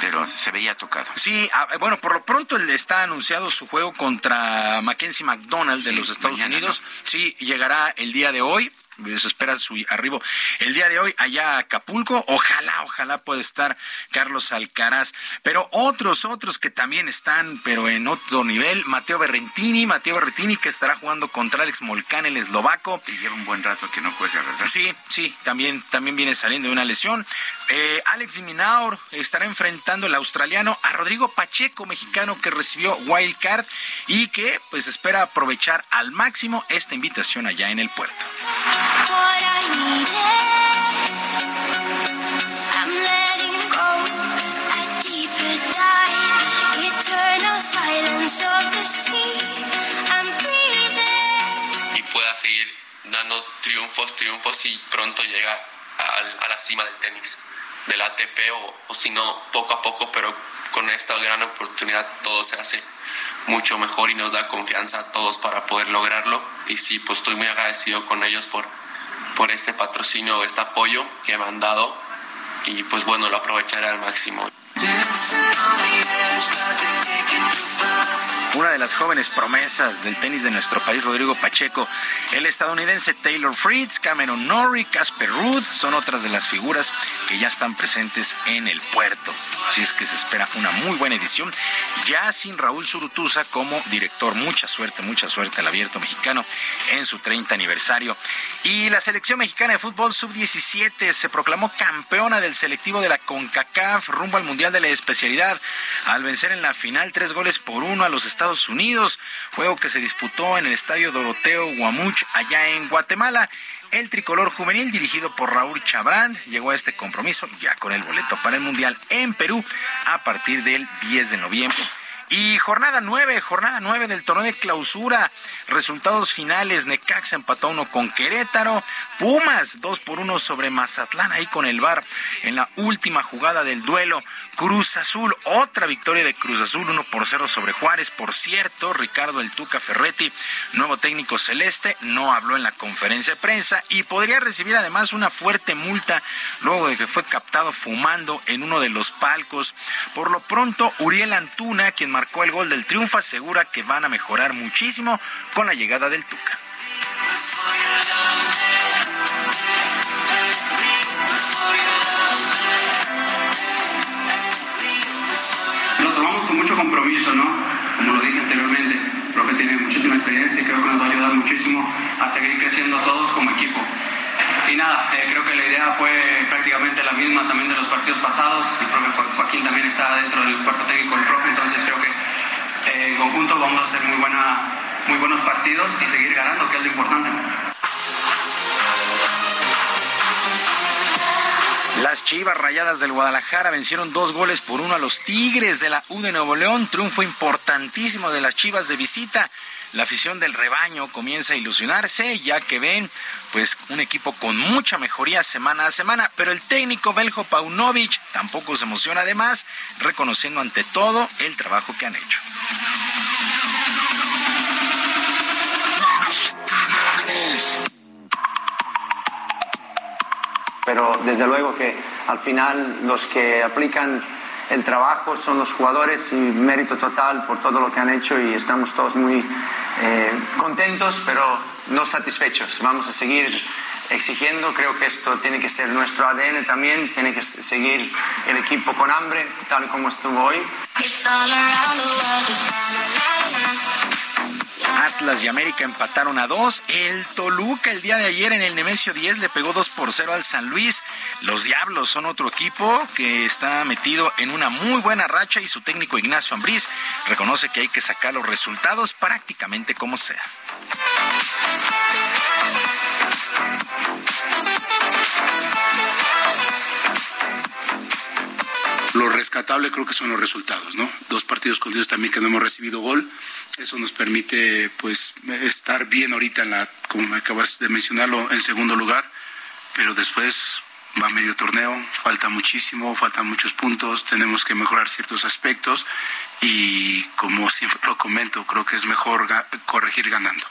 pero se veía tocado. Sí, ah, bueno, por lo pronto está anunciado su juego contra Mackenzie McDonald de los Estados Unidos. Sí, llegará el día de hoy se espera su arribo el día de hoy allá a Acapulco. Ojalá, ojalá pueda estar Carlos Alcaraz. Pero otros, otros que también están, pero en otro nivel. Mateo Berrentini, Mateo Berrentini que estará jugando contra Alex Molcán, el eslovaco. Y lleva un buen rato que no juega, ¿verdad? Sí, sí, también, también viene saliendo de una lesión. Eh, Alex Minaur estará enfrentando el australiano a Rodrigo Pacheco, mexicano que recibió wild card y que pues espera aprovechar al máximo esta invitación allá en el puerto. Y pueda seguir dando triunfos, triunfos y pronto llega a, la cima del tenis, del ATP o, o si no, poco a poco, pero con esta gran oportunidad todo se hace mucho mejor y nos da confianza a todos para poder lograrlo. Y sí, pues estoy muy agradecido con ellos por, por este patrocinio, este apoyo que me han dado y pues bueno, lo aprovecharé al máximo. Una de las jóvenes promesas del tenis de nuestro país, Rodrigo Pacheco, el estadounidense Taylor Fritz, Cameron Norrie, Casper Ruth, son otras de las figuras que ya están presentes en el puerto. Así es que se espera una muy buena edición, ya sin Raúl Surutusa como director. Mucha suerte, mucha suerte al abierto mexicano en su 30 aniversario. Y la selección mexicana de fútbol sub-17 se proclamó campeona del selectivo de la CONCACAF rumbo al Mundial de la Especialidad al vencer en la final tres goles por uno a los Estados Estados Unidos, juego que se disputó en el Estadio Doroteo Guamuch allá en Guatemala. El tricolor juvenil dirigido por Raúl Chabrán llegó a este compromiso ya con el boleto para el Mundial en Perú a partir del 10 de noviembre. Y jornada nueve, jornada nueve del torneo de clausura. Resultados finales, Necaxa empató uno con Querétaro, Pumas dos por uno sobre Mazatlán ahí con el VAR en la última jugada del duelo. Cruz Azul, otra victoria de Cruz Azul, uno por cero sobre Juárez. Por cierto, Ricardo El Tuca Ferretti, nuevo técnico celeste, no habló en la conferencia de prensa y podría recibir además una fuerte multa luego de que fue captado fumando en uno de los palcos. Por lo pronto, Uriel Antuna, quien marcó el gol del triunfo, asegura que van a mejorar muchísimo la llegada del Tuca. Lo tomamos con mucho compromiso, ¿no? Como lo dije anteriormente, el profe tiene muchísima experiencia y creo que nos va a ayudar muchísimo a seguir creciendo todos como equipo. Y nada, eh, creo que la idea fue prácticamente la misma también de los partidos pasados. El profe Joaquín también está dentro del cuerpo técnico del profe, entonces creo que eh, en conjunto vamos a hacer muy, buena, muy buenos partidos y seguir ganando, que es lo importante. Las Chivas Rayadas del Guadalajara vencieron dos goles por uno a los Tigres de la U de Nuevo León. Triunfo importantísimo de las Chivas de visita. La afición del rebaño comienza a ilusionarse ya que ven pues un equipo con mucha mejoría semana a semana, pero el técnico Beljo Paunovic tampoco se emociona además, reconociendo ante todo el trabajo que han hecho. Pero desde luego que al final los que aplican el trabajo son los jugadores y mérito total por todo lo que han hecho y estamos todos muy eh, contentos pero no satisfechos. Vamos a seguir exigiendo, creo que esto tiene que ser nuestro ADN también, tiene que seguir el equipo con hambre, tal como estuvo hoy. Atlas y América empataron a dos. El Toluca el día de ayer en el Nemesio 10 le pegó 2 por 0 al San Luis. Los Diablos son otro equipo que está metido en una muy buena racha y su técnico Ignacio Ambriz reconoce que hay que sacar los resultados prácticamente como sea. Los rescatable creo que son los resultados, ¿no? Dos partidos continuos también que no hemos recibido gol. Eso nos permite, pues, estar bien ahorita en la, como me acabas de mencionarlo, en segundo lugar. Pero después va medio torneo, falta muchísimo, faltan muchos puntos, tenemos que mejorar ciertos aspectos y como siempre lo comento, creo que es mejor corregir ganando.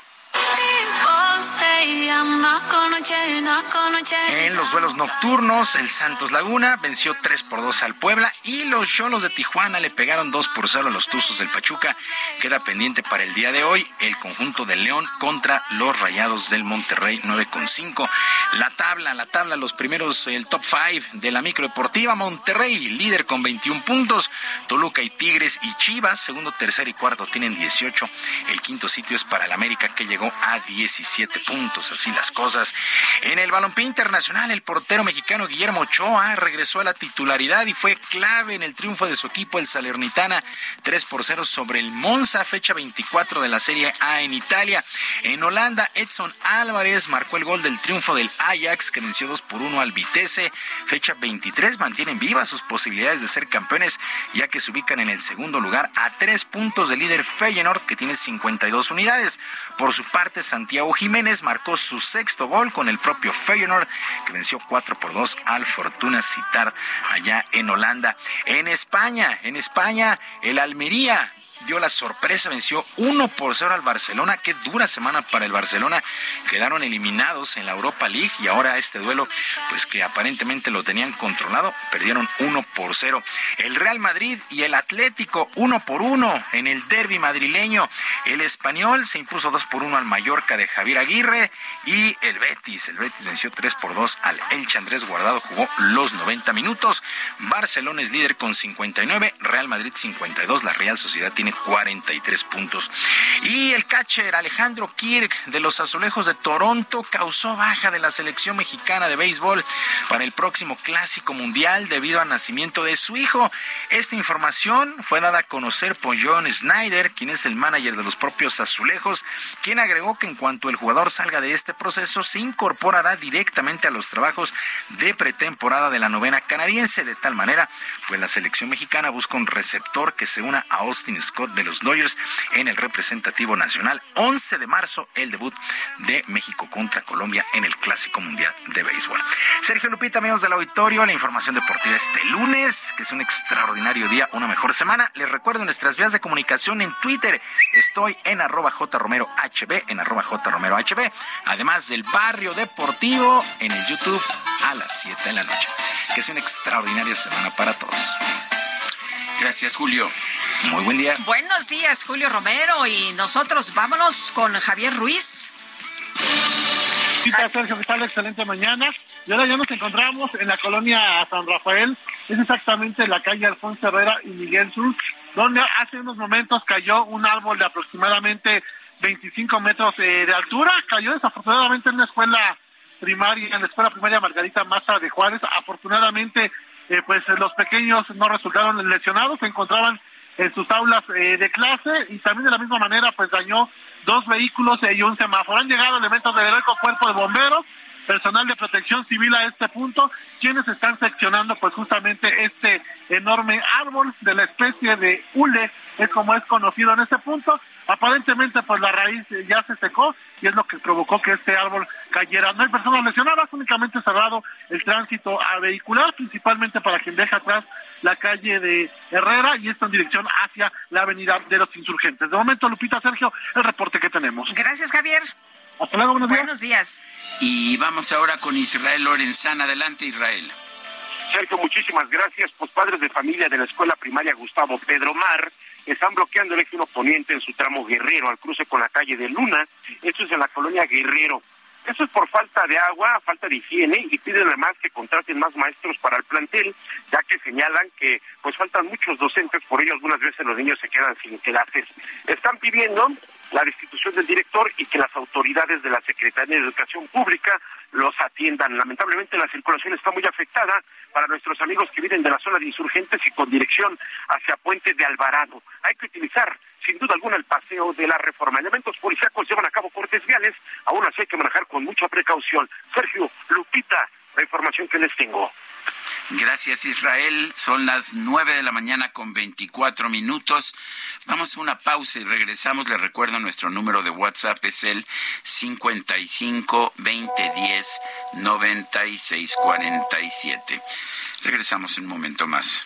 En los duelos nocturnos, el Santos Laguna venció 3 por 2 al Puebla y los Cholos de Tijuana le pegaron 2 por 0 a los Tuzos del Pachuca. Queda pendiente para el día de hoy el conjunto de León contra los Rayados del Monterrey 9 con 5. La tabla, la tabla, los primeros, el top 5 de la microdeportiva Monterrey, líder con 21 puntos. Toluca y Tigres y Chivas, segundo, tercer y cuarto tienen 18. El quinto sitio es para el América que llegó a 17 puntos, así las cosas. En el balompié internacional, el portero mexicano Guillermo Ochoa regresó a la titularidad y fue clave en el triunfo de su equipo, el Salernitana, 3 por 0 sobre el Monza, fecha 24 de la Serie A en Italia. En Holanda, Edson Álvarez marcó el gol del triunfo del Ajax, que venció 2 por 1 al Vitesse. Fecha 23 mantienen vivas sus posibilidades de ser campeones, ya que se ubican en el segundo lugar a tres puntos del líder Feyenoord, que tiene 52 unidades. Por su parte, Santiago Jiménez marcó su sexto gol con el propio Feyenoord, que venció 4 por 2 al Fortuna Citar allá en Holanda. En España, en España, el Almería dio la sorpresa, venció 1 por 0 al Barcelona. Qué dura semana para el Barcelona. Quedaron eliminados en la Europa League y ahora este duelo, pues que aparentemente lo tenían controlado, perdieron 1 por 0. El Real Madrid y el Atlético 1 por 1 en el derby madrileño. El español se impuso 2 por 1 al Mallorca de Javier Aguirre y el Betis. El Betis venció 3 por 2 al Elche Andrés Guardado, jugó los 90 minutos. Barcelona es líder con 59, Real Madrid 52, la Real Sociedad tiene 43 puntos. Y el catcher Alejandro Kirk de los Azulejos de Toronto causó baja de la selección mexicana de béisbol para el próximo Clásico Mundial debido al nacimiento de su hijo. Esta información fue dada a conocer por John Snyder, quien es el manager de los propios Azulejos, quien agregó que en cuanto el jugador salga de este proceso se incorporará directamente a los trabajos de pretemporada de la novena canadiense. De tal manera, pues la selección mexicana busca un receptor que se una a Austin Scott de los Dodgers en el representativo nacional. 11 de marzo, el debut de México contra Colombia en el Clásico Mundial de Béisbol. Sergio Lupita, amigos del auditorio, la información deportiva este lunes, que es un extraordinario día, una mejor semana. Les recuerdo nuestras vías de comunicación en Twitter. Estoy en arroba jromerohb, en arroba jromerohb, además del barrio deportivo en el YouTube a las 7 de la noche. Que sea una extraordinaria semana para todos. Gracias, Julio. Muy buen día. Buenos días, Julio Romero. Y nosotros vámonos con Javier Ruiz. Sergio, ¿qué tal? Excelente mañana. Y ahora ya nos encontramos en la colonia San Rafael. Es exactamente la calle Alfonso Herrera y Miguel Sur, donde hace unos momentos cayó un árbol de aproximadamente 25 metros eh, de altura. Cayó desafortunadamente en una escuela primaria, en la escuela primaria Margarita Maza de Juárez. Afortunadamente, eh, pues los pequeños no resultaron lesionados, se encontraban en sus aulas eh, de clase y también de la misma manera pues dañó dos vehículos y un semáforo. Han llegado elementos del heroico cuerpo de bomberos, personal de protección civil a este punto, quienes están seccionando pues justamente este enorme árbol de la especie de hule, es como es conocido en este punto. Aparentemente pues la raíz ya se secó y es lo que provocó que este árbol cayera. No hay personas lesionadas, únicamente cerrado el tránsito a vehicular, principalmente para quien deja atrás la calle de Herrera y está en dirección hacia la avenida de los insurgentes. De momento, Lupita Sergio, el reporte que tenemos. Gracias, Javier. Hasta luego, buenos días. Buenos días. Y vamos ahora con Israel Lorenzana. Adelante, Israel. Sergio, muchísimas gracias. Pues padres de familia de la escuela primaria Gustavo Pedro Mar están bloqueando el eje poniente en su tramo Guerrero, al cruce con la calle de Luna. Esto es en la colonia Guerrero. Eso es por falta de agua, falta de higiene y piden además que contraten más maestros para el plantel, ya que señalan que pues faltan muchos docentes, por ello algunas veces los niños se quedan sin clases. Están pidiendo la destitución del director y que las autoridades de la Secretaría de Educación Pública los atiendan. Lamentablemente la circulación está muy afectada para nuestros amigos que viven de la zona de insurgentes y con dirección hacia Puente de Alvarado. Hay que utilizar sin duda alguna el paseo de la reforma. Elementos policíacos llevan a cabo cortes viales, aún así hay que manejar con mucha precaución. Sergio, Lupita, la información que les tengo. Gracias Israel. Son las nueve de la mañana con 24 minutos. Vamos a una pausa y regresamos. Les recuerdo nuestro número de WhatsApp es el 55 20 10 96 47. Regresamos en un momento más.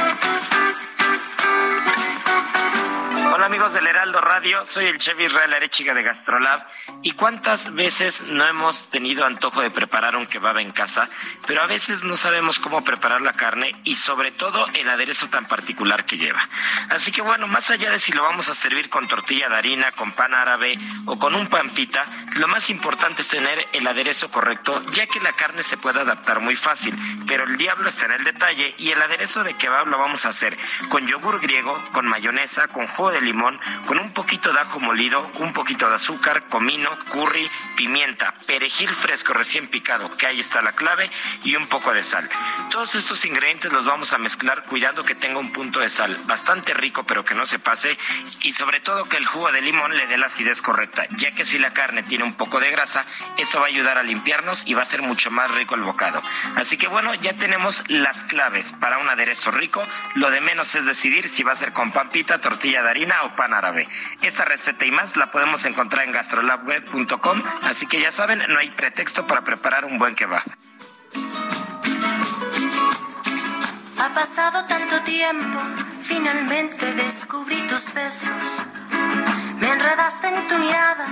Hola amigos del Heraldo Radio, soy el chef Israel Arechiga de Gastrolab. Y cuántas veces no hemos tenido antojo de preparar un kebab en casa, pero a veces no sabemos cómo preparar la carne y sobre todo el aderezo tan particular que lleva. Así que bueno, más allá de si lo vamos a servir con tortilla de harina, con pan árabe o con un pampita, lo más importante es tener el aderezo correcto, ya que la carne se puede adaptar muy fácil, pero el diablo está en el detalle y el aderezo de kebab lo vamos a hacer con yogur griego, con mayonesa, con jugo de limón, con un poquito de ajo molido, un poquito de azúcar, comino, curry, pimienta, perejil fresco recién picado, que ahí está la clave, y un poco de sal. Todos estos ingredientes los vamos a mezclar cuidando que tenga un punto de sal bastante rico pero que no se pase y sobre todo que el jugo de limón le dé la acidez correcta, ya que si la carne tiene un poco de grasa, esto va a ayudar a limpiarnos y va a ser mucho más rico el bocado. Así que bueno, ya tenemos las claves para un aderezo rico, lo de menos es decidir si va a ser con pampita, tortilla de harina, o pan árabe. Esta receta y más la podemos encontrar en gastrolabweb.com, así que ya saben, no hay pretexto para preparar un buen kebab. Ha pasado tanto tiempo, finalmente descubrí tus besos. Me enredaste en tu mirada,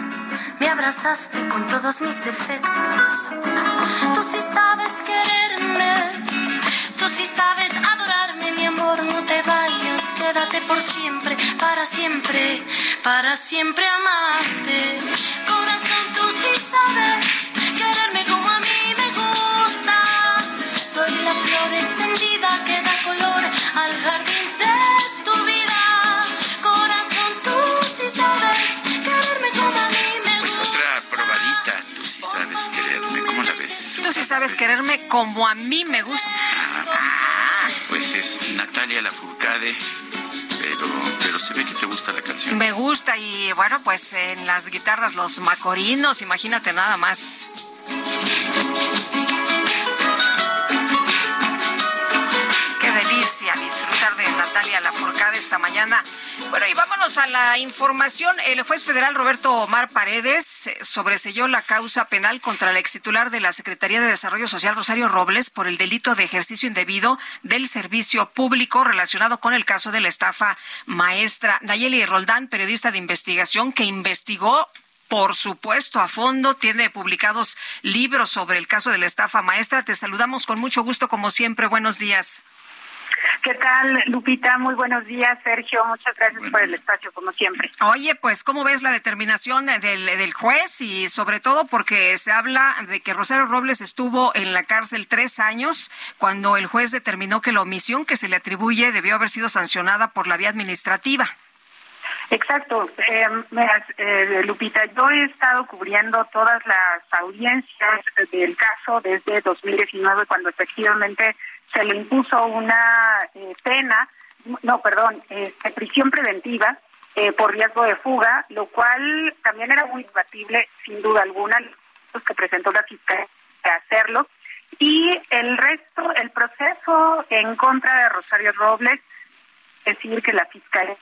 me abrazaste con todos mis defectos. Tú sí sabes quererme, tú sí sabes quédate por siempre, para siempre, para siempre amarte. Corazón, tú sí sabes quererme como a mí me gusta. Soy la flor encendida que da color al jardín de tu vida. Corazón, tú sí sabes quererme como a mí me Pues gusta. otra probadita, tú sí sabes quererme. ¿Cómo la ves? Tú sí sabes quererme como a mí me gusta. Pues es Natalia Lafourcade, pero, se ve que te gusta la canción. Me gusta y bueno, pues en las guitarras los macorinos, imagínate nada más. Qué delicia disfrutar de Natalia Lafourcade esta mañana. Bueno, y vámonos a la información. El juez federal Roberto Omar Paredes eh, sobreselló la causa penal contra el ex titular de la Secretaría de Desarrollo Social, Rosario Robles, por el delito de ejercicio indebido del servicio público relacionado con el caso de la estafa maestra. Nayeli Roldán, periodista de investigación que investigó por supuesto, a fondo, tiene publicados libros sobre el caso de la estafa maestra. Te saludamos con mucho gusto, como siempre. Buenos días. ¿Qué tal, Lupita? Muy buenos días, Sergio. Muchas gracias por el espacio, como siempre. Oye, pues, ¿cómo ves la determinación del, del juez? Y sobre todo porque se habla de que Rosario Robles estuvo en la cárcel tres años cuando el juez determinó que la omisión que se le atribuye debió haber sido sancionada por la vía administrativa. Exacto. Eh, mira, eh, Lupita, yo he estado cubriendo todas las audiencias del caso desde 2019, cuando efectivamente se le impuso una eh, pena no, perdón, este, prisión preventiva eh, por riesgo de fuga, lo cual también era muy debatible, sin duda alguna, los que presentó la fiscalía hacerlo. Y el resto, el proceso en contra de Rosario Robles, es decir, que la fiscalía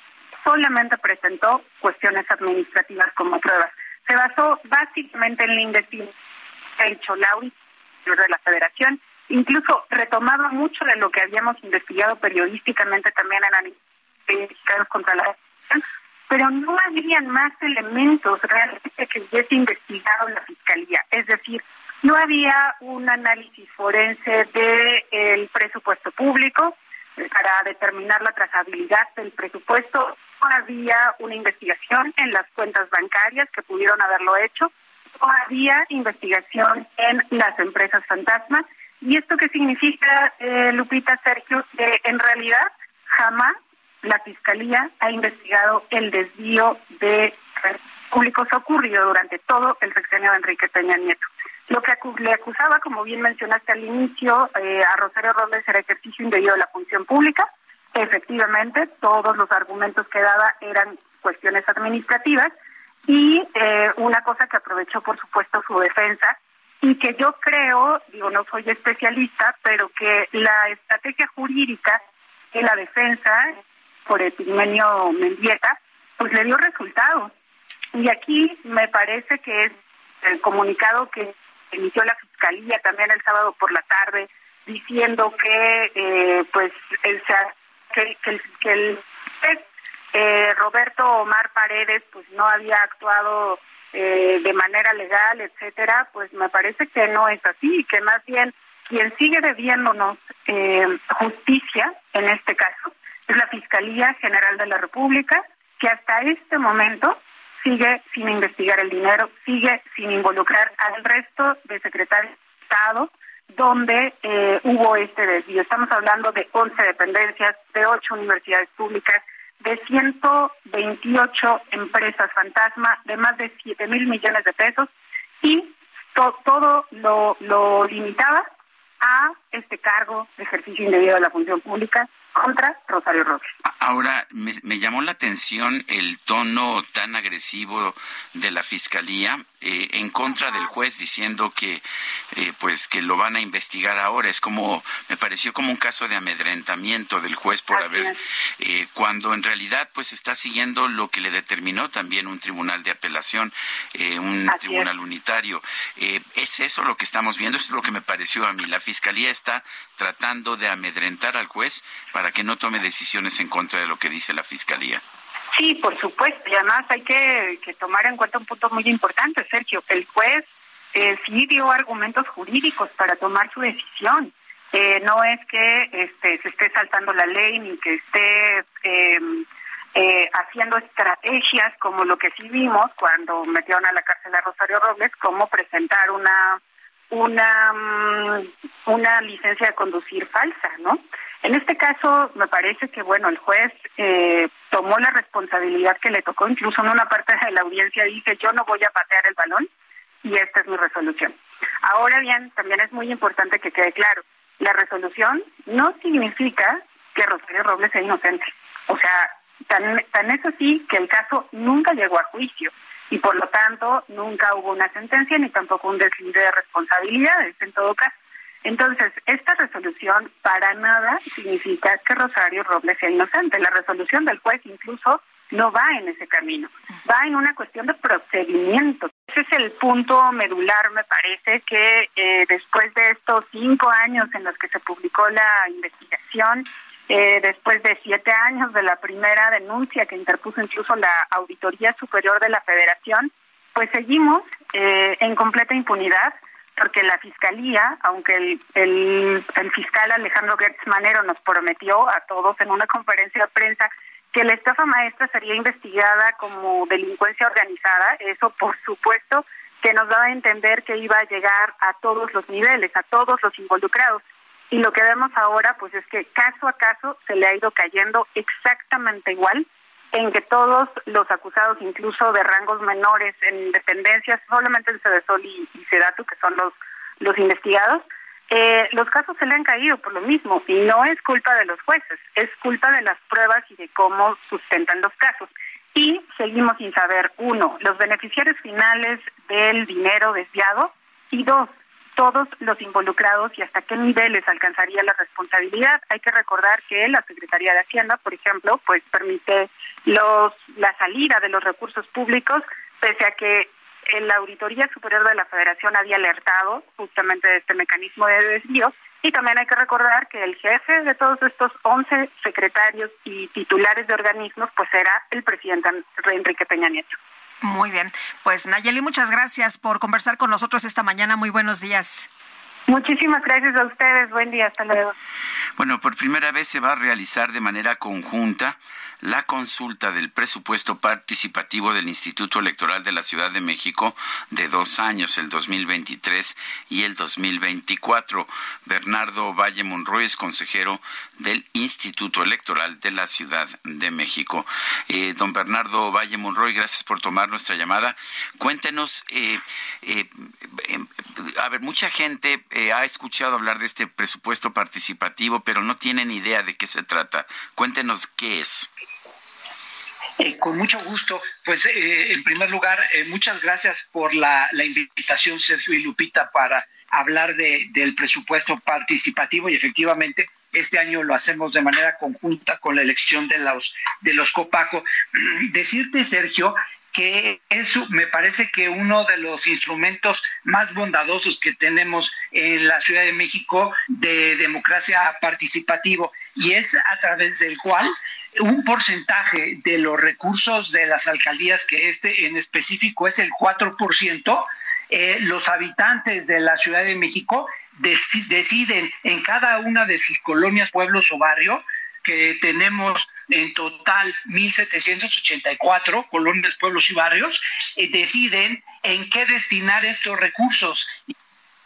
solamente presentó cuestiones administrativas como pruebas. Se basó básicamente en la investigación hecho de la Federación, incluso retomaba mucho de lo que habíamos investigado periodísticamente también en análisis contra la pero no habían más elementos realmente que hubiese investigado la Fiscalía. Es decir, no había un análisis forense del presupuesto público para determinar la trazabilidad del presupuesto. No había una investigación en las cuentas bancarias que pudieron haberlo hecho. No había investigación en las empresas fantasmas. ¿Y esto qué significa, eh, Lupita, Sergio? Que en realidad jamás la Fiscalía ha investigado el desvío de públicos ocurrido durante todo el sexenio de Enrique Peña Nieto. Lo que le acusaba, como bien mencionaste al inicio, eh, a Rosario Robles era ejercicio indebido de la función pública. Efectivamente, todos los argumentos que daba eran cuestiones administrativas y eh, una cosa que aprovechó, por supuesto, su defensa y que yo creo, digo, no soy especialista, pero que la estrategia jurídica de la defensa por Epigmenio Mendieta, pues le dio resultados. Y aquí me parece que es el comunicado que emitió la Fiscalía también el sábado por la tarde, diciendo que eh, pues el, que, que, que el eh, Roberto Omar Paredes pues no había actuado eh, de manera legal, etcétera, pues me parece que no es así, que más bien quien sigue debiéndonos eh, justicia en este caso es la Fiscalía General de la República, que hasta este momento sigue sin investigar el dinero, sigue sin involucrar al resto de secretarios de Estado donde eh, hubo este desvío. Estamos hablando de 11 dependencias, de 8 universidades públicas, de 128 empresas fantasma, de más de 7 mil millones de pesos y todo lo, lo limitaba a este cargo de ejercicio indebido de la función pública contra Rosario Robles. Ahora, me, llamó la atención el tono tan agresivo de la fiscalía eh, en contra del juez diciendo que eh, pues que lo van a investigar ahora. Es como me pareció como un caso de amedrentamiento del juez por haber eh, cuando en realidad pues está siguiendo lo que le determinó también un tribunal de apelación un tribunal unitario. Es eso lo que estamos viendo eso es lo que me pareció a mí la fiscalía está tratando de amedrentar al juez para que no tome decisiones en contra de lo que dice la fiscalía Sí, por supuesto. Y además hay que, tomar en cuenta un punto muy importante, Sergio. El juez eh, sí dio argumentos jurídicos para tomar su decisión. Eh, no es que este, se esté saltando la ley ni que esté em, eh, haciendo estrategias como lo que sí vimos cuando metieron a la cárcel a Rosario Robles, como presentar una una mm, una licencia de conducir falsa, ¿no? En este caso, me parece que, bueno, el juez eh, tomó la responsabilidad que le tocó, incluso en una parte de la audiencia dice, yo no voy a patear el balón y esta es mi resolución. Ahora bien, también es muy importante que quede claro, la resolución no significa que Rosario Robles sea inocente. O sea, tan, tan es así que el caso nunca llegó a juicio y por lo tanto nunca hubo una sentencia ni tampoco un deslinde de responsabilidades en todo caso. Entonces, esta resolución para nada significa que Rosario Robles sea inocente. La resolución del juez incluso no va en ese camino, va en una cuestión de procedimiento. Ese es el punto medular, me parece, que eh, después de estos cinco años en los que se publicó la investigación, eh, después de siete años de la primera denuncia que interpuso incluso la Auditoría Superior de la Federación, pues seguimos eh, en completa impunidad porque la fiscalía, aunque el, el, fiscal Alejandro Gertz Manero nos prometió a todos en una conferencia de prensa que la estafa maestra sería investigada como delincuencia organizada, eso por supuesto que nos daba a entender que iba a llegar a todos los niveles, a todos los involucrados. Y lo que vemos ahora, pues es que caso a caso se le ha ido cayendo exactamente igual en que todos los acusados, incluso de rangos menores en dependencias, solamente el CEDESOL y, y que son los, los investigados, eh, los casos se le han caído por lo mismo y no es culpa de los jueces, es culpa de las pruebas y de cómo sustentan los casos. Y seguimos sin saber, uno, los beneficiarios finales del dinero desviado y dos, todos los involucrados y hasta qué niveles alcanzaría la responsabilidad. Hay que recordar que la Secretaría de Hacienda, por ejemplo, pues permite los la salida de los recursos públicos pese a que la Auditoría Superior de la Federación había alertado justamente de este mecanismo de desvío y también hay que recordar que el jefe de todos estos 11 secretarios y titulares de organismos pues era el presidente Enrique Peña Nieto. Muy bien, pues Nayeli, muchas gracias por conversar con nosotros esta mañana. Muy buenos días. Muchísimas gracias a ustedes. Buen día. Hasta luego. Bueno, por primera vez se va a realizar de manera conjunta la consulta del presupuesto participativo del Instituto Electoral de la Ciudad de México de dos años, el 2023 y el 2024. Bernardo Valle Monroy es consejero del Instituto Electoral de la Ciudad de México. Eh, don Bernardo Valle Monroy, gracias por tomar nuestra llamada. Cuéntenos, eh, eh, a ver, mucha gente ha escuchado hablar de este presupuesto participativo, pero no tienen idea de qué se trata. Cuéntenos qué es. Eh, con mucho gusto. Pues eh, en primer lugar, eh, muchas gracias por la, invitación, Sergio y Lupita, para hablar de, del presupuesto participativo y efectivamente este año lo hacemos de manera conjunta con la elección de los, de los Copaco. Decirte, Sergio, que eso me parece que uno de los instrumentos más bondadosos que tenemos en la Ciudad de México de democracia participativo y es a través del cual un porcentaje de los recursos de las alcaldías, que este en específico es el 4%, eh, los habitantes de la Ciudad de México deciden en cada una de sus colonias, pueblos o barrios, que tenemos en total 1.784 colonias, pueblos y barrios, eh, deciden en qué destinar estos recursos.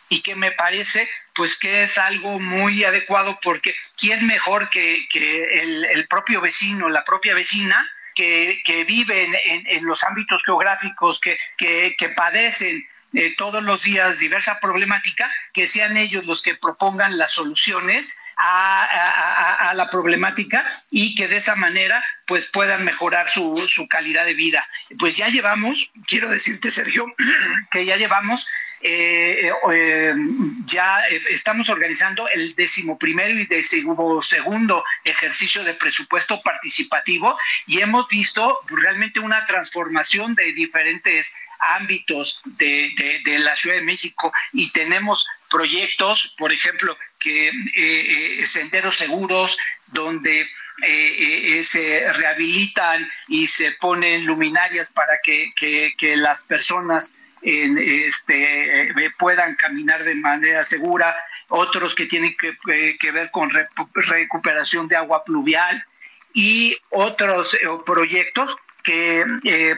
Y que me parece pues que es algo muy adecuado porque quién mejor que, el, propio vecino, la propia vecina, que, que vive en, los ámbitos geográficos, que, que, padecen eh, todos los días diversa problemática, que sean ellos los que propongan las soluciones a, a, la problemática y que de esa manera pues puedan mejorar su, su calidad de vida. Pues ya llevamos, quiero decirte Sergio, que ya llevamos eh, eh, ya eh, estamos organizando el decimoprimero y segundo ejercicio de presupuesto participativo y hemos visto realmente una transformación de diferentes ámbitos de, la Ciudad de México y tenemos proyectos, por ejemplo, que senderos seguros donde se rehabilitan y se ponen luminarias para que las personas en, este, eh, puedan caminar de manera segura, otros que tienen que, eh, ver con recuperación de agua pluvial y otros eh, proyectos que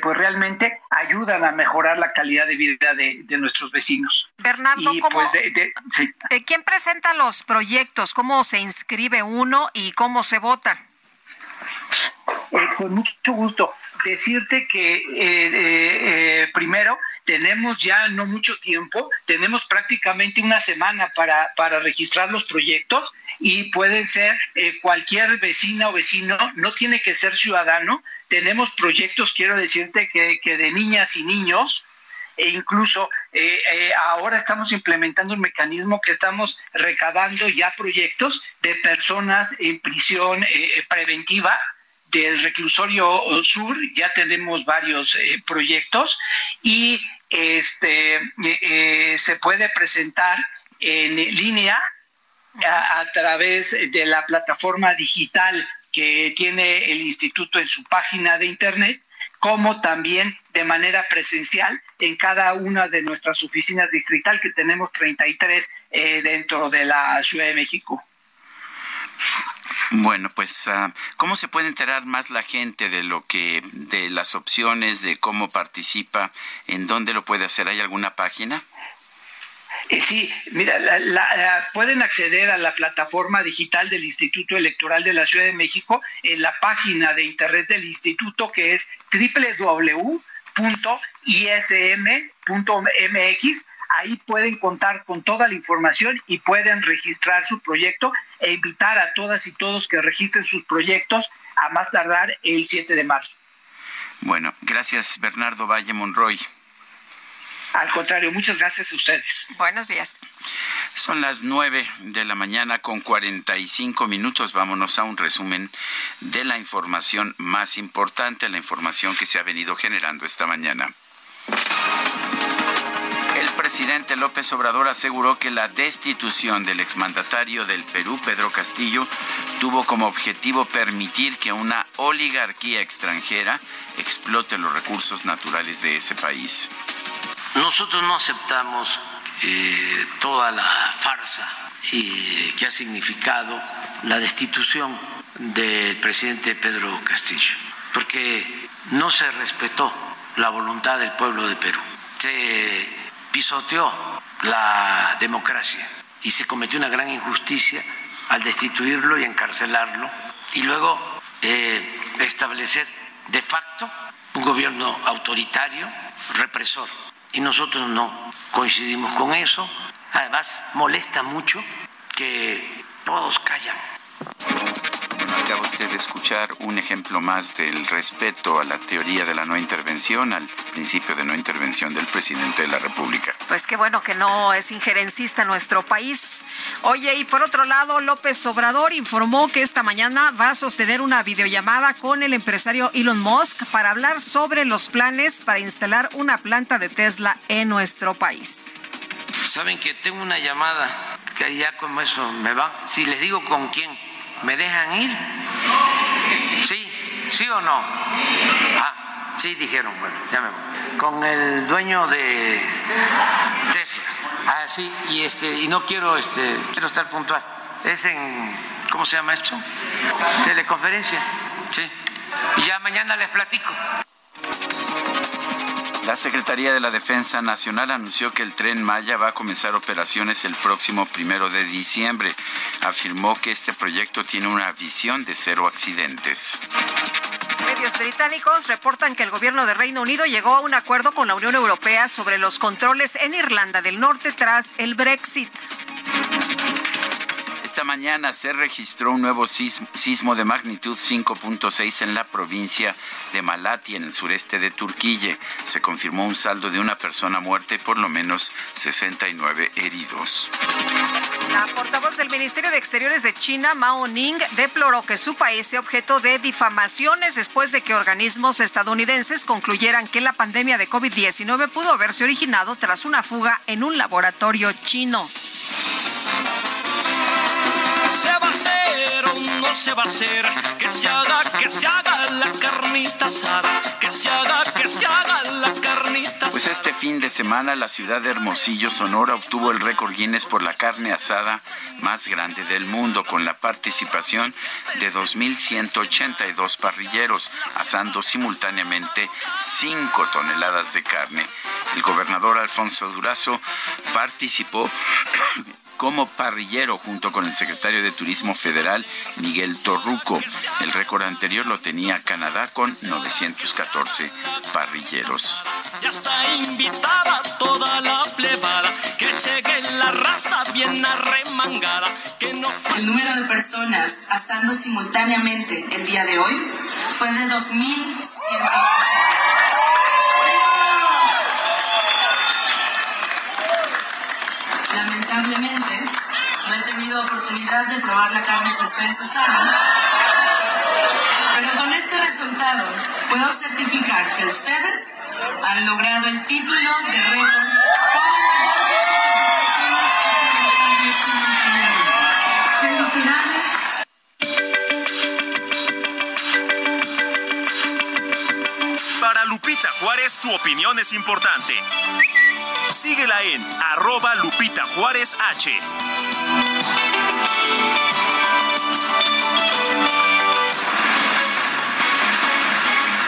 pues realmente ayudan a mejorar la calidad de vida de, nuestros vecinos. Bernardo, pues, ¿quién presenta los proyectos? ¿Cómo se inscribe uno y cómo se vota? con mucho gusto. Decirte que primero tenemos ya no mucho tiempo, tenemos prácticamente una semana para, para registrar los proyectos y pueden ser eh, cualquier vecina o vecino, no tiene que ser ciudadano. Tenemos proyectos, quiero decirte, que, que de niñas y niños, e incluso eh, eh, ahora estamos implementando un mecanismo que estamos recabando ya proyectos de personas en prisión preventiva del reclusorio sur ya tenemos varios eh, proyectos y este eh, se puede presentar en línea a, través de la plataforma digital que tiene el instituto en su página de internet como también de manera presencial en cada una de nuestras oficinas distrital que tenemos 33 eh, dentro de la Ciudad de México. Bueno, pues, ah, ¿cómo se puede enterar más la gente de lo que, de las opciones, de cómo participa, en dónde lo puede hacer? ¿Hay alguna página? Eh, sí, mira, la, pueden acceder a la plataforma digital del Instituto Electoral de la Ciudad de México en la página de internet del instituto que es www.ism.mx ahí pueden contar con toda la información y pueden registrar su proyecto e invitar a todas y todos que registren sus proyectos a más tardar el 7 de marzo. Bueno, gracias Bernardo Valle Monroy. Al contrario, muchas gracias a ustedes. Buenos días. Son las nueve de la mañana con cuarenta y cinco minutos. Vámonos a un resumen de la información más importante, la información que se ha venido generando esta mañana. Presidente López Obrador aseguró que la destitución del exmandatario del Perú, Pedro Castillo, tuvo como objetivo permitir que una oligarquía extranjera explote los recursos naturales de ese país. Nosotros no aceptamos eh, toda la farsa que ha significado la destitución del presidente Pedro Castillo, porque no se respetó la voluntad del pueblo de Perú, pisoteó la democracia y se cometió una gran injusticia al destituirlo y encarcelarlo y luego eh, establecer de facto un gobierno autoritario, represor y nosotros no coincidimos con eso. Además, molesta mucho que todos callan. Acaba usted de escuchar un ejemplo más del respeto a la teoría de la no intervención, al principio de no intervención del presidente de la República. Pues qué bueno que no es injerencista nuestro país. Oye, y por otro lado, López Obrador informó que esta mañana va a sostener una videollamada con el empresario Elon Musk para hablar sobre los planes para instalar una planta de Tesla en nuestro país. Saben que tengo una llamada que ya como eso me va. Si les digo con quién ¿Me dejan ir? ¿Sí? ¿Sí o no? Ah, sí dijeron, bueno, ya me voy. Con el dueño de Tesla. Ah, sí, y este, y no quiero este, quiero estar puntual. Es en ¿cómo se llama esto? Teleconferencia. Sí. Y ya mañana les platico. La Secretaría de la Defensa Nacional anunció que el tren Maya va a comenzar operaciones el próximo primero de diciembre. Afirmó que este proyecto tiene una visión de cero accidentes. Medios británicos reportan que el gobierno de Reino Unido llegó a un acuerdo con la Unión Europea sobre los controles en Irlanda del Norte tras el Brexit. Esta mañana se registró un nuevo sismo de magnitud 5.6 en la provincia de Malati, en el sureste de Turquía. Se confirmó un saldo de una persona muerta y por lo menos 69 heridos. La portavoz del Ministerio de Exteriores de China, Mao Ning, deploró que su país sea objeto de difamaciones después de que organismos estadounidenses concluyeran que la pandemia de COVID-19 pudo haberse originado tras una fuga en un laboratorio chino hacer o no se va a hacer, que se haga, que se haga la carnita asada, que se haga, que se haga la carnita asada. Pues este fin de semana la ciudad de Hermosillo, Sonora, obtuvo el récord Guinness por la carne asada más grande del mundo, con la participación de 2.182 parrilleros, asando simultáneamente 5 toneladas de carne. El gobernador Alfonso Durazo participó como parrillero junto con el secretario de Turismo Federal Miguel Torruco. El récord anterior lo tenía Canadá con 914 parrilleros. Ya está invitada toda la plebada, que llegue la raza bien arremangada, que no... El número de personas asando simultáneamente el día de hoy fue de 2.180. Lamentablemente, no he tenido oportunidad de probar la carne que ustedes asaron, pero con este resultado puedo certificar que ustedes han logrado el título de récord como mayor cantidad de personas carne simultáneamente. ¡Felicidades! Para Lupita Juárez, tu opinión es importante. Síguela en arroba Lupita Juárez H.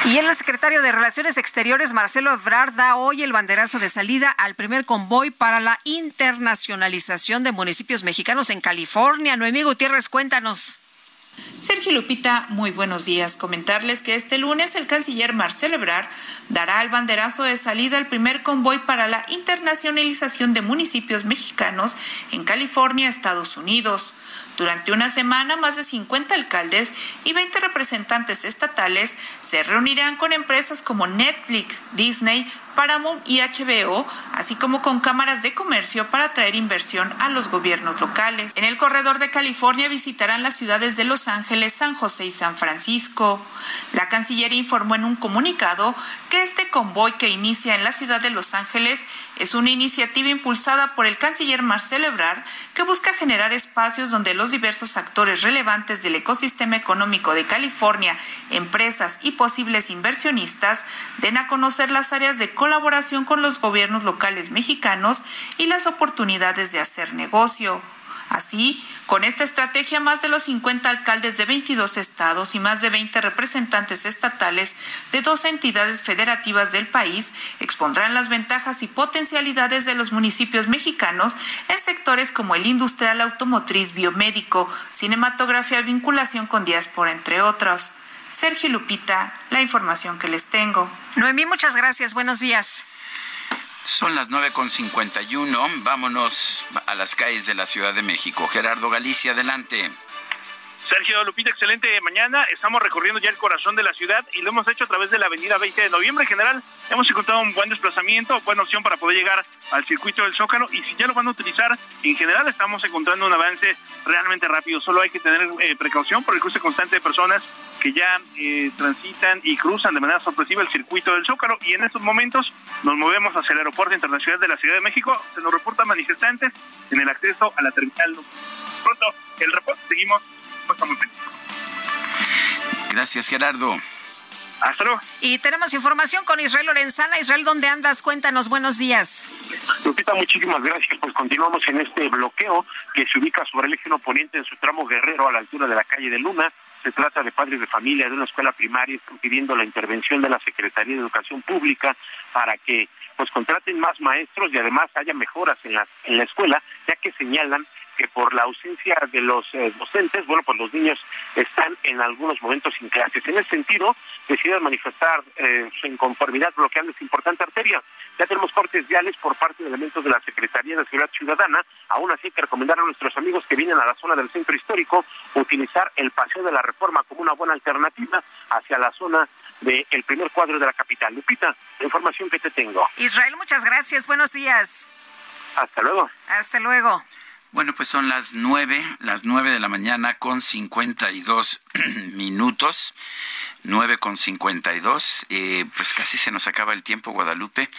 Y el secretario de Relaciones Exteriores, Marcelo Ebrard, da hoy el banderazo de salida al primer convoy para la internacionalización de municipios mexicanos en California. Noemí Gutiérrez, cuéntanos. Sergio Lupita, muy buenos días. Comentarles que este lunes el canciller Marcelo Ebrard dará el banderazo de salida al primer convoy para la internacionalización de municipios mexicanos en California, Estados Unidos. Durante una semana, más de 50 alcaldes y 20 representantes estatales se reunirán con empresas como Netflix, Disney, Paramount y HBO, así como con cámaras de comercio para atraer inversión a los gobiernos locales. En el corredor de California visitarán las ciudades de Los Ángeles, San José y San Francisco. La Cancillería informó en un comunicado que este convoy que inicia en la ciudad de Los Ángeles es una iniciativa impulsada por el canciller Marcelo Ebrard que busca generar espacios donde los diversos actores relevantes del ecosistema económico de California, empresas y posibles inversionistas den a conocer las áreas de colaboración con los gobiernos locales mexicanos y las oportunidades de hacer negocio. Así, con esta estrategia, más de los 50 alcaldes de 22 estados y más de 20 representantes estatales de dos entidades federativas del país expondrán las ventajas y potencialidades de los municipios mexicanos en sectores como el industrial, automotriz, biomédico, cinematografía, vinculación con diáspora, entre otros. Sergio Lupita, la información que les tengo. Noemí, muchas gracias. Buenos días. Son las 9.51. Vámonos a las calles de la Ciudad de México. Gerardo Galicia, adelante. Sergio Lupita, excelente mañana. Estamos recorriendo ya el corazón de la ciudad y lo hemos hecho a través de la avenida 20 de noviembre. En general, hemos encontrado un buen desplazamiento, buena opción para poder llegar al circuito del Zócalo. Y si ya lo van a utilizar, en general estamos encontrando un avance realmente rápido. Solo hay que tener eh, precaución por el cruce constante de personas que ya eh, transitan y cruzan de manera sorpresiva el circuito del Zócalo. Y en estos momentos nos movemos hacia el Aeropuerto Internacional de la Ciudad de México. Se nos reportan manifestantes en el acceso a la terminal. Pronto, el reporte seguimos Gracias, Gerardo. Hasta luego. Y tenemos información con Israel Lorenzana. Israel, ¿dónde andas? Cuéntanos, buenos días. Lupita, muchísimas gracias. Pues continuamos en este bloqueo que se ubica sobre el eje oponente en su tramo guerrero a la altura de la calle de Luna. Se trata de padres de familia de una escuela primaria, están pidiendo la intervención de la Secretaría de Educación Pública para que pues contraten más maestros y además haya mejoras en la, en la escuela, ya que señalan que por la ausencia de los eh, docentes, bueno, pues los niños están en algunos momentos sin clases. En ese sentido, decidieron manifestar eh, su inconformidad bloqueando esta importante arteria. Ya tenemos cortes viales por parte de elementos de la Secretaría de Seguridad Ciudadana. Aún así, que recomendar a nuestros amigos que vienen a la zona del centro histórico utilizar el Paseo de la Reforma como una buena alternativa hacia la zona del primer cuadro de la capital. Lupita, la información que te tengo. Israel, muchas gracias. Buenos días. Hasta luego. Hasta luego. Bueno, pues son las nueve, las nueve de la mañana con cincuenta y dos minutos. 9 con 52. Eh, pues casi se nos acaba el tiempo, Guadalupe.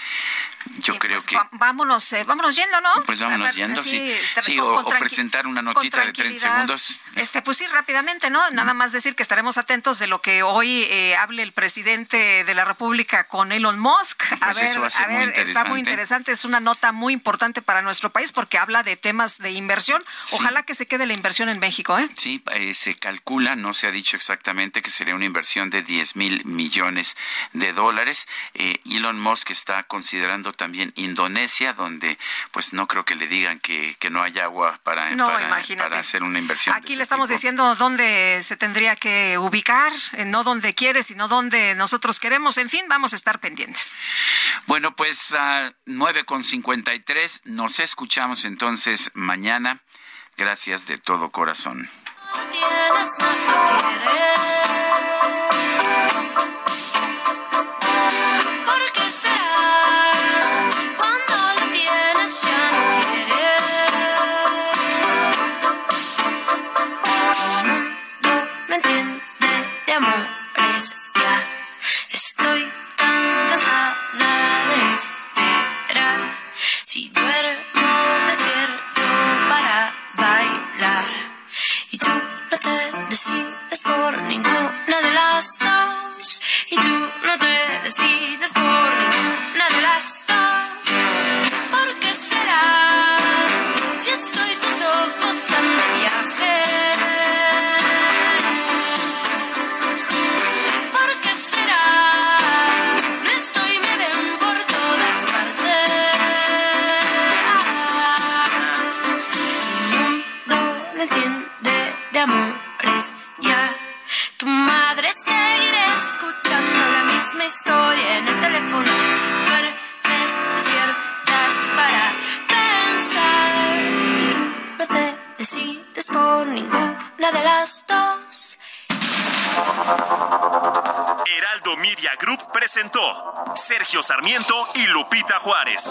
Yo creo pues que. vámonos, eh, vámonos yendo, ¿no? Pues vámonos yendo, sí. Sí, o, presentar una notita de 30 segundos. Este, pues sí, rápidamente, ¿no? Nada más decir que estaremos atentos de lo que hoy eh, hable el presidente de la República con Elon Musk. A pues ver, eso va a ser muy interesante. Está muy interesante, es una nota muy importante para nuestro país porque habla de temas de inversión. Ojalá que se quede la inversión en México, ¿eh? Sí, eh, se calcula, no se ha dicho exactamente que sería una inversión de 10 mil millones de dólares. Eh, Elon Musk está considerando también Indonesia, donde pues no creo que le digan que, que no hay agua para, para, hacer una inversión. Aquí le estamos diciendo dónde se tendría que ubicar, eh, no donde quiere, sino donde nosotros queremos. En fin, vamos a estar pendientes. Bueno, pues a 9 con 53, nos escuchamos entonces mañana. Gracias de todo corazón. Decides por ninguna de las dos. Y tú no te decides por misma historia en el teléfono. Si duermes, despiertas para pensar. Y tú no te decides por ninguna de las dos. Heraldo Media Group presentó Sergio Sarmiento y Lupita Juárez.